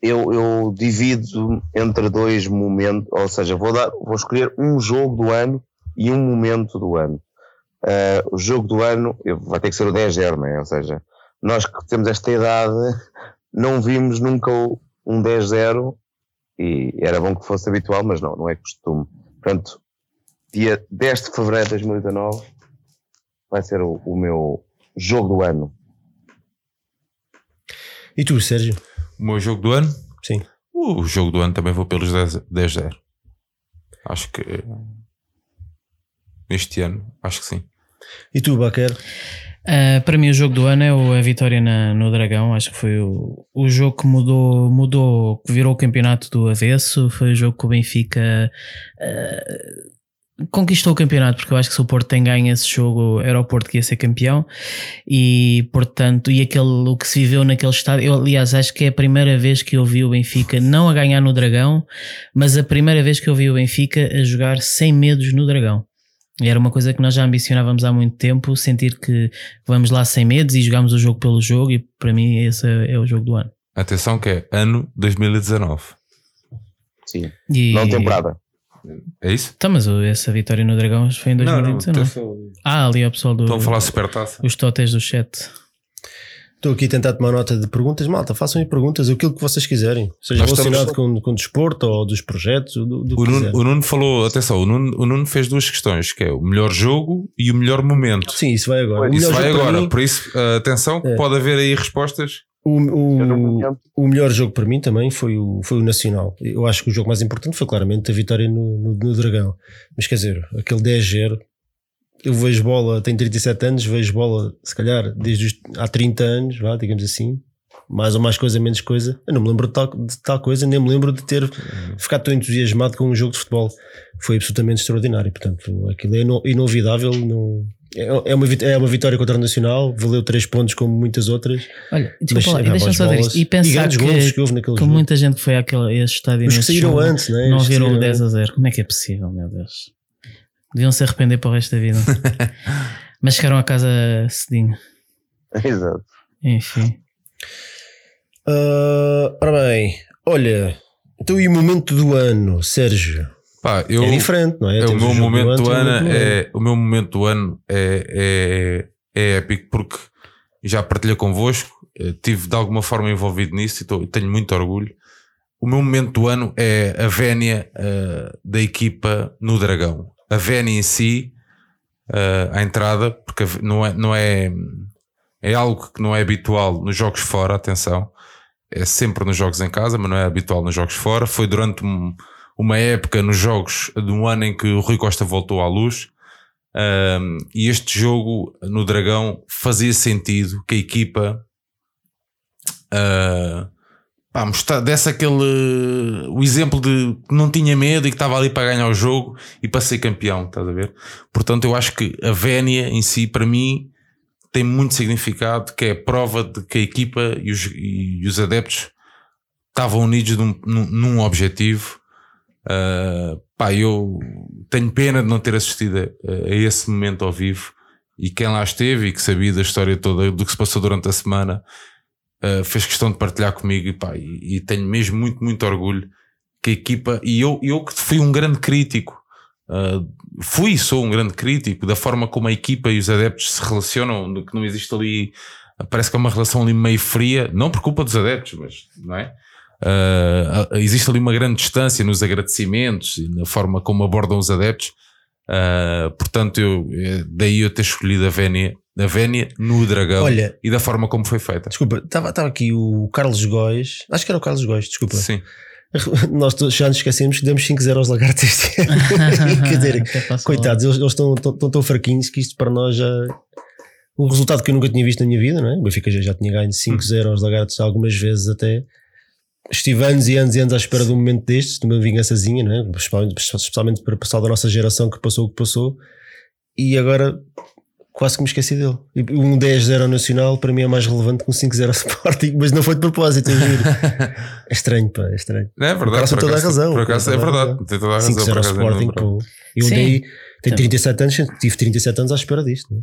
eu, eu divido entre dois momentos, ou seja, vou, dar, vou escolher um jogo do ano e um momento do ano. Ah, o jogo do ano vai ter que ser o 10-0, não é? Ou seja, nós que temos esta idade não vimos nunca um 10-0 e era bom que fosse habitual, mas não, não é costume. Portanto, dia 10 de fevereiro de 2019 vai ser o, o meu jogo do ano. E tu, Sérgio? O meu jogo do ano? Sim. O jogo do ano também vou pelos 10 10-0. Acho que eh, este ano, acho que sim. E tu, Baquer? Ah, para mim, o jogo do ano é o- a vitória na- no Dragão. Acho que foi o, o jogo que mudou, mudou, que virou o campeonato do avesso. Foi o jogo que o Benfica ah, conquistou o campeonato, porque eu acho que se o Porto tem ganho esse jogo, era o Porto que ia ser campeão. E portanto, e aquele, o que se viveu naquele estádio, eu, aliás, acho que é a primeira vez que eu vi o Benfica não a ganhar no Dragão, mas a primeira vez que eu vi o Benfica a jogar sem medos no Dragão. E Era uma coisa que nós já ambicionávamos há muito tempo, sentir que vamos lá sem medos e jogamos o jogo pelo jogo, e para mim esse é o jogo do ano. Atenção que é ano 2019. Sim. E... Não temporada. É isso? Tá, mas essa vitória no Dragão foi em 2019. ah, ali é o pessoal do. Estão a falar supertaça. Os totéis do chat. Estou aqui a tentar tomar nota de perguntas. Malta, façam aí perguntas, aquilo que vocês quiserem. Seja Nós relacionado estamos- com, com desporto ou dos projetos, do, do O que Nuno, o Nuno falou, atenção, o Nuno, o Nuno fez duas questões, que é o melhor jogo e o melhor momento. Sim, isso vai agora. O Isso vai agora, mim- por isso, uh, atenção, É. pode haver aí respostas. O, o, o melhor jogo para mim também foi o, foi o Nacional. Eu acho que o jogo mais importante foi claramente a vitória no, no, no Dragão. Mas quer dizer, aquele 10-0 eu vejo bola, tenho 37 anos, vejo bola, se calhar, desde os, há 30 anos, vá, digamos assim. Mais ou mais coisa, menos coisa. Eu não me lembro de tal, de tal coisa, nem me lembro de ter ficado tão entusiasmado com um jogo de futebol. Foi absolutamente extraordinário. Portanto, aquilo é ino- inovidável. Não, é, é, uma, é uma vitória contra o Nacional, valeu 3 pontos como muitas outras. Olha, desculpa lá, é, e pá, deixa-me só dizer isto. E pensar golos que, que houve naquele que jogo. muita gente que foi àquele, a esse estádio Os que saíram jogo, antes, né? não viram o saíram 10 a 0. Como é que é possível, meu Deus? Deviam se arrepender para o resto da vida. Mas chegaram a casa cedinho. Exato. Enfim. Ah, ora bem, olha, então e o momento do ano, Sérgio? Pá, eu, é diferente, não é? é o meu momento do ano, é o meu momento do ano é, é, é épico porque já partilhei convosco, eh, tive de alguma forma envolvido nisso e tô- tenho muito orgulho. O meu momento do ano é a vénia eh, da equipa no Dragão. A vénia em si, eh, à entrada, porque a não é, não é, é algo que não é habitual nos jogos fora, atenção. É sempre nos jogos em casa, mas não é habitual nos jogos fora. Foi durante um- uma época nos jogos de um ano em que o Rui Costa voltou à luz. Um, e este jogo no Dragão fazia sentido que a equipa uh, pá, desse aquele o exemplo de que não tinha medo e que estava ali para ganhar o jogo e para ser campeão, estás a ver? Portanto, eu acho que a Vénia em si, para mim, tem muito significado, que é a prova de que a equipa e os, e os adeptos estavam unidos num, num, num objetivo. Uh, pá, eu tenho pena de não ter assistido a, a esse momento ao vivo e quem lá esteve e que sabia da história toda do que se passou durante a semana uh, fez questão de partilhar comigo e, pá, e, e tenho mesmo muito, muito orgulho que a equipa e eu, eu que fui um grande crítico uh, fui e sou um grande crítico da forma como a equipa e os adeptos se relacionam, que não existe ali parece que é uma relação ali meio fria, não por culpa dos adeptos, mas não é? Uh, existe ali uma grande distância nos agradecimentos e na forma como abordam os adeptos. Uh, portanto, eu, daí eu ter escolhido a Vénia, a Vénia no Dragão Olha, e da forma como foi feita. desculpa, estava aqui o Carlos Góis, acho que era o Carlos Góis, desculpa. Sim, Nós todos já nos esquecemos que demos 5-0 aos lagartos este ano. Quer dizer, coitados, eles, eles estão, estão, estão tão fraquinhos que isto para nós já. Um resultado que eu nunca tinha visto na minha vida, não é? O Benfica já, já tinha ganho 5-0 aos lagartos algumas vezes até. Estive anos e anos e anos à espera de um momento destes, de uma vingançazinha, não é? Especialmente, especialmente para o pessoal da nossa geração que passou o que passou. E agora quase que me esqueci dele. E um 10-0 ao Nacional para mim é mais relevante que um 5-0 ao Sporting, mas não foi de propósito, eu juro. É estranho, pá, é estranho. É verdade. Por toda a razão. Por acaso é verdade. Tem toda a razão. 5-0 por ao acaso é Sporting, verdade. pô. E um daí tem Então- 37 anos, tive 37 anos à espera disto. não é?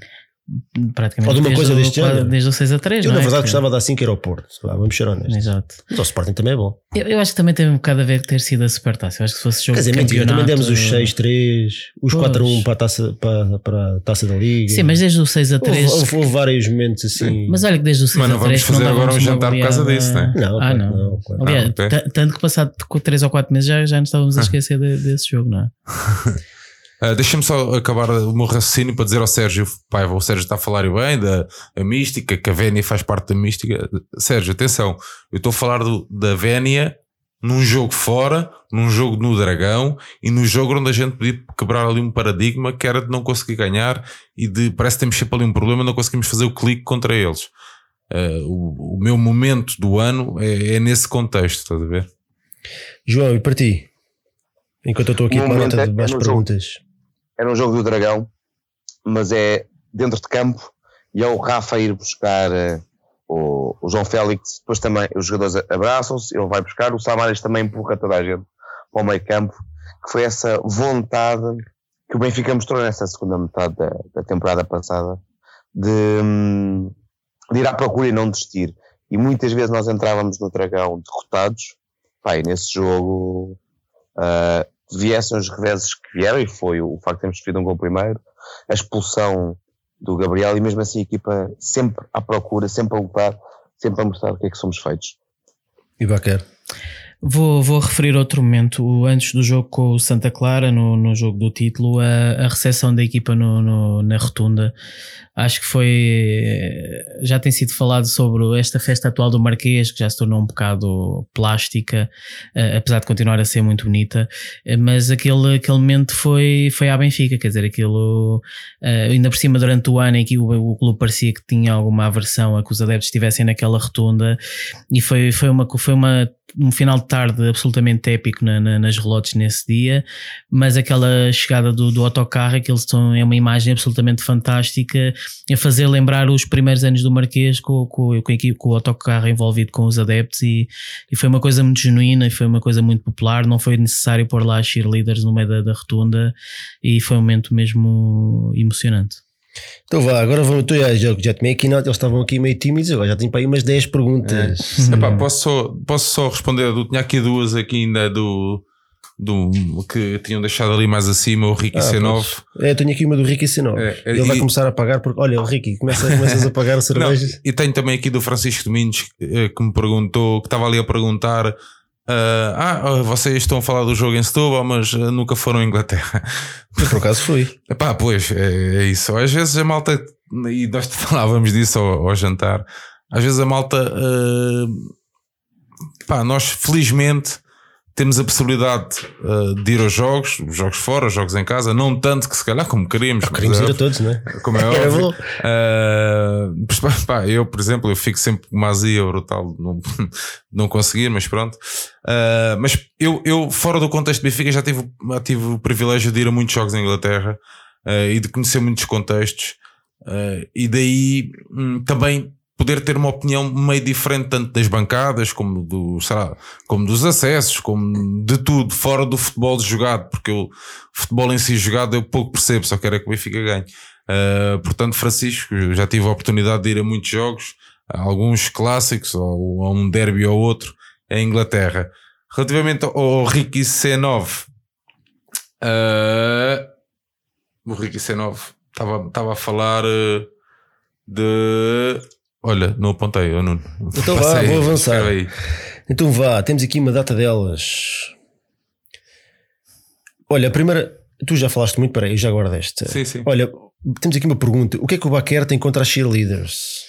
Praticamente Ou de uma desde coisa o- deste género. Desde o 6 a 3, Eu, não na é? verdade, gostava de dar 5 era ao Porto. Vá, Vamos ser honestos. Exato. Mas o Sporting também é bom. Eu, eu acho que também teve um bocado a ver com ter sido a Supertaça. Eu acho que se fosse jogo Quer dizer, de mentira, também demos os 6-3, os Pois. 4-1 para a, taça, para, para a taça da Liga. Sim, mas desde o 6 a 3. Houve, houve, houve vários momentos assim. Mas olha que desde o 6 Mas não a 3 vamos fazer agora um jantar por causa disso, não é? Não, ah, não. não, claro. Aliás, Ah, ok. ta- tanto que passado 3 ou 4 meses já, já nos estávamos a esquecer de- desse jogo, não é? Uh, Deixa-me só acabar o meu raciocínio para dizer ao Sérgio, pai, o Sérgio está a falar bem da mística, que a Vénia faz parte da mística. Sérgio, atenção, eu estou a falar do- da Vénia num jogo fora, num jogo no Dragão e no jogo onde a gente podia quebrar ali um paradigma que era de não conseguir ganhar e de parece que temos sempre ali um problema, não conseguimos fazer o clique contra eles. Uh, o, o meu momento do ano é, é nesse contexto, estás a ver? João, e para ti? Enquanto eu estou aqui com a nota de mais perguntas. Era um jogo do Dragão, mas é dentro de campo e é o Rafa ir buscar eh, o, o João Félix. Depois também os jogadores abraçam-se, ele vai buscar. O Samaris também empurra toda a gente para o meio campo, que foi essa vontade que o Benfica mostrou nessa segunda metade da, da temporada passada de, hum, de ir à procura e não desistir. E muitas vezes nós entrávamos no Dragão derrotados. E nesse jogo ah, viessem os reveses que vieram, e foi o facto de termos sofrido um gol primeiro, a expulsão do Gabriel, e mesmo assim a equipa sempre à procura, sempre a lutar, sempre a mostrar o que é que somos feitos. E Baquer. Vou, vou referir outro momento, antes do jogo com o Santa Clara, no, no jogo do título, a, a recepção da equipa no, no- na rotunda. Acho que foi. Já tem sido falado sobre esta festa atual do Marquês, que já se tornou um bocado plástica, eh, apesar de continuar a ser muito bonita. eh, Mas aquele, aquele momento foi, foi à Benfica, quer dizer, aquilo. eh, ainda por cima, durante o ano em que o, o clube parecia que tinha alguma aversão a que os adeptos estivessem naquela rotunda, e foi, foi, uma, foi uma, um final de tarde absolutamente épico na- na- nas relotes nesse dia mas aquela chegada do, do autocarro, aquilo são, é uma imagem absolutamente fantástica, a fazer lembrar os primeiros anos do Marquês com, com, com, com o autocarro envolvido com os adeptos e, e foi uma coisa muito genuína e foi uma coisa muito popular, não foi necessário pôr lá cheerleaders no meio da, da rotunda e foi um momento mesmo emocionante. Então vá, agora vou, tu já, já, já tomei aqui nota, eles estavam aqui meio tímidos, agora já tenho para aí umas 10 perguntas. Epá, posso, só, posso só responder? do- Tinha aqui duas aqui ainda do, do que tinham deixado ali mais acima, o Ricky Ah, C9. pois. É, eu tenho aqui uma do Ricky Sinó. É, é, Ele vai e- começar a pagar porque, olha, o Ricky, começa, começas a pagar a Não, e tenho também aqui do Francisco Domingos eh, que me perguntou, que estava ali a perguntar: ah, ah, vocês estão a falar do jogo em Setúbal, mas eh, nunca foram à Inglaterra. Por acaso fui. Pois, é, é isso. Às vezes a malta, e nós falávamos disso ao, ao jantar, às vezes a malta, pá, nós felizmente temos a possibilidade eh, de ir aos jogos, os jogos fora, os jogos em casa, não tanto que se calhar como queríamos. mas Queríamos é ir a todos, não é? como é óbvio. Uh, pá, pá, eu, por exemplo, eu fico sempre com uma azia brutal não, não conseguir, mas pronto. Uh, mas eu, eu, fora do contexto de Benfica, já tive, já tive o privilégio de ir a muitos jogos em Inglaterra uh, e de conhecer muitos contextos. Uh, e daí hum, também poder ter uma opinião meio diferente tanto das bancadas como, do, sei lá, como dos acessos, como de tudo, fora do futebol jogado, porque o futebol em si jogado eu pouco percebo, só quero é que o Benfica ganhe. Uh, portanto, Francisco, já tive a oportunidade de ir a muitos jogos, a alguns clássicos, ou a um derby ou outro, em Inglaterra. Relativamente ao, Ricky C9, uh, o Ricky C9 estava a falar uh, de. Olha, não apontei, eu não. Então vá, vou avançar. Então vá, temos aqui uma data delas. Olha, a primeira. Tu já falaste muito, peraí, já guardo esta. Sim, sim. Olha, temos aqui uma pergunta. O que é que o Baquer tem contra as cheerleaders?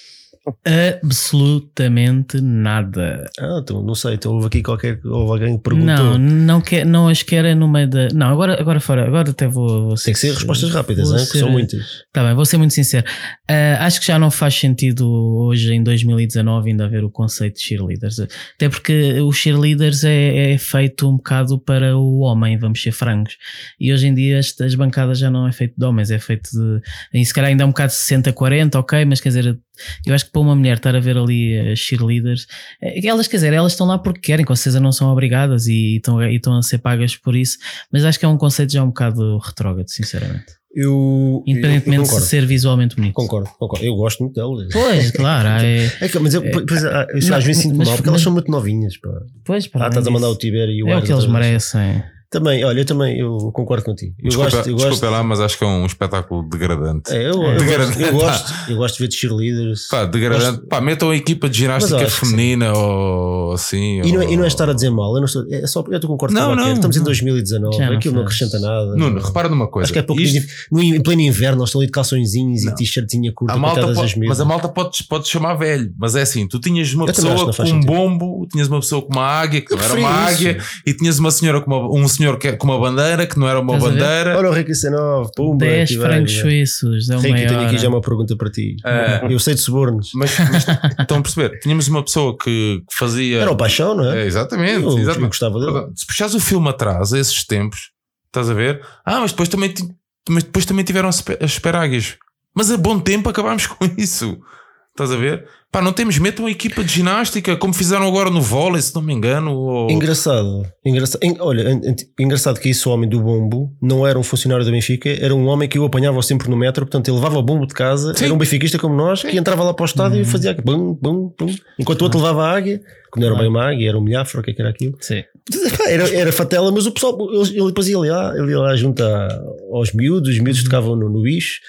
Absolutamente nada. Ah, então não sei, então houve aqui qualquer. Houve alguém que perguntou. Não, não, quer, não as quer é no meio da. Não, agora, agora fora, agora até vou. vou Tem que ser respostas rápidas, hein, que ser- são muitas. Tá bem, vou ser muito sincero. Ah, acho que já não faz sentido hoje, em 2019, ainda haver o conceito de cheerleaders. Até porque os cheerleaders é, é feito um bocado para o homem, vamos ser frangos. E hoje em dia as, as bancadas já não é feito de homens, é feito de. E se calhar ainda é um bocado 60-40, ok, mas quer dizer, eu acho que para uma mulher estar a ver ali as cheerleaders, é, elas, quer dizer, elas estão lá porque querem, com certeza não são obrigadas e estão, e estão a ser pagas por isso, mas acho que é um conceito já um bocado retrógrado, sinceramente. Eu. Independentemente eu de ser visualmente bonito. concordo, concordo. Eu gosto muito delas. Pois, claro. É, É que, mas eu, pois, ah, eu Não, às vezes sinto mal porque elas são muito novinhas. Pá. pois, para Ah, estás a mandar o Tibério e o É o que eles merecem. Também, olha, eu também eu concordo contigo. Eu Desculpa, gosto, eu desculpa gosto. lá, mas acho que é um espetáculo degradante. É, eu, É. eu, gosto, Degradante, eu, gosto, eu gosto de ver de cheerleaders. Pá, degradante. Gosto- Pá, metam a equipa de ginástica feminina ou assim. E não, é, ou- e não é estar a dizer mal, eu não estou, é só porque eu estou concordo Não, com não, Estamos em não. 2019, Já não aquilo não acrescenta nada. Nuno, repara numa coisa. Acho que é pouco. Isto- no, em pleno inverno, nós estamos ali de calçõezinhos e t-shirtzinha curta, a malta pode, mas a malta pode, pode chamar velho. Mas é assim: tu tinhas uma Eu pessoa com um sentido. bombo, tinhas uma pessoa com uma águia que não era uma águia, e tinhas uma senhora com uma, um senhor que- com uma bandeira que não era uma Estás a ver? bandeira. Olha o Ricky C9, pumba. 10 aqui vai, francos vai. suíços, é o Ricky, maior. tenho aqui já uma pergunta para ti. Ah. Eu sei de subornos. Mas, mas estão a perceber? Tínhamos uma pessoa que, que fazia. Era o paixão, não é? É, exatamente, Eu, eu exatamente. gostava dele. Portanto, Se puxares o filme atrás, a esses tempos, estás a ver? Ah, mas depois também, ti- mas depois também tiveram as espe- as esperáguias. Mas a bom tempo acabámos com isso. Estás a ver? Pá, não temos medo uma equipa de ginástica, como fizeram agora no vôlei, se não me engano. Ou... Engraçado, engraçado. en- olha, en- en- engraçado que esse homem do bombo não era um funcionário da Benfica, era um homem que eu apanhava sempre no metro, portanto ele levava o bombo de casa, Sim. era um benfiquista como nós, que entrava lá para o estádio e fazia aqui, bum, bum, bum, enquanto o outro levava a águia, que não era bem uma águia, era um milhafra, o que é que era aquilo? Sim. Era, era fatela, mas o pessoal, ele, ele depois ia lá, ele ia lá junto a- aos miúdos, os miúdos tocavam no, no bicho,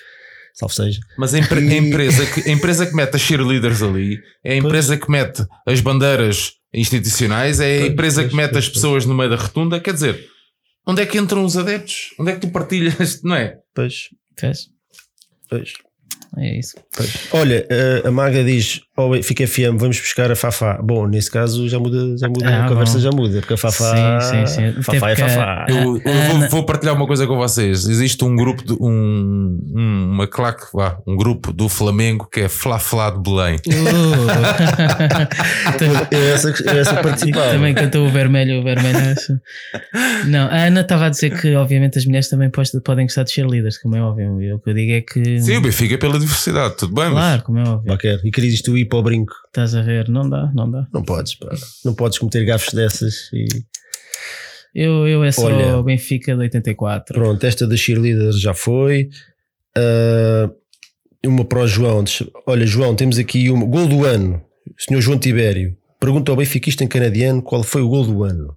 salve seja. Mas a, empre- a empresa que, a empresa que mete as cheerleaders ali é a empresa que mete as bandeiras institucionais, é a Pois, empresa pois, que mete pois, as pessoas no meio da rotunda. Quer dizer, onde é que entram os adeptos? Onde é que tu partilhas? Não é? Pois, Fez? pois. É isso. Olha, eh, a Maga diz: oh, fica FM, vamos buscar a Fafá. Bom, nesse caso já muda, já muda Ah, a conversa bom. já muda, porque a Fafá. Sim, sim, sim. Fafá é Fafá. Eu, eu Ah, vou, vou partilhar uma coisa com vocês. Existe um grupo, de, um, um- uma claque, vá, um grupo do Flamengo que é Flá Flá de Belém. Uh. Eu essa, eu essa participava. também cantou o vermelho, o vermelho acho. Não, a Ana estava a dizer que obviamente as mulheres também podem gostar de cheerleaders, como é óbvio. E o que eu digo é que. Sim, o Benfica é pela diversidade, tudo bem, Claro, como é óbvio. Qualquer. E querias tu ir para o brinco? Estás a ver, não dá, não dá. Não podes, pá. Não podes cometer gafes dessas. E Eu, eu é só Olha. o Benfica de 84. pronto, esta da cheerleader já foi. Ah, uma para o João. Olha, João, temos aqui um gol do ano. Senhor João Tibério. Pergunta ao benfiquista em canadiano qual foi o gol do ano.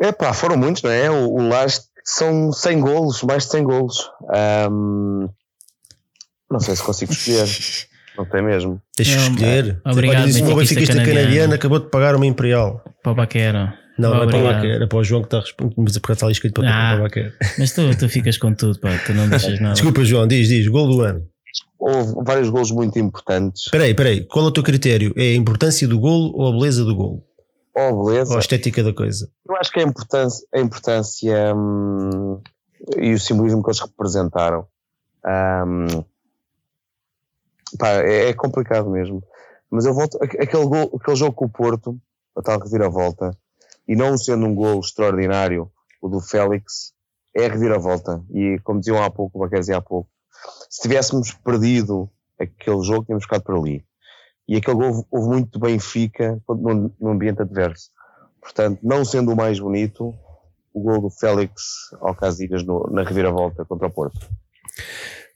Epá, foram muitos, não é? O, o Lage são 100 golos, mais de 100 golos. Ahm, não sei se consigo escolher. Não tem mesmo. Deixa Não, escolher. obrigado, Olha, disse meu benfiquista canadiano. canadiano. acabou de pagar uma Imperial. Para o Baquero. Não, não é para o Obrigado. Baquer, era para o João que está a responder. Mas é porque está ali escrito para, Ah. para o Baquer. Mas tu, tu ficas com tudo, pá, tu não deixas nada. Desculpa, João, diz, diz, gol do ano. Houve vários golos muito importantes. Espera aí, espera aí. Qual é o teu critério? É a importância do golo ou a beleza do golo? Oh, beleza. Ou a estética da coisa? Eu acho que a importância, a importância hum, e o simbolismo que eles representaram hum, pá, é, é complicado mesmo. Mas eu volto, aqu- aquele, gol, aquele jogo com o Porto, a tal reviravolta, e não sendo um gol extraordinário, o do Félix, é a reviravolta. E como diziam há pouco, o Baquer há pouco, se tivéssemos perdido aquele jogo, tínhamos ficado por ali. E aquele gol houve, muito Benfica no, no ambiente adverso. Portanto, não sendo o mais bonito, o gol do Félix ao Casilhas no, na reviravolta contra o Porto.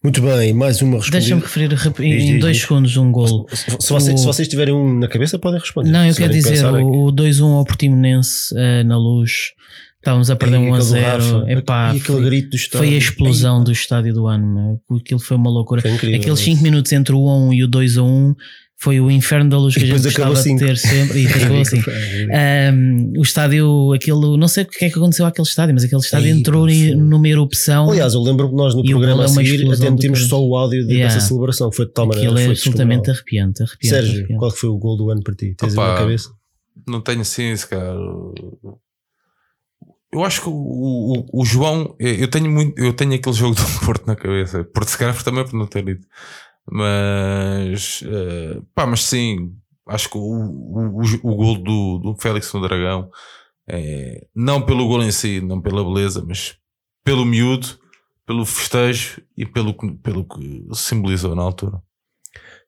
Muito bem, mais uma Deixa-me respondida. referir em Diz, diz, dois diz. segundos um golo. Se, se vocês, O- se vocês tiverem um na cabeça, podem responder. Não, eu quero dizer, o, o 2-1 ao Portimonense eh, na luz, estávamos a perder Ei, 1 a aquele do 0. Rafa, Epá, e aquele foi, grito do estádio. foi a explosão do estádio do ano. meu. Aquilo foi uma loucura. Foi incrível. Aqueles 5 minutos entre o 1 e o 2 a 1 foi o inferno da luz que a gente gostava de cinco. ter sempre. E acabou assim. Um, o estádio, aquilo, não sei o que é que aconteceu àquele estádio, mas aquele estádio Ei, entrou numa erupção. Aliás, eu lembro que nós no programa a é uma seguir até caralho. só o áudio dessa Yeah. celebração, que foi de tal maneira. aquilo é foi absolutamente arrepiante. arrepiante, Sérgio, arrepiante. qual foi o gol do ano para ti? Tens aí Opa. na cabeça? Não tenho assim, se calhar. Eu acho que o, o, o João, eu tenho muito, eu tenho aquele jogo do Porto na cabeça. Porto se calhar também por não ter lido. Mas eh, pá, mas sim, acho que o, o, o, o gol do, do Félix no Dragão, é, não pelo gol em si, não pela beleza, mas pelo miúdo, pelo festejo e pelo, pelo que simbolizou na altura.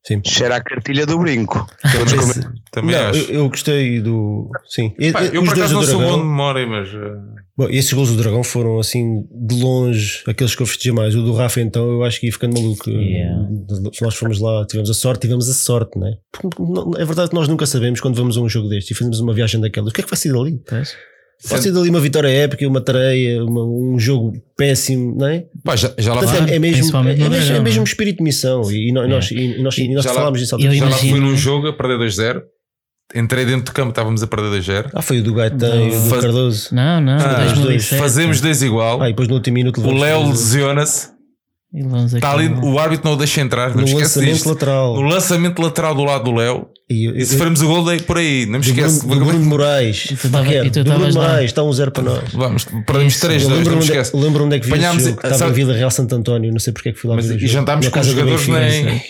Sim. Cheira a cartilha do brinco. Também, Também não, acho. eu, eu gostei do. Sim. Pá, eu os por dois acaso do não sou Dragão- bom de memória, mas. eh, Bom, esses gols do Dragão foram assim de longe aqueles que eu festejei mais. O do Rafa, então, eu acho que ia ficando maluco. Yeah. Se nós fomos lá, tivemos a sorte, tivemos a sorte, né? Porque não- É verdade que nós nunca sabemos quando vamos a um jogo destes e fazemos uma viagem daquelas. O que é que vai sair dali? Pois. Pode sair dali uma vitória épica, uma tareia, uma- um jogo péssimo, não é? Pá, já, já lá Portanto, fui, é, é mesmo, é, mesmo, é Dragão, mesmo é? espírito de missão. E, e nós, nós- e nós, e nós Já lá- falámos disso há eu outro já lá fui num jogo a perder 2-0. Entrei dentro do campo, estávamos a perder 2-0. Ah, foi o do Gaetan e o do Faz- Cardoso. Não, não, Ah, 2007. Fazemos 2 igual. Ah, e depois no último minuto o Léo lesiona-se. Está ali, o árbitro não o deixa entrar. No lançamento disto. lateral. No lançamento lateral do lado do Léo. E eu- E se farmos o gol, daí por aí. Não me esquece. Bruno, do Bruno Moraes. E tu tava- e Bruno. Moraes, está um zero para nós. Vamos, perdemos Isso. 3 Eu 2 lembro não me onde, esquece. lembro onde é que vi Apanhámos- esse jogo, que estava sabe- em Vila Real Santo António, não sei porque é que fui lá Mas, e jogo. jantámos com os jogadores nem.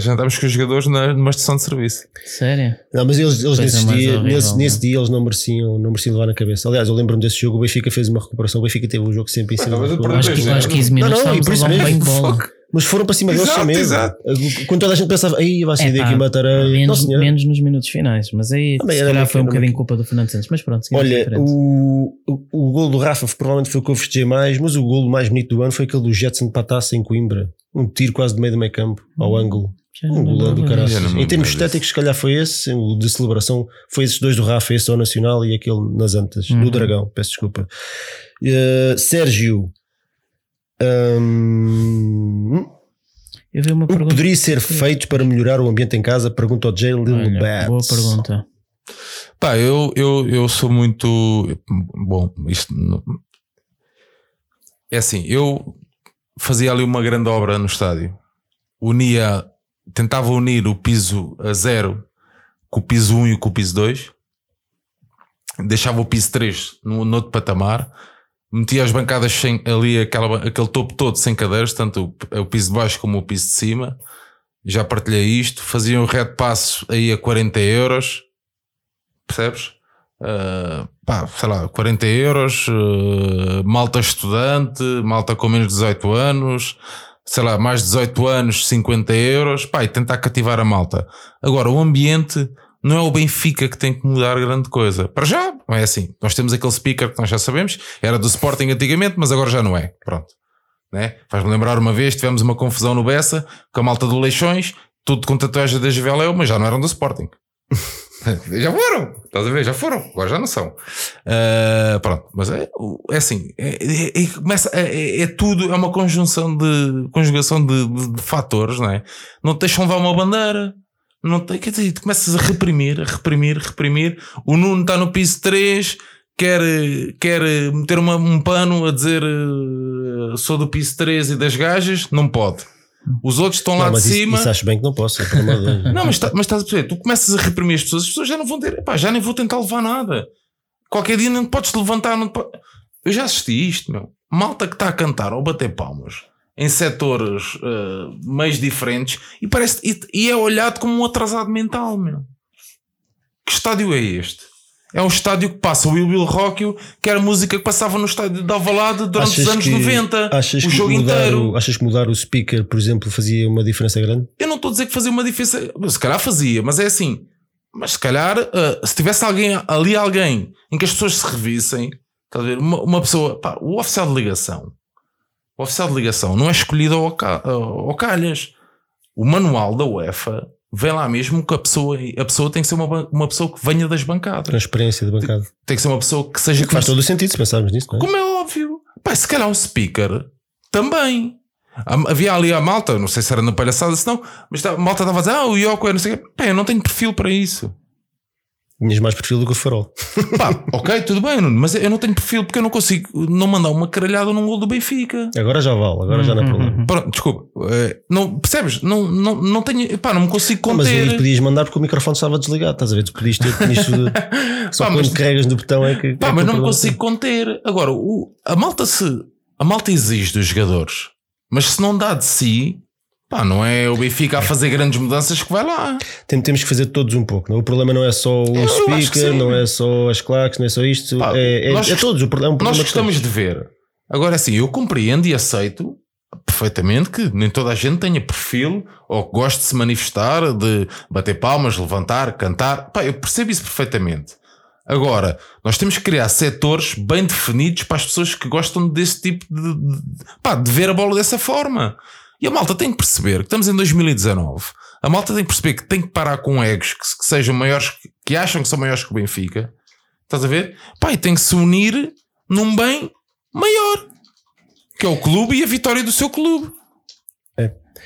Jantámos com os jogadores na- numa estação de serviço. Sério? Não, mas eles, eles nesse, dia, horrível, nesse, não é? nesse dia eles não mereciam, não mereciam levar na cabeça. Aliás, eu lembro-me desse jogo, o Benfica fez uma recuperação, o Benfica teve o jogo sempre em cima. Acho que Pois é. aos 15 Não, minutos não, e estávamos por isso mesmo. Mas foram para cima deles Exato, mesmo. exato. Quando toda a gente pensava, aí vai sair É, daqui uma tareia. Não, Menos, menos nos minutos finais, mas aí Também se era calhar foi um bocadinho culpa do Fernando Santos. Mas pronto, seguimos Olha, o, o, o gol do Rafa provavelmente foi o que eu festejei mais, mas o gol mais bonito do ano foi aquele do Jetson para a taça em Coimbra. Um tiro quase de meio do meio campo, ao ângulo. Já não Um golão do caralho. Em termos estéticos, se calhar foi esse, o de celebração. Foi esses dois do Rafa, esse ao Nacional e aquele nas Antas, Uhum. do Dragão, peço desculpa. Uh, Sérgio, hum, Eu vi uma o que pergunta. poderia ser feito para melhorar o ambiente em casa? Pergunta ao Jay Lil Olha, Babs. boa pergunta. Pá, eu, eu, eu sou muito. Bom, isto. não- É assim, eu. fazia ali uma grande obra no estádio. Unia, tentava unir o piso a zero com o piso 1 e com o piso 2. Deixava o piso 3 no, no outro patamar. Metia as bancadas sem, ali, aquela, aquele topo todo sem cadeiras, tanto o, o piso de baixo como o piso de cima. Já partilhei isto. Fazia um red passo aí a 40 euros. Percebes? Uh, pá, sei lá, 40 euros, uh, malta estudante, malta com menos de 18 anos, sei lá, mais de 18 anos, 50 euros, pá, e tentar cativar a malta. Agora, o ambiente não é o Benfica que tem que mudar grande coisa. Para já, não é assim. Nós temos aquele speaker que nós já sabemos, era do Sporting antigamente, mas agora já não é. Pronto. Né? Faz-me lembrar uma vez, tivemos uma confusão no Bessa com a malta do Leixões, tudo com tatuagem da Juveléu, mas já não eram do Sporting. já foram, estás a ver? Já foram, agora já não são. Uh, pronto, mas é, é assim, é, é, é começa, é, é, tudo, é uma conjunção de conjugação de, de, de, fatores, não é? Não te deixam levar uma bandeira, não te, quer dizer, tu começas a reprimir, a reprimir, a reprimir. O Nuno está no piso 3, quer, quer meter uma, um pano a dizer uh, sou do piso 3 e das gajas, não pode. Os outros estão não, lá de isso, cima. Isso acho bem que não posso. É não, mas, tá, mas estás a perceber? Tu começas a reprimir as pessoas, as pessoas já não vão ter. Já nem vou tentar levar nada. Qualquer dia não podes levantar. Não pode... Eu já assisti isto, meu. Malta que está a cantar ou bater palmas em setores uh, meios diferentes e, parece, e, e é olhado como um atrasado mental, meu. Que estádio é este? É um estádio que passa o Will Will Rock, que era a música que passava no estádio de Alvalade durante achas os anos que, 90. Achas o jogo inteiro. O, achas que mudar o speaker, por exemplo, fazia uma diferença grande? Eu não estou a dizer que fazia uma diferença. Se calhar fazia, mas é assim. Mas se calhar, uh, se tivesse alguém, ali alguém em que as pessoas se revissem, a ver? Uma, uma pessoa, pá, o oficial de ligação, o oficial de ligação não é escolhido ao, ao calhas. O manual da UEFA vem lá mesmo que a pessoa, a pessoa tem que ser uma, uma pessoa que venha das bancadas. Transparência de bancada. Tem, tem que ser uma pessoa que seja. Que faz todo o sentido se pensarmos nisso, não é? Como é óbvio. Pá, se calhar um speaker também. Havia ali a malta, não sei se era na palhaçada, se não, mas a malta estava a dizer, ah, o Yoko é não sei o quê. Pá, eu não tenho perfil para isso. Tinhas mais perfil do que o farol. Pá, ok, tudo bem, Nuno, mas eu não tenho perfil porque eu não consigo não mandar uma caralhada num gol do Benfica. Agora já vale, agora já não é problema. Pronto, desculpa, eh, não, percebes? Não, não, não tenho, pá, não me consigo Não, mas conter. aí podias mandar porque o microfone estava desligado, estás a ver? Tu podias ter de... Só Pá, quando mas- carregas no botão é que. Pá, é que mas o não me problema consigo conter. Agora, o, a malta se. A malta exige dos jogadores, mas se não dá de si, pá, não é o Benfica a fazer grandes mudanças que vai lá. Tem- Temos que fazer todos um pouco. Não? é? O problema não é só o Eu speaker, sim. não é só as claques, não é só isto. Pá, é, é, nós- é todos. O problema, é um Nós problema gostamos de ver. Agora, assim, eu compreendo e aceito perfeitamente que nem toda a gente tenha perfil ou que goste de se manifestar, de bater palmas, levantar, cantar. Pá, eu percebo isso perfeitamente. Agora, nós temos que criar setores bem definidos para as pessoas que gostam desse tipo de, de, pá, de ver a bola dessa forma. E a malta tem que perceber que estamos em 2019. A malta tem que perceber que tem que parar com egos que, que sejam maiores, que acham que são maiores que o Benfica. Estás a ver? E tem que se unir num bem maior. Que é o clube e a vitória do seu clube.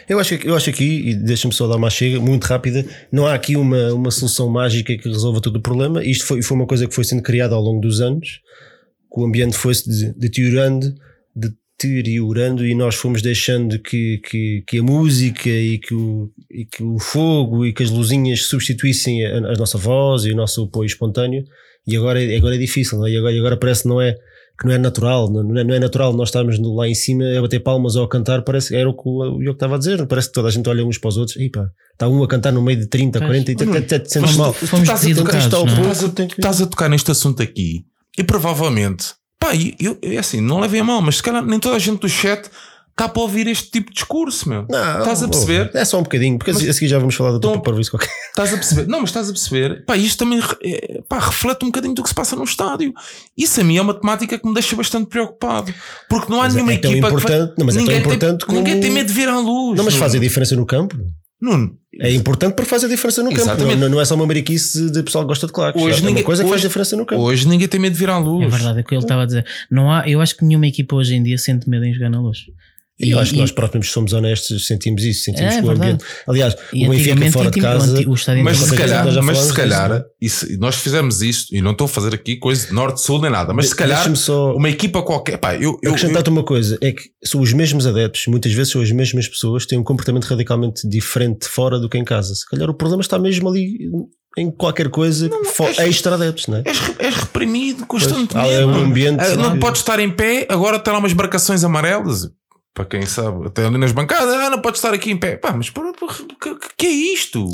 Eu acho, eu acho aqui, e deixa-me só dar uma chega muito rápida, não há aqui uma, uma solução mágica que resolva todo o problema. Isto foi, foi uma coisa que foi sendo criada ao longo dos anos, que o ambiente foi-se de- deteriorando, e nós fomos deixando que, que, que a música e que, o, e que o fogo e que as luzinhas substituíssem a, a nossa voz e o nosso apoio espontâneo. E agora, é- agora é difícil, não é? E agora, e agora parece que não é que não é natural, não é, não é natural nós estarmos lá em cima a bater palmas ou a cantar, parece era o que o o Diogo estava a dizer, parece que toda a gente olha uns para os outros, e pá, está um a cantar no meio de 30, Pois. 40 e até, até te sentes mal. tu- é? estás a tocar neste assunto aqui e provavelmente, pá, e eu, eu, é assim, não levem a mal, mas se calhar nem toda a gente do chat está para ouvir este tipo de discurso, meu. Não, estás a perceber? É só um bocadinho, porque Mas- a seguir já vamos falar do Então- teu parvoíce qualquer. Estás a perceber? Não, mas estás a perceber? Pá, isto também é, pá, reflete um bocadinho do que se passa no estádio. Isso a mim é uma temática que me deixa bastante preocupado. Porque não há Mas é- nenhuma é tão equipa que vai- importante- não, mas é tão ninguém importante tem, como- Ninguém tem medo de vir à luz. Não, mas faz a diferença no campo. Nuno, É importante porque faz a diferença no campo. Exatamente. Não, não é só uma mariquice de pessoal que gosta de claques. Hoje é uma ninguém- coisa que faz hoje- diferença no campo. hoje ninguém tem medo de vir à luz. É verdade, é o que ele estava a dizer. Não há, eu acho que nenhuma equipa hoje em dia sente medo em jogar na luz. E eu acho que e- nós próprios somos honestos, sentimos isso, sentimos É, que o verdade. ambiente. Aliás, e o Benfica fora de casa. Mas se calhar, já mas se calhar, isso- nós fizemos isto e não estou a fazer aqui coisa de norte-sul nem nada, mas se De- calhar deixa-me só- uma equipa qualquer, pá, eu, eu, Acrescentar-te uma coisa, é que são os mesmos adeptos, muitas vezes são as mesmas pessoas, têm um comportamento radicalmente diferente fora do que em casa. Se calhar o problema está mesmo ali em qualquer coisa fo- és- extra adeptos, não é? És, és reprimido constantemente. Pois, é um ambiente Ah, Não que- podes estar em pé, agora tem lá umas marcações amarelas. Para quem sabe, até ali nas bancadas, ah, não podes estar aqui em pé. Pá, mas por, por- que, que é isto?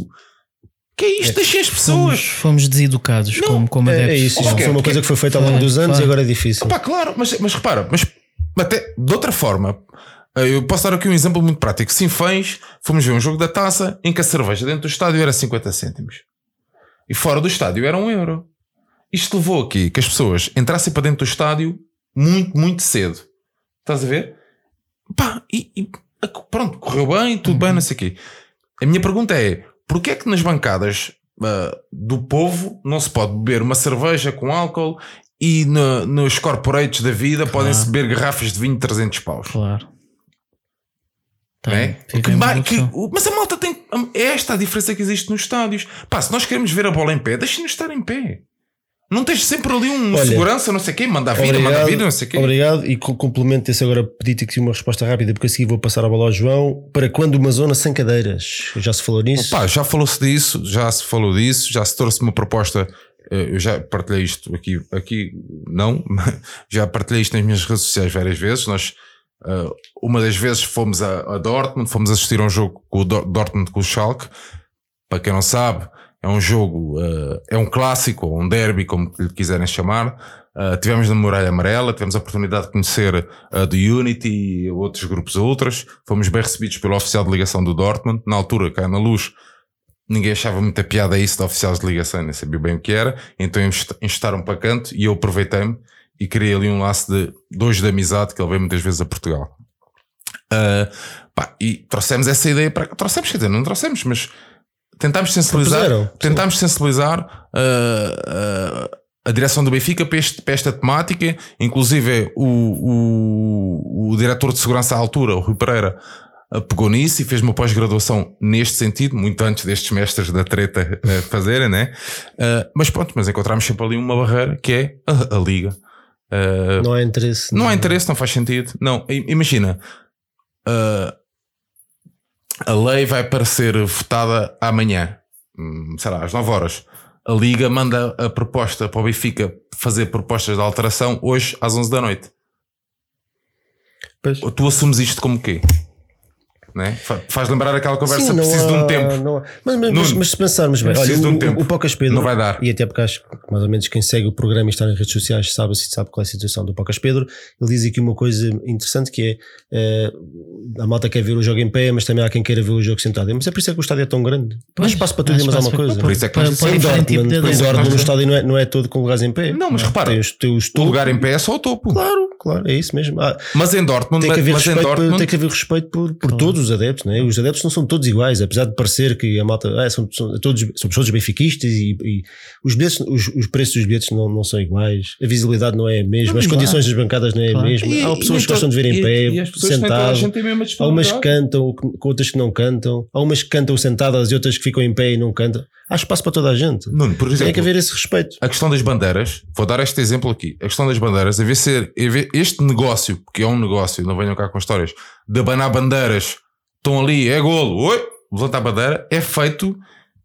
Que é isto? Deixem as Fomos, pessoas. fomos deseducados Não, como, como É, é adeptos. isso, Ok, foi uma porque- coisa que foi feita ao longo dos anos Claro. e agora é difícil. Pá, claro, mas, mas repara, mas até de outra forma, eh, eu posso dar aqui um exemplo muito prático. Sinfãs, fomos ver um jogo da taça em que a cerveja dentro do estádio era 50 cêntimos e fora do estádio era 1 euro. Isto levou aqui que as pessoas entrassem para dentro do estádio muito, muito cedo. Estás a ver? Pá, e, e, pronto, correu bem, tudo bem, não sei o quê. A minha pergunta é: porquê é que nas bancadas ah, do povo não se pode beber uma cerveja com álcool e no- nos corporates da vida podem-se beber garrafas de vinho de 300 paus? Claro. Não Tem, é? Que que- mas a malta tem. É esta a diferença que existe nos estádios. Pá, se nós queremos ver a bola em pé, deixem-nos estar em pé. Não tens sempre ali um Olha, segurança, não sei o quê, manda a vida, manda a vida, não sei o quê. Obrigado e co- complemento esse agora pedi-te aqui uma resposta rápida porque a seguir vou passar a bola ao João para quando uma zona sem cadeiras já se falou nisso Opa, já falou-se disso, já se falou disso, já se trouxe uma proposta. eh, Eu já partilhei isto aqui, aqui não, já partilhei isto nas minhas redes sociais várias vezes. Nós, eh, uma das vezes fomos a, a Dortmund, fomos assistir a um jogo com o Dor- Dortmund com o Schalke. Para quem não sabe, é um jogo, eh, é um clássico, um derby, como lhe quiserem chamar. Uh, tivemos na Muralha Amarela, tivemos a oportunidade de conhecer a do Unity e outros grupos ultras. Fomos bem recebidos pelo oficial de ligação do Dortmund. Na altura, cá na luz, ninguém achava muita piada isso de oficiais de ligação, nem sabia bem o que era. Então instaram para canto e eu aproveitei-me e criei ali um laço de dois de amizade que ele veio muitas vezes a Portugal. Uh, pá, e trouxemos essa ideia para. Trouxemos, quer dizer, não trouxemos, mas tentámos sensibilizar, Propuseram, tentámos sensibilizar uh, uh, a direção do Benfica para, este- para esta temática, inclusive o, o, o diretor de segurança à altura, o Rui Pereira, uh, pegou nisso e fez uma pós-graduação neste sentido, muito antes destes mestres da treta uh, fazerem, né? Uh, mas pronto, mas encontramos sempre ali uma barreira que é a, a liga. Uh, não há interesse não há interesse, não faz sentido. Não, imagina. ah, a lei vai para ser votada amanhã, hum, sei lá, às 9 horas. A Liga manda a proposta para o Benfica fazer propostas de alteração hoje às 11 da noite. Pois. Tu assumes isto como quê? Né? Fa- Faz lembrar aquela conversa, Sim, preciso de há- um tempo. não Mas, mas- mas- Nuno, mas se pensarmos bem, olha, preciso de o, um o- tempo. o Pocas Pedro, Não vai dar. e até porque acho que mais ou menos quem segue o programa e está nas redes sociais sabe, sabe qual é a situação do Pocas Pedro. Ele diz aqui uma coisa interessante que é eh, a malta quer ver o jogo em pé, mas também há quem queira ver o jogo sentado. Mas é por isso é que o estádio é tão grande. Pois, espaço para tudo há e mais alguma para- coisa. Por isso é que para- para Dortmund, tipo de. Dortmund, no nós- estádio não é, não é todo com lugares em pé. Não, mas repara, Tem os, tem os O lugar em pé é só o topo. Claro, claro, é isso mesmo. Ah, Mas em Dortmund, tem que haver mas em respeito, por, Dortmund tem que haver respeito por todos os adeptos, né? Os adeptos não são todos iguais, apesar de parecer que a malta ah, são, são todos, somos todos benfiquistas e, e os, bilhetes, os, os preços dos bilhetes não, não são iguais, a visibilidade não é a mesma, Não, as condições das bancadas não é a Claro. mesma. E- há pessoas que gostam de ver em e- pé, e a sentado. gente tem a mesma Há umas que disponibilidade. cantam, com outras que não cantam, há umas que cantam sentadas e outras que ficam em pé e não cantam. Há espaço para toda a gente. Nuno, por Tem que exemplo, haver esse respeito. a questão das bandeiras, vou dar este exemplo aqui. A questão das bandeiras, a ver ser a ver este negócio, porque é um negócio, não venham cá com histórias, de abanar bandeiras, estão ali, é golo, oi, levanta a bandeira, é feito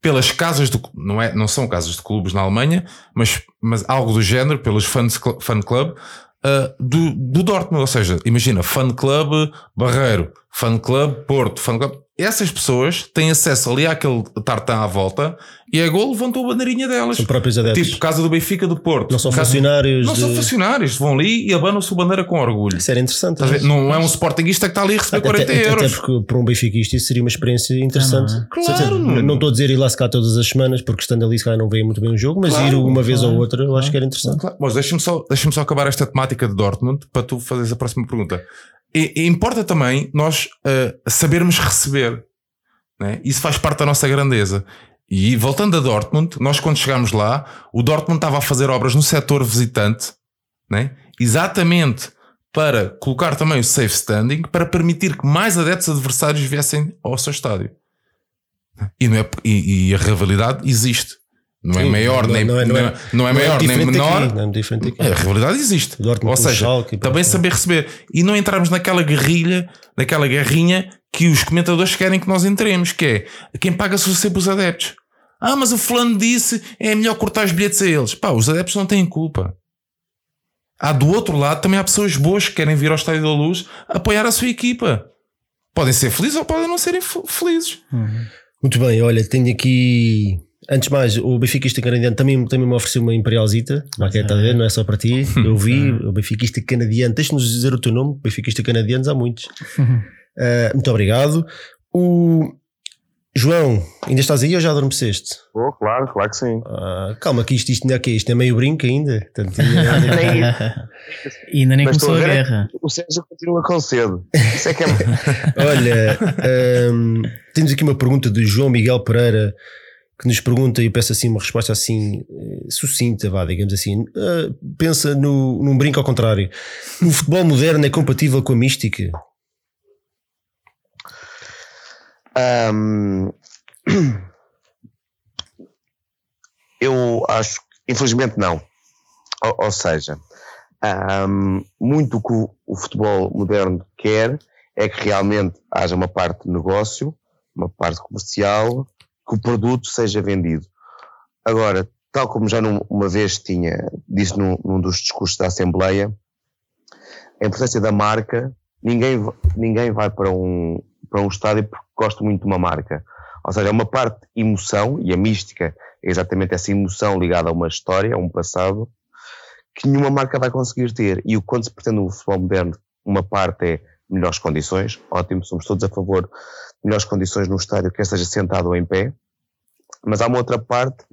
pelas casas do não é não são casas de clubes na Alemanha, mas, mas algo do género, pelos fans, fan club ah, do, do Dortmund, ou seja, imagina, fan club Barreiro, fan club Porto, fan club essas pessoas têm acesso ali àquele tartan à volta e é gol, levantou a bandeirinha delas. São próprios adeptos. Tipo, casa do Benfica do Porto. não são Casa- funcionários. Não de... são funcionários. Vão ali e abanam-se a bandeira com orgulho. Isso era interessante. A ver? Não é um sportinguista que está ali a receber 40 até, até- euros. Até porque para um benfiquista isso seria uma experiência interessante. Ah? Certo? Claro, Não- estou a dizer ir lá se cá todas as semanas, porque estando ali se calhar não veio muito bem o jogo, mas Claro, ir uma vez claro, ou outra eu acho que era interessante. Claro. Mas deixa-me só, deixa só acabar esta temática de Dortmund para tu fazeres a próxima pergunta. E, e importa também nós ah, sabermos receber. Né? Isso faz parte da nossa grandeza. E voltando a Dortmund, nós quando chegámos lá, o Dortmund estava a fazer obras no setor visitante, né? exatamente para colocar também o safe standing para permitir que mais adeptos adversários viessem ao seu estádio. E, é, e, e a rivalidade existe. Não é maior, não- nem, não é- não é- não é maior nem menor. aqui, não é. A rivalidade existe. Ou seja, Schalke também saber receber. E não entrarmos naquela guerrilha, naquela guerrinha que os comentadores querem que nós entremos, que é quem paga são sempre os adeptos. Ah, mas o fulano disse é melhor cortar os bilhetes a eles. Pá, os adeptos não têm culpa. Há do outro lado também há pessoas boas que querem vir ao Estádio da Luz apoiar a sua equipa. Podem ser felizes ou podem não serem fe- felizes. Muito bem, olha, tenho aqui. Antes de mais, o Benfiquista canadiano também, também me ofereceu uma Imperialzita. Está a ver, não é só para ti. Eu vi, o Benfiquista canadiano. Deixa-nos dizer o teu nome, Benfiquista canadianos, há muitos. Ah, muito obrigado. O João, ainda estás aí ou já adormeceste? Oh, claro, claro que sim. Ah, calma, que isto, isto ainda é que Isto é meio brinco ainda. Portanto, ainda- Nem- E ainda nem Mas começou a a ver- guerra. O Sérgio continua com cedo. Isso é que é. Olha, hum, temos aqui uma pergunta de João Miguel Pereira que nos pergunta e eu peço assim uma resposta assim eh, sucinta, vá, digamos assim. Ah, pensa no, num brinco ao contrário. O futebol moderno é compatível com a mística? Ahm, eu acho infelizmente, não. Ou, ou seja, ahm, muito o que o, o futebol moderno quer é que realmente haja uma parte de negócio, uma parte comercial, que o produto seja vendido. Agora, tal como já num- uma vez tinha, disse num, num dos discursos da Assembleia, a importância da marca, ninguém, ninguém vai para um, para um estádio porque gosta muito de uma marca. Ou seja, é uma parte emoção, e a mística é exatamente essa emoção ligada a uma história, a um passado, que nenhuma marca vai conseguir ter. E o quando se pretende no futebol moderno, uma parte é melhores condições, ótimo, somos todos a favor melhores condições no estádio, quer seja sentado ou em pé, mas há uma outra parte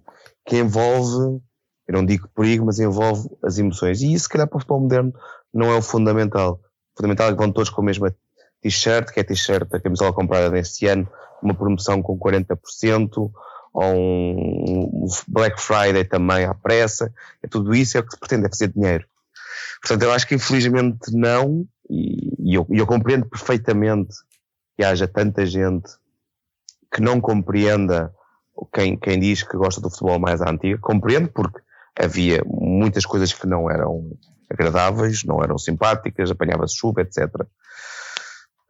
que envolve, eu não digo perigo, mas envolve as emoções. E isso, se calhar, para o futebol moderno não é o fundamental. O fundamental é que vão todos com a mesma t-shirt, que é t-shirt, a camisola comprada nesse ano, uma promoção com 40%, ou um Black Friday também à pressa. É tudo isso é o que se pretende, é fazer dinheiro. Portanto, eu acho que infelizmente não, e, eu, eu compreendo perfeitamente que haja tanta gente que não compreenda quem, quem diz que gosta do futebol mais à antiga. Compreendo porque havia muitas coisas que não eram agradáveis, não eram simpáticas, apanhava-se chuva, etc.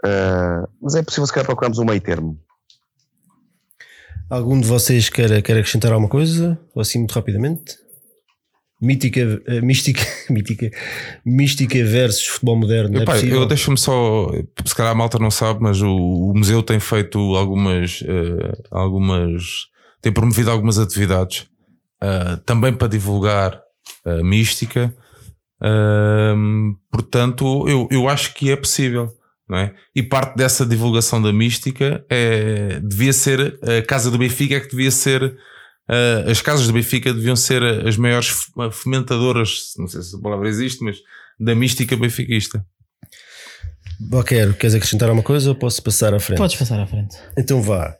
Ah, mas é possível se calhar procurarmos um meio termo. Algum de vocês quer, quer acrescentar alguma coisa? Ou assim muito rapidamente? Mítica, eh, mística, mítica, mística versus futebol moderno. Epá, é eu deixo-me só, se calhar a malta não sabe, mas o, o museu tem feito algumas, eh, algumas, tem promovido algumas atividades eh, também para divulgar a mística. Ahm, portanto, eu, eu acho que é possível. Não é? E parte dessa divulgação da mística é, devia ser a casa do Benfica, é que devia ser eh, as casas do Benfica deviam ser as maiores f- fomentadoras, não sei se a palavra existe, mas da mística benfiquista. Boquero, queres acrescentar alguma coisa ou posso passar à frente? Podes passar à frente. Então vá.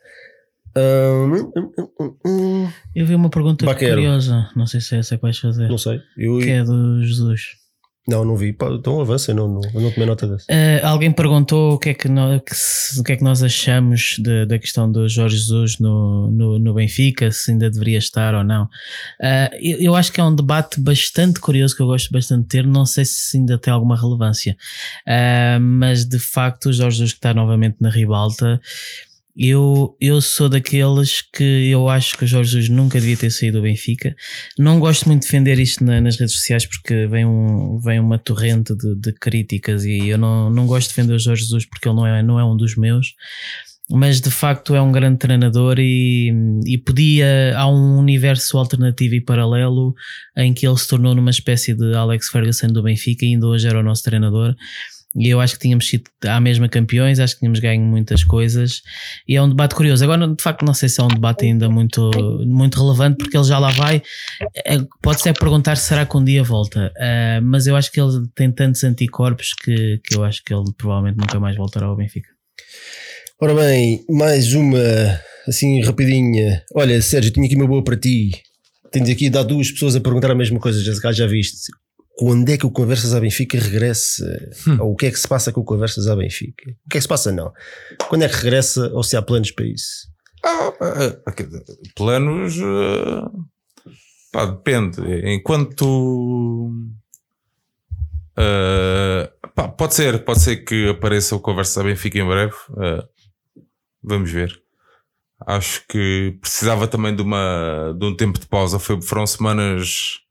Hum, hum, hum, hum, Eu vi uma pergunta Baquero. curiosa, não sei se é essa que vais fazer, não sei. Eu, que é do Jesus. Não, não vi. Então avança, não, não, eu não tomei nota dessa. Eh, alguém perguntou o que é que nós, que o que é que nós achamos de- da questão do Jorge Jesus no, no, no Benfica, se ainda deveria estar ou não. Eh, eu, eu acho que é um debate bastante curioso que eu gosto bastante de ter, não sei se ainda tem alguma relevância, Eh, mas de facto o Jorge Jesus que está novamente na ribalta. Eu, eu sou daqueles que eu acho que o Jorge Jesus nunca devia ter saído do Benfica. Não gosto muito de defender isto na- nas redes sociais porque vem, um, vem uma torrente de, de críticas e eu não, não gosto de defender o Jorge Jesus porque ele não é, não é um dos meus. Mas de facto é um grande treinador e, e podia. Há um universo alternativo e paralelo em que ele se tornou numa espécie de Alex Ferguson do Benfica e ainda hoje era o nosso treinador. E eu acho que tínhamos sido à mesma campeões, acho que tínhamos ganho muitas coisas. E é um debate curioso. Agora, de facto, não sei se é um debate ainda muito, muito relevante, porque ele já lá vai. É, Pode-se é perguntar se será que um dia volta. Ah, mas eu acho que ele tem tantos anticorpos que, que eu acho que ele provavelmente nunca mais voltará ao Benfica. Ora bem, mais uma assim rapidinha. Olha, Sérgio, tinha aqui uma boa para ti. Tens aqui dá duas pessoas a perguntar a mesma coisa, já, já viste. Quando é que o Conversas à Benfica regressa? Ou o que é que se passa com o Conversas à Benfica? O que é que se passa? Não. Quando é que regressa ou se há planos para isso? Ah, ah, ah, planos. ah, pá, depende. Enquanto. ah, pá, pode ser, pode ser que apareça o Conversa Benfica em breve. ah, vamos ver. Acho que precisava também de, uma, de um tempo de pausa. Foi, foram semanas.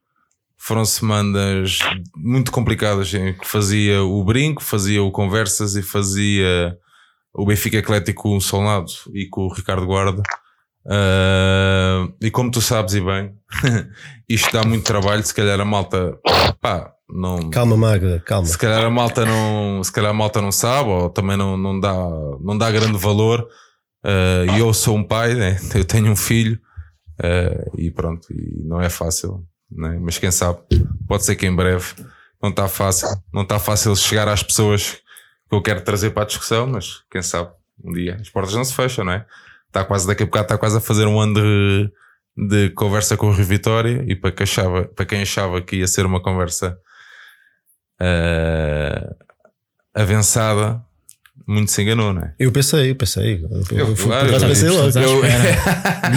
Foram semanas muito complicadas em que fazia o brinco, fazia o conversas e fazia o Benfica Eclético com o Solnado e com o Ricardo Guarda. Ah, e como tu sabes e bem, isto dá muito trabalho. Se calhar a malta, pá, não, Calma, Magda, calma. se calhar a malta não, se calhar a malta não sabe ou também não, não, dá, não dá grande valor. E eu sou um pai, né? eu tenho um filho ah, e pronto, e não é fácil, né? mas quem sabe, pode ser que em breve não está fácil, não está fácil chegar às pessoas que eu quero trazer para a discussão, mas quem sabe, um dia as portas não se fecham, não é? Está quase daqui a bocado, está quase a fazer um ano de, de conversa com o Rio Vitória e para quem achava, para quem achava que ia ser uma conversa ah, avançada, muito se enganou, não é? Eu pensei, eu pensei. Eu, eu, fui- claro, por acaso eu- pensei logo.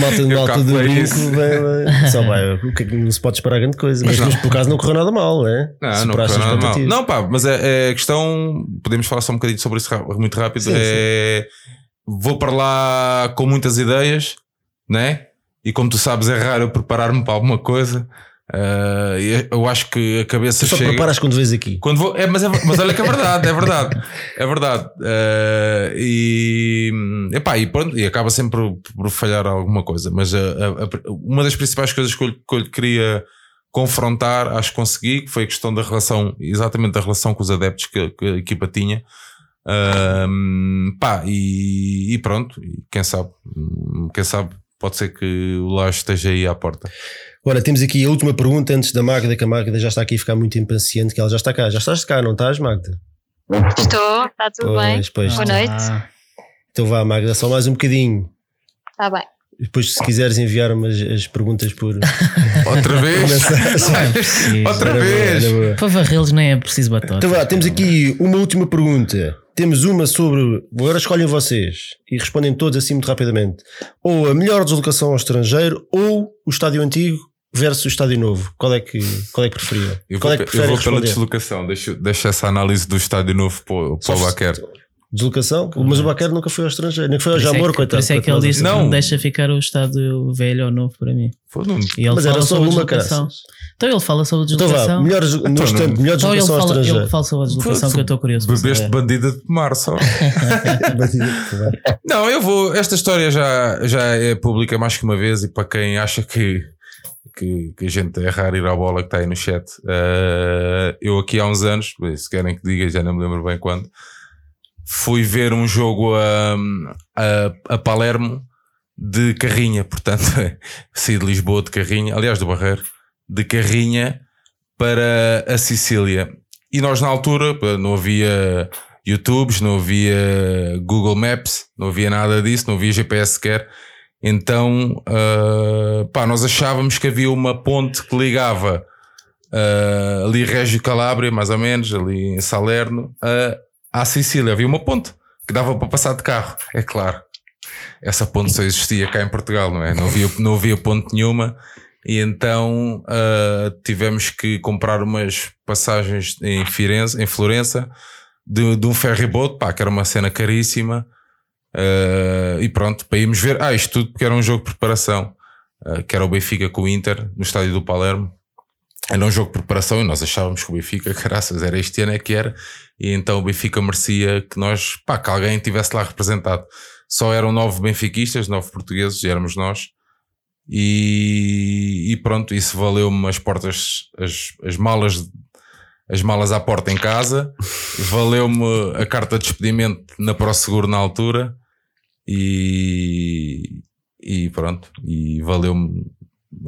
Malta, Eu do. Só vai, o que é que não se pode esperar grande coisa. Mas, mas por acaso não correu nada mal, é? Não, não, Superaste correu nada mal. não, pá, mas é, é a questão. Podemos falar só um bocadinho sobre isso muito rápido. Sim, é, Vou para lá com muitas ideias, né? E como tu sabes, é raro eu preparar-me para alguma coisa. E eu acho que a cabeça Tu só chega. preparas quando vês aqui. Quando vou, é, mas, é, mas olha que é verdade, é verdade, é verdade. Eh, e, epá, e, pronto, e acaba sempre por, por falhar alguma coisa. Mas a- a- a- uma das principais coisas que eu, lhe- que eu queria confrontar, acho que consegui, que foi a questão da relação, exatamente da relação com os adeptos que, que a equipa tinha. Ahm, pá, e, e pronto, quem sabe, quem sabe, pode ser que o Laje esteja aí à porta. Ora, temos aqui a última pergunta antes da Magda, que a Magda já está aqui a ficar muito impaciente, que ela já está cá. Já estás cá, não estás, Magda? Estou, está tudo bem? Pois, pois. Boa noite. Então vá, Magda, só mais um bocadinho. Está bem. Depois, se quiseres enviar-me as, as perguntas por. Outra vez? preciso. Outra boa, vez? na boa. Para varrê-los nem é preciso batota. Então vá, temos aqui uma última pergunta. Temos uma sobre. Agora escolhem vocês e respondem todos assim muito rapidamente. Ou a melhor deslocação ao estrangeiro ou o estádio antigo versus o estádio novo. Qual é que, qual é que preferia? Eu qual vou, é que eu vou pela responder? deslocação, deixa, deixa essa análise do estádio novo para, o- para o Baquer. Deslocação? Mas o Baquer nunca foi ao estrangeiro, nem foi ao é Jamor, que- coitado. Por isso é que ele disse que Não. não deixa ficar o estádio velho ou novo para mim. Foda-me. E ele Mas fala era só sobre uma deslocação. Então ele fala sobre a Então vá, deslocação. melhor, no não- instante, melhor Então ele deslocação ao fala, ele estrangeiro. fala sobre a deslocação que eu estou curioso Bebeste bandida de mar só. Não, eu vou. Esta história já, já é pública mais que uma vez e para quem acha que, que, que a gente é raro ir à bola que está aí no chat, eh, eu aqui há uns anos, se querem que diga, já não me lembro bem quando, fui ver um jogo a, a, a Palermo de carrinha, portanto, saí de Lisboa de carrinha, aliás, do Barreiro, de carrinha para a Sicília. E nós, na altura, não havia YouTubes, não havia Google Maps, não havia nada disso, não havia GPS sequer. Então, ah, pá, nós achávamos que havia uma ponte que ligava ah, ali Régio Calabria, mais ou menos, ali em Salerno, a, à Sicília. Havia uma ponte que dava para passar de carro, é claro. Essa ponte só existia cá em Portugal, não é? Não havia, não havia ponte nenhuma. E então ah, tivemos que comprar umas passagens em Firenze, em Florença, de, de um ferryboat, pá, que era uma cena caríssima. Ah, e pronto, para irmos ver. Ah, isto tudo porque era um jogo de preparação, ah, que era o Benfica com o Inter, no estádio do Palermo. Era um jogo de preparação e nós achávamos que o Benfica, graças, era este ano é que era. E então o Benfica merecia que nós, pá, que alguém tivesse lá representado. Só eram nove benfiquistas, nove portugueses, éramos nós. E, e pronto, isso valeu-me as portas, as, as malas, as malas à porta em casa, valeu-me a carta de despedimento na ProSeguro na altura e, e pronto, e valeu-me.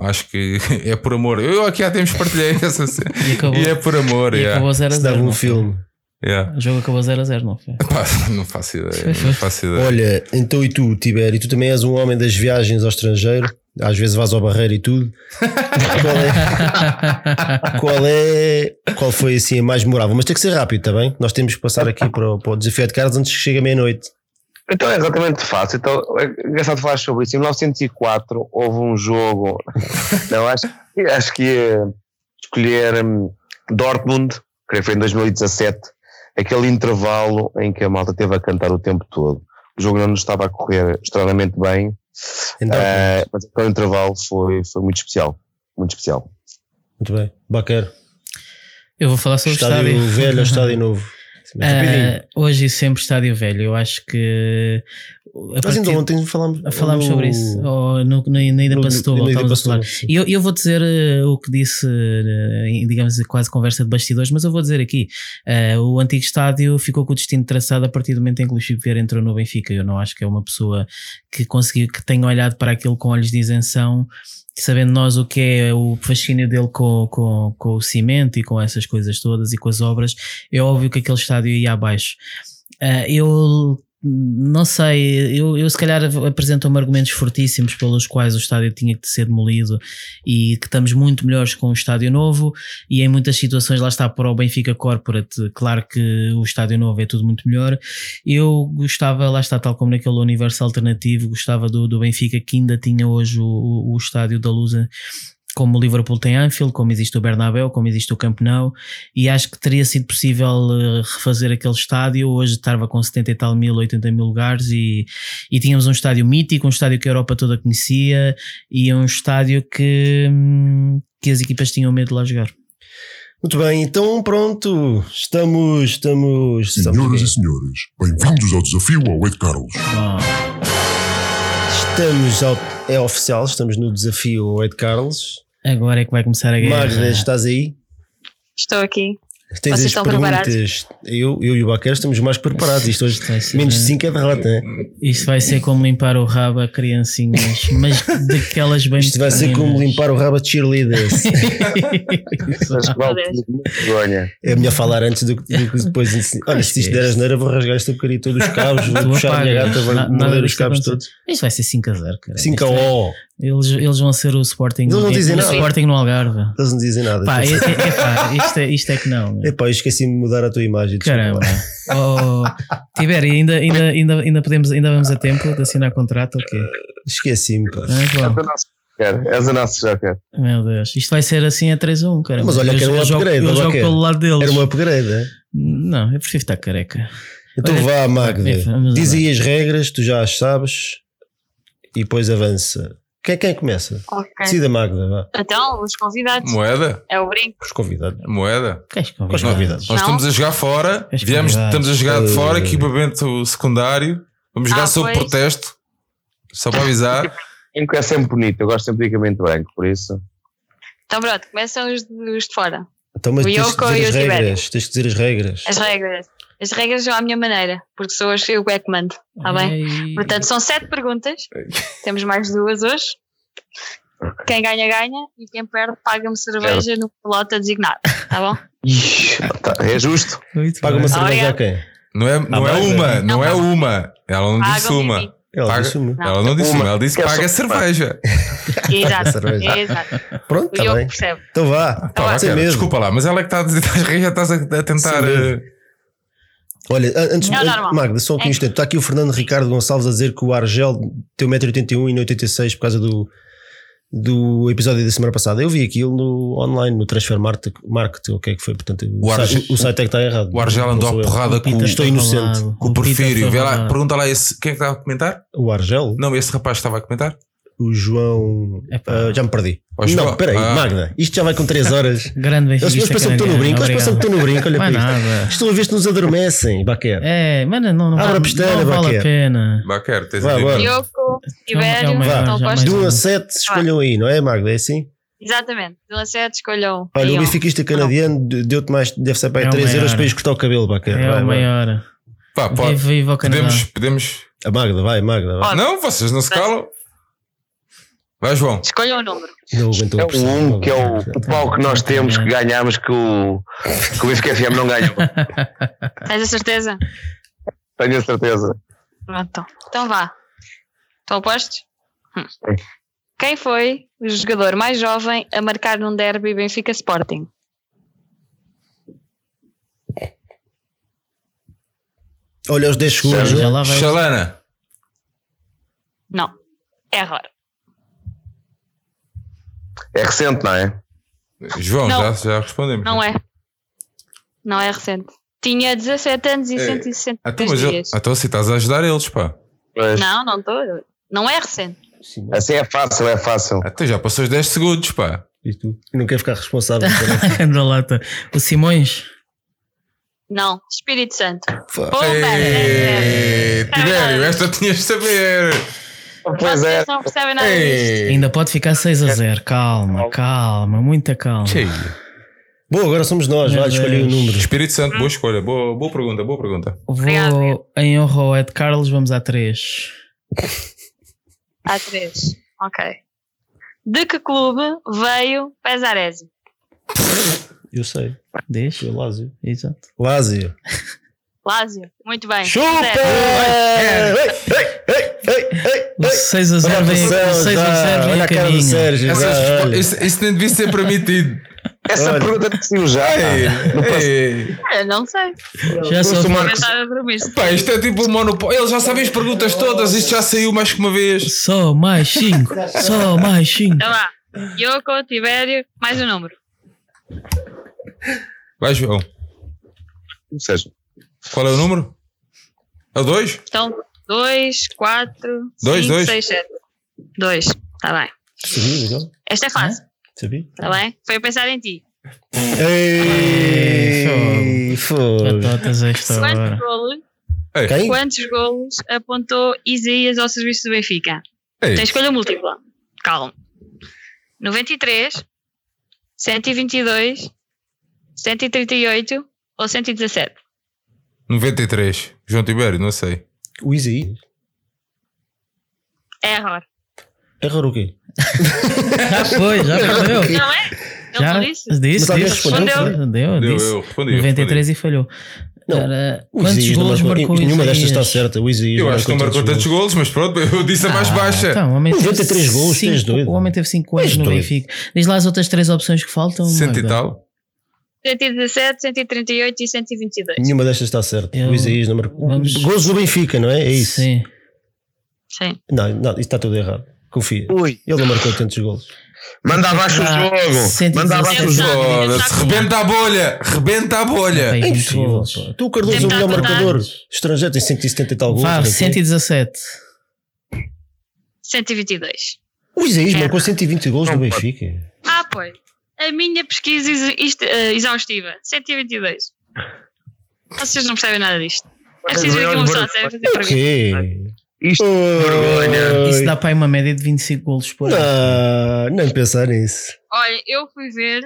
Acho que é por amor. Eu aqui há tempos partilhei essa cena. E acabou, E é por amor, e yeah. acabou 0 a Se 0. dava um filme. Yeah. O jogo acabou 0 a 0, não foi? Pá, não faço ideia. Não faço ideia. Olha, então e tu, Tibério, tu também és um homem das viagens ao estrangeiro. às vezes vais ao barreiro e tudo. qual, é, qual é. Qual foi assim a mais memorável? Mas tem que ser rápido também. Nós temos que passar aqui para o, para o desafio de Carlos antes que chegue a meia-noite. Então é exatamente fácil. Então, é engraçado falar sobre isso. Em 1904 houve um jogo. Não, acho, acho que ia escolher hum, Dortmund, creio que foi em 2017, aquele intervalo em que a malta teve a cantar o tempo todo. O jogo não nos estava a correr extremamente bem, Então, eh, mas aquele intervalo foi, foi muito especial. Muito especial. Muito bem. Baquer. Eu vou falar sobre o Estádio estádio velho ou estádio novo? Ah, hoje e sempre estádio velho. Eu acho que. a Mas partir- ainda ontem falámos, Falámos no- sobre isso. Ou no, no- na ida para. Setúbal. E eu, eu vou dizer eh, o que disse, em, digamos, quase conversa de bastidores, mas eu vou dizer aqui: eh, o antigo estádio ficou com o destino traçado a partir do momento em que o Luís Vieira entrou no Benfica. Eu não acho que é uma pessoa que conseguiu, que tenha olhado para aquilo com olhos de isenção. Sabendo nós o que é o fascínio dele com, com, com o cimento e com essas coisas todas e com as obras, é óbvio que aquele estádio ia abaixo. Ah, eu não sei, eu, eu se calhar apresentam-me argumentos fortíssimos pelos quais o estádio tinha que ser demolido e que estamos muito melhores com o estádio novo e em muitas situações lá está para o Benfica Corporate, claro que o estádio novo é tudo muito melhor. Eu gostava, lá está tal como naquele universo alternativo, gostava do, do Benfica que ainda tinha hoje o, o, o estádio da Luz como o Liverpool tem Anfield, como existe o Bernabéu, como existe o Camp Nou, e acho que teria sido possível eh, refazer aquele estádio. Hoje estava com 70 e tal mil, 80 mil lugares e, e tínhamos um estádio mítico, um estádio que a Europa toda conhecia e um estádio que, hum, que as equipas tinham medo de lá jogar. Muito bem, então pronto. Estamos. Estamos. estamos Senhoras aqui. e senhores, bem-vindos ao desafio ao Ed Carlos. Bom, Estamos ao, é oficial, estamos no desafio Ed Carlos. agora é que vai começar a guerra. Magda, estás aí? Estou aqui. Tens Vocês as estão perguntas. Eu, eu e o Baquer estamos mais preparados. Isto hoje, Vai ser- menos de 5 é derrota. né? Isto vai ser como limpar o rabo a criancinhas, mas daquelas bem Isto vai ser como limpar o rabo a cheerleaders. É melhor falar antes do que, do que depois. Olha, se isto der asneira, vou rasgar esta porcaria todos os cabos, vou puxar a minha gata, vou morder os cabos todos. Isto vai ser 5 a 0, cara. 5 a Isto é- O. Eles, eles vão ser o Sporting, Eles não dizem o nada. Sporting no Algarve. Eles não dizem nada. Pá, é, é- é pá, isto, é, isto é que não. meu. Epá, eu esqueci-me de mudar a tua imagem. Caramba. Oh, Tibério, ainda, ainda, ainda, ainda, podemos, ainda vamos a tempo de assinar contrato ou quê? Esqueci-me, pá. És bom. o nosso joker. Meu Deus, isto vai ser assim a 3-1, cara. Mas olha que era um upgrade, eu jogo pelo lado deles. Era uma upgrade, é? Não, eu prefiro estar careca. Então Olha, vá, Magda. é, vamos Diz lá. aí as regras, tu já as sabes. E depois avança. Quem, quem começa? Ok. Decida, Magda, vá. Então, os convidados. Moeda? É o brinco. Os convidados. Moeda? Quais convidar? convidados? Nós Não. estamos a jogar fora, viemos, estamos a jogar de fora, Eh. equipamento secundário. Vamos jogar Ah, sob pois. protesto. Só para avisar. É sempre bonito. Eu gosto sempre de equipamento branco, por isso. Então, pronto, começam os, de- os de fora. Então, mas O Yoko e as o regras. Tens que dizer as regras. As regras. As regras são à minha maneira, porque sou eu que é que mando. Está bem? Ei. Portanto, são sete perguntas. Temos mais duas hoje. Quem ganha, ganha. E quem perde, paga-me cerveja no pelota designado. Tá bom? Ih, tá, é justo. Paga uma cerveja a quem? Não é, não é uma, não Não, é não. uma. Ela não disse uma. a. Ela Paga- disse uma. Não. Ela não disse Uma. uma, ela disse Quer paga só- cerveja. Exato. cerveja. Exato. Pronto, está Yoko bem. percebe. Então vá. Pá, Tá cara, medo. desculpa lá, mas ela é que está a dizer, já estás a, a tentar. Eh, Olha, an- antes, Não, an- normal. Magda, só aqui um É. instante. Está aqui o Fernando Ricardo Gonçalves a dizer que o Argel tem 1,81m e 86 por causa do, do episódio da semana passada. Eu vi aquilo no online, no Transfer Market, market o que é que foi. Portanto, o, O site, Argel- o site é que está errado. O Argel andou a porrada com, Pita Estou inocente. com o Porfírio. Vê lá, pergunta lá esse. Quem é que estava a comentar? O Argel? Não, esse rapaz estava a comentar. O João. Ah, já me perdi. João. Não, espera aí, Ah. Magda. Isto já vai com 3 horas. Grande Eles pensam que estou no brinco. Eles pensam que estou no brinco. Olha para é isto. Estou a ver se nos adormecem, Baquer. É, mano, não, não, Abre a vale, não vale Baquer. a pena. Baquer, tens Vai, a. Yoko, Tibério, É o maior, estão já postos? De 1 a um. 7, escolham aí, não é, Magda? É assim? Exatamente. De 1 a 7, escolham. Olha, o benfiquista canadiano deu-te mais, deve ser para aí É o 3 euros maior. para ir cortar o cabelo, Baquer. É Vai, vai. maior. Pá, pode. Viva, viva o Canadá. Podemos, podemos. A Magda, vai, Magda. Vai. Não, vocês não se calam. Vai, João. Escolham o número. Não aguentou É a pressão. um que é o, o pau que nós temos que ganhamos que o, que o Benfica FM não ganhou. Tens a certeza? Tenho a certeza. Pronto. Então vá. Estão postos? Hum. Quem foi o jogador mais jovem a marcar num derby Benfica Sporting? Olha os 10 segundos. Xalana. Não. Error. É recente, não é? João, Não. já, já respondemos. Não é. Não é recente. Tinha 17 anos e É. 163 Então, mas ele, dias. então se estás a ajudar eles, pá. Mas Não, não estou. Não é recente. Sim, assim é fácil, é fácil. Até já passou os 10 segundos, pá. E tu? Não quer ficar responsável por Anda lata. O Simões. Não. Espírito Santo. Pumba, Ei. Tibério, esta tinhas de saber. Pois é. Não percebem nada disto. Ainda pode ficar 6 a 0. Calma, calma, muita calma. Cheio. Bom, agora somos nós. Vai Meu escolher o Deus. número. Espírito Santo, boa escolha. Boa, boa pergunta, boa pergunta. Vou em honra ao Ed Carlos, vamos a 3. Há três. Ok. De que clube veio Pesarese? Eu sei. Deixa. Foi o Lázio. Exato. Lázio. Lázio. Muito bem. Chupa! Zero. Ei, ei, ei, ei, O ei. 6 a 0 Olha a vem, o 6 a já. 0 vem Olha a a cara do caminho. Sérgio. Essas olha. isso, isso nem devia ser permitido. Essa É. pergunta decidiu já. Ei, Não posso- ei. Eu não sei. Já sou Marcos. dormir. Pá, isto é tipo o monopólio. Eles já sabem as perguntas todas. Isto já saiu mais que uma vez. Só mais 5. Só mais 5. Então vá. Yoko, Tibério, mais um número. Vai, João. Seja, Qual é o número? É o 2? Então, 2, 4, Dois, 5, dois. 6, 7. 2. Está bem. Sabia? Esta é fácil. Sabia? Está bem? Foi a pensar em ti. Ei, foi. Batatas esta Quantos hora. golos, Quem? quantos golos apontou Isaías ao serviço do Benfica? Ei, Tem escolha múltipla. Calma. 93, 122, 138 ou 117? 93. João Tibério, não sei. O Easy. Error. Error o quê? Já foi, já perdeu. Não é? Ele Já não disse? disse, disse. respondeu, Respondeu. Deu, Deu, disse. eu respondi. eu 93 e falhou. Não, O quantos golos marcou. marcou o Nenhuma destas está certa. O respondi. Eu acho que não marcou tantos golos, mas pronto, eu disse a mais Ah, baixa. Então, o homem teve 93 golos, cinco- tens doido. O homem teve 5 anos no. Benfica. Diz lá as outras três opções que faltam. 100 e tal. 117, 138 e 122. Nenhuma destas está certa. Eu- O Isaías não marcou. Vamos- Gols do Benfica, não é? É isso. Sim. Sim. Não, não, isso está tudo errado. Confia. ui, Ele não marcou tantos gols. manda abaixo o Ah, jogo. 117. Manda abaixo o jogo. Rebenta a bolha, rebenta a bolha. É impossível. Tu, o Cardoso, é o melhor marcador estrangeiro, tem 170 e tal gols. Vá, não sei. 117. 122. O Isaías É. marcou 120 gols no Benfica. Ah, pois. A minha pesquisa eh, exaustiva. 122. Vocês não percebem nada disto. É preciso ver aqui uma pessoa a sério fazer O perguntas. quê? Isto vergonha. Isso dá para aí uma média de 25 golos por ano. Não, nem pensar nisso. Olha, eu fui ver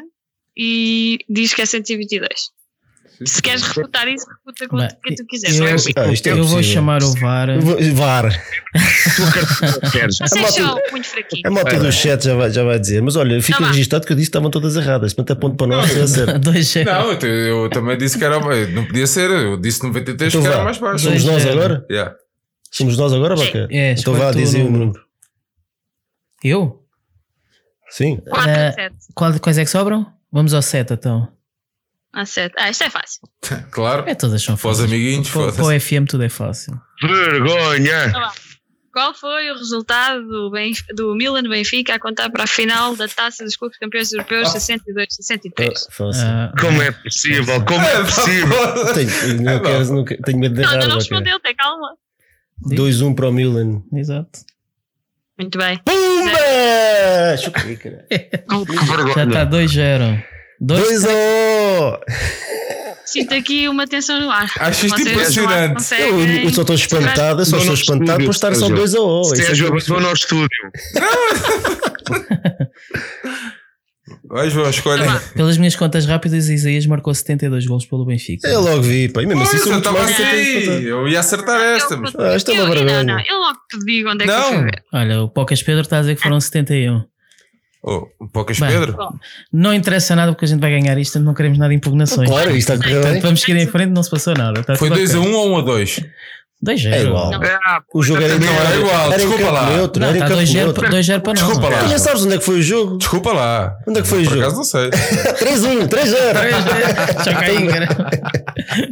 e diz que é 122. Se queres refutar isso, refuta com o que tu quiseres. eu- não é. Ah, isto é eu vou chamar o VAR. Vou- VAR. queres. a Vocês malta- são muito fraquinhos. A malta do chat já vai, já vai dizer. Mas olha, fica Tá registado que eu disse que estavam todas erradas. Portanto, é ponto para nós. É certo. 2 Não, eu, também disse que era. Não podia ser, eu disse 93 Então que era vá. mais baixo. Somos nós agora? Yeah. Somos nós agora. Baca? É, Então escolhe vá dizer o número. Eu? Sim. 4 Eh, a 7. Qual, quais é que sobram? Vamos ao 7 então. Acerta. Ah, isto é fácil. claro. É, todas são fáceis. Para os amiguinhos, para, para o FM tudo é fácil. Vergonha! Qual foi o resultado do, Benf... do Milan Benfica a contar para a final da taça dos clubes campeões europeus ah. 62-63? Ah, ah. Como é possível? Como é, é tá possível? tenho, não é, tá quero, não quero, tenho medo de errar. Não, não respondeu, tem calma. 2-1 para o Milan. Exato. Muito bem. Pumba! Choquei, cara. Já está 2-0. Dois, a oh! Sinto aqui uma tensão no ar. Acho isto impressionante. Eu, eu só estou espantado, eu só estou espantado por estar tá, só dois a oh. Sérgio, abandona no estúdio. Vais, vou, escolha. Pelas minhas contas rápidas, Isaías marcou 72 gols pelo Benfica. Eu logo vi, pá. E mesmo assim, eu estava assim. Eu ia acertar ah, esta, mas. Ah, esta é eu, não, não, eu logo te digo onde é que eu. Olha, o Pocas Pedro está a dizer que foram ah. 71. Oh, Pocas Bem. Pedro? Não interessa nada porque a gente vai ganhar isto, não queremos nada de impugnações. Claro, isto está a correr Portanto, vamos seguir em frente, não se passou nada. Está Foi tudo 2 a ok. 1 ou 1 a 2? 2-0. É igual. Não. Ah, O jogo era, Não, era igual, era desculpa lá. neutro. Não, Era em está campo 2-0 neutro. pa- 2-0 para nós. Desculpa lá. Tu já sabes onde é que foi o jogo? Desculpa lá. Onde é que foi o Por jogo? acaso não sei. 3-1, 3-0. Já caí, cara.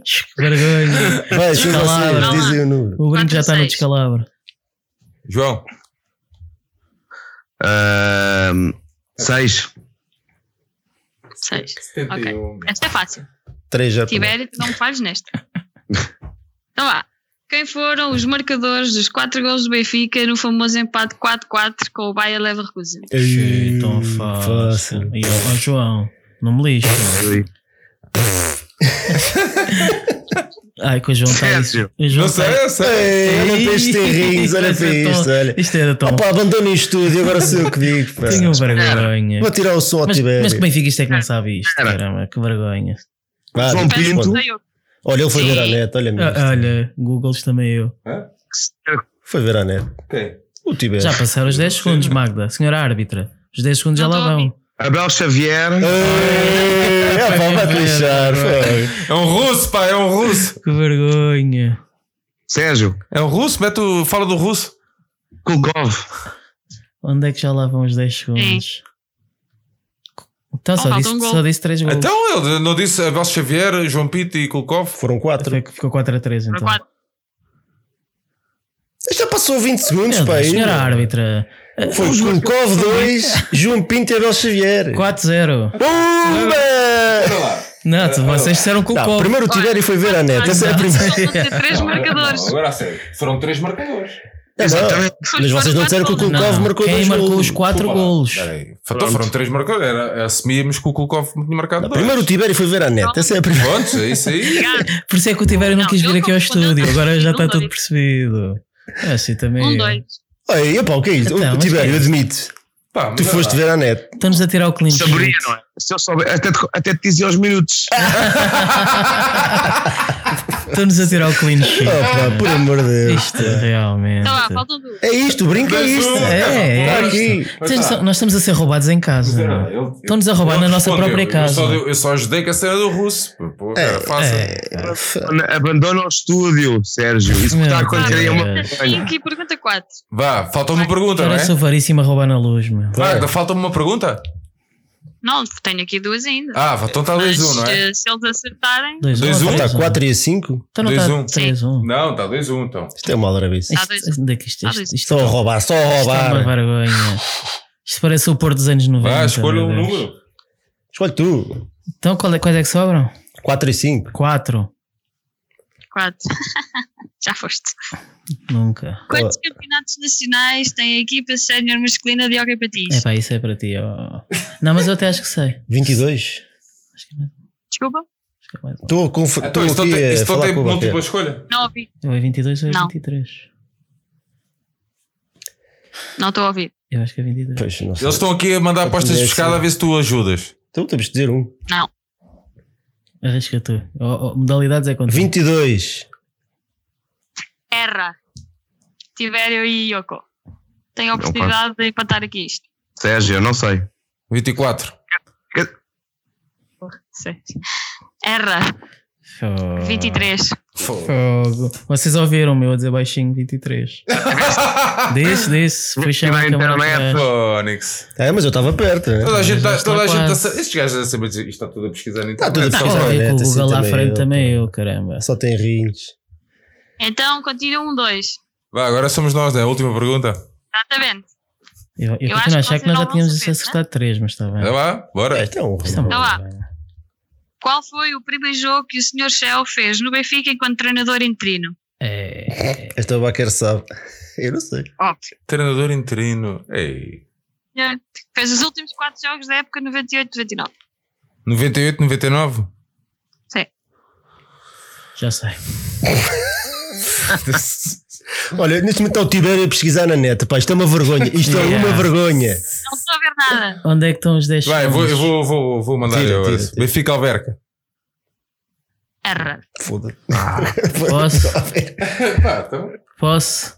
Que vergonha. Vai, se Descalabro. vocês dizem o número. O brinco já está no 4-6. descalabro. João, seis. 6. Ok. Esta é fácil. 3-0. Tibério, tu não me falhes nesta. Então vá. Quem foram os marcadores dos 4 gols do Benfica no famoso empate 4-4 com o Bayer Leverkusen? Ih, Tão fácil. E ó, João, não me lixe. Ai, que o João aí. O João não sei, tá- eu sei. Ei, olha para estes terrinhos, olha para Isto é olha. Isto era tão. Opa, abandona isto tudo e agora sou eu que digo. pá. Tenho vergonha. Vou tirar o som ao Mas, Tibério. mas que Benfica isto é que não sabe isto? Caramba, que vergonha. Vá, João Pinto. Sei. Olha, ele foi ver a net, olha mesmo. Ah, olha, Googles também eu. Foi ver a net. Quem? O Tibério. Já passaram os 10 segundos, Magda. Senhora árbitra. Os 10 segundos já lá vão. Abel Xavier. Ei, É pá, vai-te lixar. foi. É um russo, pá, é um russo. Que vergonha. Sérgio. É um russo, mete o, fala do russo. Kulkov. Onde é que já lá vão os 10 segundos? Então só Oh, disse, um só disse 3 gols. Então ele não disse Abel Xavier, João Pinto e Kulkov? Foram 4. Foi que Ficou 4 a 3 Para então. 4. Já passou 20 segundos, pá. Senhora árbitra. Foi Kulkov 2, João Pinto e Abel Xavier. 4-0. Pumba! Não, tu- vocês disseram que o Covo. primeiro o Tibério foi ver a net. Essa é a primeira. 3 marcadores. agora a sério. Foram três marcadores. Não, Exatamente. Mas vocês não disseram que o Kulkov marcou quem dois marcou golos. os 4 Desculpa lá. golos? Então foram três marcadores. Era, assumíamos que o Kulkov tinha marcado Não, dois. Primeiro o Tibério foi ver a net. Essa é a primeira. Pronto, é isso aí. Por isso é que o Tibério não Não, quis vir aqui ao estúdio. Agora já está tudo dois. percebido. É assim também. Um eu. 2. Olha, epá, o que é isto? Então, o mas Tibério, é? admite. Pá, Tu foste lá. ver a net. Estamos a tirar o sheet. Saberia, não é? Se eu souber, até te, até te dizia os minutos. Estamos a tirar o clean sheet. Oh, pá, por amor de Deus. Isto realmente. Então vá, faltam duas. É isto, o brinco é isto. É, é, Está é aqui. isto. Nós estamos a ser roubados em casa. Estão-nos a roubar na nossa respondeu. própria Eu casa. só, dei- eu só ajudei com a cena do russo. Pô, era fácil. Abandona o estúdio, Sérgio. Isso que está a acontecer aí é uma Deus. vergonha. 5 e pergunta 4. Vá, falta uma pergunta, não é? Parece o varíssimo a roubar na luz, meu. Magda, falta-me uma pergunta? Não, tenho aqui duas ainda. Ah, então está Mas 2-1, não é? eh, se eles acertarem, 2 Dois, um. Está 4 e 5. Então não Dois, está um. 3 1 Não, está 2-1 então. Isto é uma aldrabice. Tá dois. Isto, é isto, Tá isto, isto, Só a roubar, só a isto é uma roubar. vergonha. Isto parece o Porto dos anos 90. Vá, escolha um número. Escolhe tu. Então qual é, quais é que sobram? 4 e 5. 4. 4. Já foste. Nunca. Quantos campeonatos nacionais tem a equipa sénior masculina de hockey patins? É pá, isso é para ti. ó. Não, mas eu até acho que sei. 22. Acho que é mais, Desculpa, acho que é mais. Estou a conf- Então, estou não aqui tem, a não falar tem com múltipla escolha? não ouvi. Ou é 22 ou é Não. 23. Não estou a ouvir. Eu acho que é 23. Pois, não sei. Eles estão aqui a mandar apostas de pescada a ver se tu ajudas. Então temos de dizer um. Não. Arrisca tu. Ó, ó, modalidades é contigo. 22. Erra. Tibério e Yoko. Tenho a oportunidade de empatar aqui isto. Sérgio, eu não sei. 24. Sim. Erra. Fogo. 23. Fogo. Vocês ouviram o meu a dizer baixinho 23. disse, disse. A Na câmera internet. Fónix. É, mas eu estava perto. né? Toda a gente está. Toda a gente está. Estes gajos sabem dizer. Isto está tudo a pesquisar na Está tudo a pesquisar. o Google lá à frente também eu, caramba. Só tem rins. Então, continua um 2. Vá, agora somos nós, é a última pergunta. Exatamente. Eu, eu, Eu continuo acho a que achar que nós já tínhamos saber, acertado 3, mas está bem. Vai lá, bora. Este é um. É Então vergonha. Qual foi o primeiro jogo que o Sr. Shell fez no Benfica enquanto treinador interino? É, Esta Baquer sabe. Eu não sei. Óbvio. Treinador interino. Ei. Fez os últimos 4 jogos da época 98-99. 98, 99? Sim. já sei. Olha, neste momento está o Tibério a pesquisar na net. Pá, isto é uma vergonha. Isto é uma vergonha. Não estou a ver nada. Onde é que estão os 10 Vai, eu vou, eu vou, vou, vou mandar Tira, eu tira, tira. Benfica Alverca. Erra. Foda-se. Posso? Pá, então. Posso?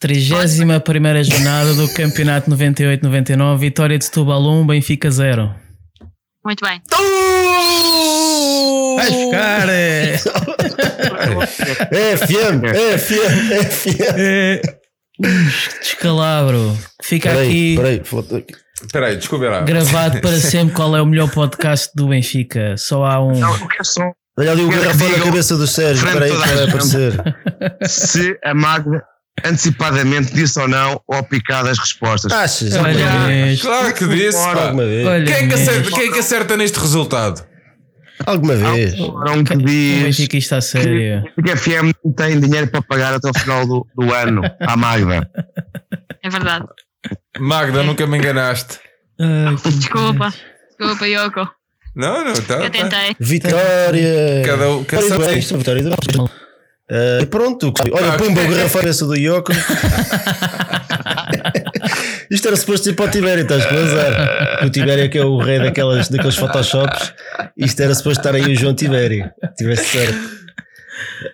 31 primeira jornada do campeonato 98-99, vitória de Setúbal 1, Benfica 0. Muito bem. Vai buscar! É, É FM, é FM, é FM. é, descalabro. Fica Peraí, aqui peraí, falta aqui. Espera aí, desculpa lá. gravado para sempre qual é o melhor podcast do Benfica. Só há um. Não, só Olha ali o garrafão na cabeça do Sérgio. frente Espera aí, toda a que vai gente. aparecer. se a Magda antecipadamente disse ou não ou picado as respostas. Achas? Olha. Claro que disse, Quem é, que acerta, quem é que acerta neste resultado? Alguma vez? Não que diz Benfica está a sério. que a FM não tem dinheiro para pagar até o final do, do ano à Magda. É verdade. Magda, nunca me enganaste. Ai, Desculpa. Desculpa, Yoko. Não, não, tá. Eu tá. tentei. Vitória! Cada um- cada Parabéns, é do Ah, pronto, olha, pumba, o garrafão do Yoko. Isto era suposto ir para o Tibério, estás com azar. O Tibério que é o rei daquelas, daqueles photoshops. Isto era suposto estar aí o João Tibério. Tivesse certo.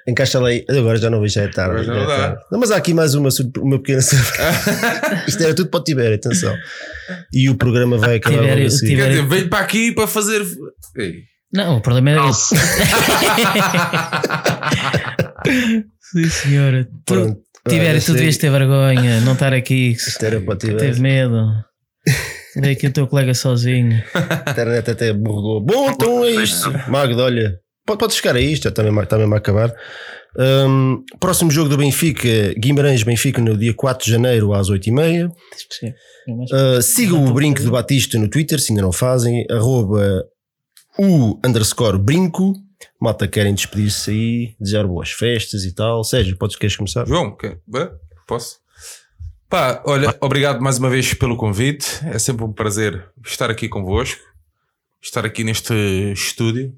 Encaixa lá aí. Agora já não vejo, já é tarde. Já é tarde. Não, mas há aqui mais uma, uma pequena surpresa. Isto era tudo para o Tibério, atenção. E o programa vai acabar Tibério- logo assim. Tibério- Quer dizer, veio para aqui para fazer. Ei. Não, o problema era esse. Sim, senhora. Tu, Pronto. Tibério, Olha, tu devias ter vergonha, não estar aqui. Isto era para o Teve medo. Vê aqui o teu colega sozinho. A internet até borrou. Bom, então é isto. Magda, olha, pode, chegar a isto, está mesmo, está mesmo a acabar. Hum, próximo jogo do Benfica, Guimarães-Benfica, no dia 4 de janeiro, às 8h30. Uh, sigam o Brinco do Batista no Twitter, se ainda não fazem, arroba o underscore brinco. Malta, querem despedir-se aí, desejar boas festas e tal. Sérgio, podes, queres começar? João, quer? Bem, Posso? Pá, olha, obrigado mais uma vez pelo convite. É sempre um prazer estar aqui convosco, estar aqui neste estúdio.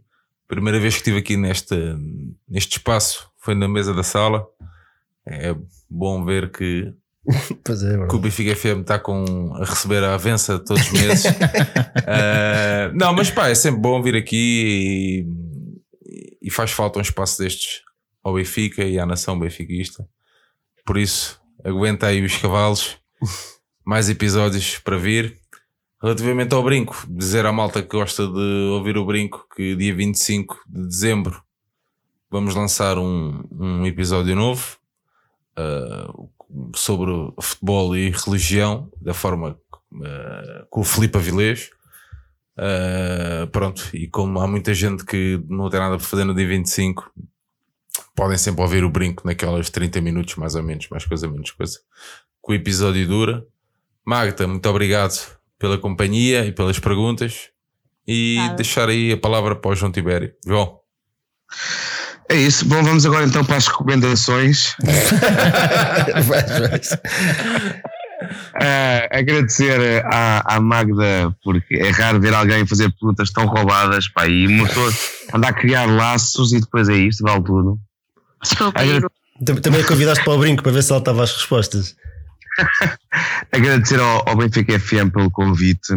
Primeira vez que estive aqui neste, neste espaço foi na mesa da sala. É bom ver que, Pois é, que o. Benfica FM está com, a receber a avença todos os meses. Ah, não, mas pá, é sempre bom vir aqui e, e faz falta um espaço destes ao Benfica e à nação benfiquista. Por isso, aguenta aí os cavalos, mais episódios para vir. Relativamente ao brinco, dizer à malta que gosta de ouvir o brinco que dia 25 de dezembro vamos lançar um, um episódio novo ah, sobre futebol e religião, da forma ah, com o Filipe Avilés. Ah, pronto, e como há muita gente que não tem nada para fazer no dia 25, podem sempre ouvir o brinco naquelas 30 minutos, mais ou menos, mais coisa, menos coisa, que o episódio dura. Magda, muito obrigado pela companhia e pelas perguntas. E Nada. deixar aí a palavra para o João Tibério. João. É isso. Bom, vamos agora então para as recomendações. Ah, agradecer à, à Magda, porque é raro ver alguém fazer perguntas tão roubadas, pá, e mostrou andar a criar laços e depois é isto, vale tudo. Também a convidaste para o brinco para ver se ela estava às respostas. Agradecer ao, ao Benfica FM pelo convite,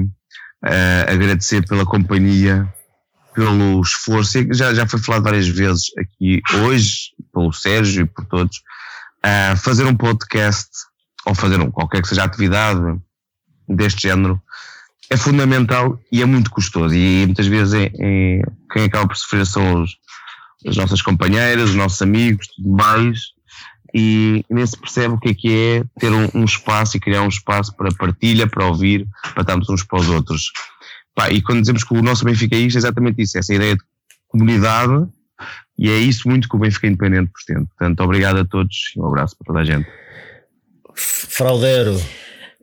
ah, agradecer pela companhia, pelo esforço, já, já foi falado várias vezes aqui hoje, pelo Sérgio e por todos, ah, fazer um podcast ou fazer um, qualquer que seja a atividade deste género é fundamental e é muito custoso e muitas vezes é, é- quem acaba por sofrer são os, as nossas companheiras, os nossos amigos, tudo mais e nem se percebe o que é que é ter um, um espaço e criar um espaço para partilha, para ouvir, para estarmos uns para os outros. Pá, e quando dizemos que o nosso Benfica é isto, é exatamente isso, essa ideia de comunidade, e é isso muito que o Benfica Independente pretende. Portanto, obrigado a todos e um abraço para toda a gente. Fraudero.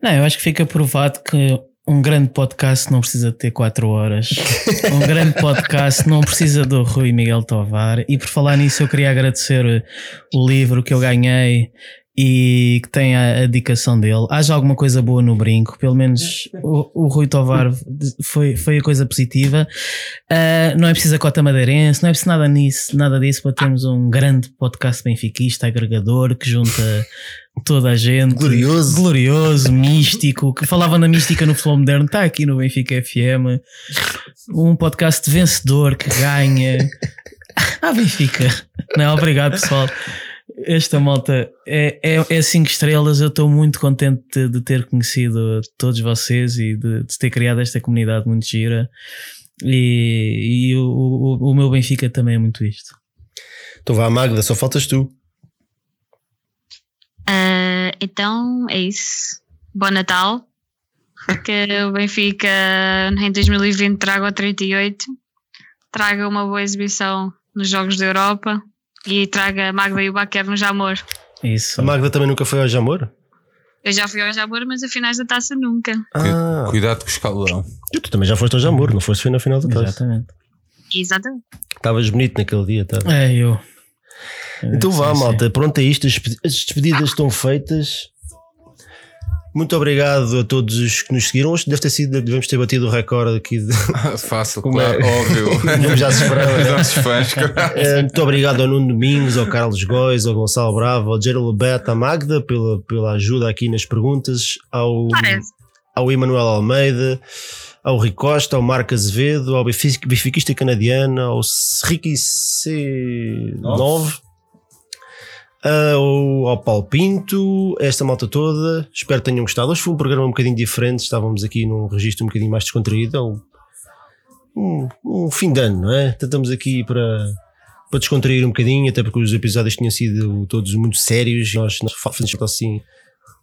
Não, eu acho que fica provado que um grande podcast não precisa ter 4 horas. Um grande podcast não precisa do Rui Miguel Tovar. E por falar nisso, eu queria agradecer o livro que eu ganhei e que tem a, a dedicação dele. Haja alguma coisa boa no brinco, pelo menos o, o Rui Tovar foi, foi a coisa positiva. Ah, não é preciso a cota madeirense, não é preciso nada nisso, nada disso para termos um grande podcast benfiquista, agregador, que junta toda a gente. Glorioso. Glorioso, místico, que falava na mística no futebol moderno, está aqui no Benfica FM. Um podcast vencedor que ganha. Ah, Benfica. Não, obrigado, pessoal. Esta malta é, é, é cinco estrelas. Eu estou muito contente de, de ter conhecido todos vocês e de, de ter criado esta comunidade muito gira. E, e o, o, o meu Benfica também é muito isto. Então vá, Magda, só faltas tu. Ah, então é isso. Bom Natal. Que o Benfica em 2020 traga o 38. Traga uma boa exibição nos Jogos da Europa. E traga a Magda e o Baquer no Jamor. Isso. A Magda também nunca foi ao Jamor? Eu já fui ao Jamor, mas a finais da taça nunca. Ah, Cuidado com o escalão. tu também já foste ao Jamor, não foste na final do taça. Exatamente. Exatamente. Estavas bonito naquele dia, tá? É, eu. Então vá, Sim, sim. malta. Pronto, é isto. As despedidas estão feitas. Muito obrigado a todos os que nos seguiram. Hoje deve ter sido, devemos ter batido o recorde aqui. De, Fácil, Como claro, é? óbvio. já se esperava. Os nossos fãs. Eh, muito obrigado ao Nuno Domingos, ao Carlos Góis, ao Gonçalo Bravo, ao Gerald Beto, à Magda pela, pela ajuda aqui nas perguntas, ao, Parece. ao Emanuel Almeida, ao Rui Costa, ao Marco Azevedo, ao benfiquista canadiano, ao Ricky C9, ao, ao Paulo Pinto, esta malta toda. Espero que tenham gostado. Hoje foi um programa um bocadinho diferente, estávamos aqui num registro um bocadinho mais descontraído. É um, um, fim de ano, não é? Estamos aqui para, para descontrair um bocadinho, até porque os episódios tinham sido todos muito sérios. Nós, nós fazemos assim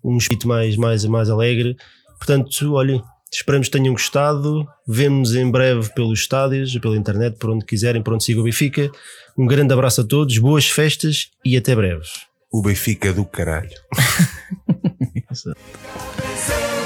um espírito mais, mais, mais alegre. Portanto, olhem, esperamos que tenham gostado. Vemos em breve pelos estádios, pela internet, por onde quiserem, por onde siga o Benfica. Um grande abraço a todos, boas festas e até breve. O Benfica do caralho.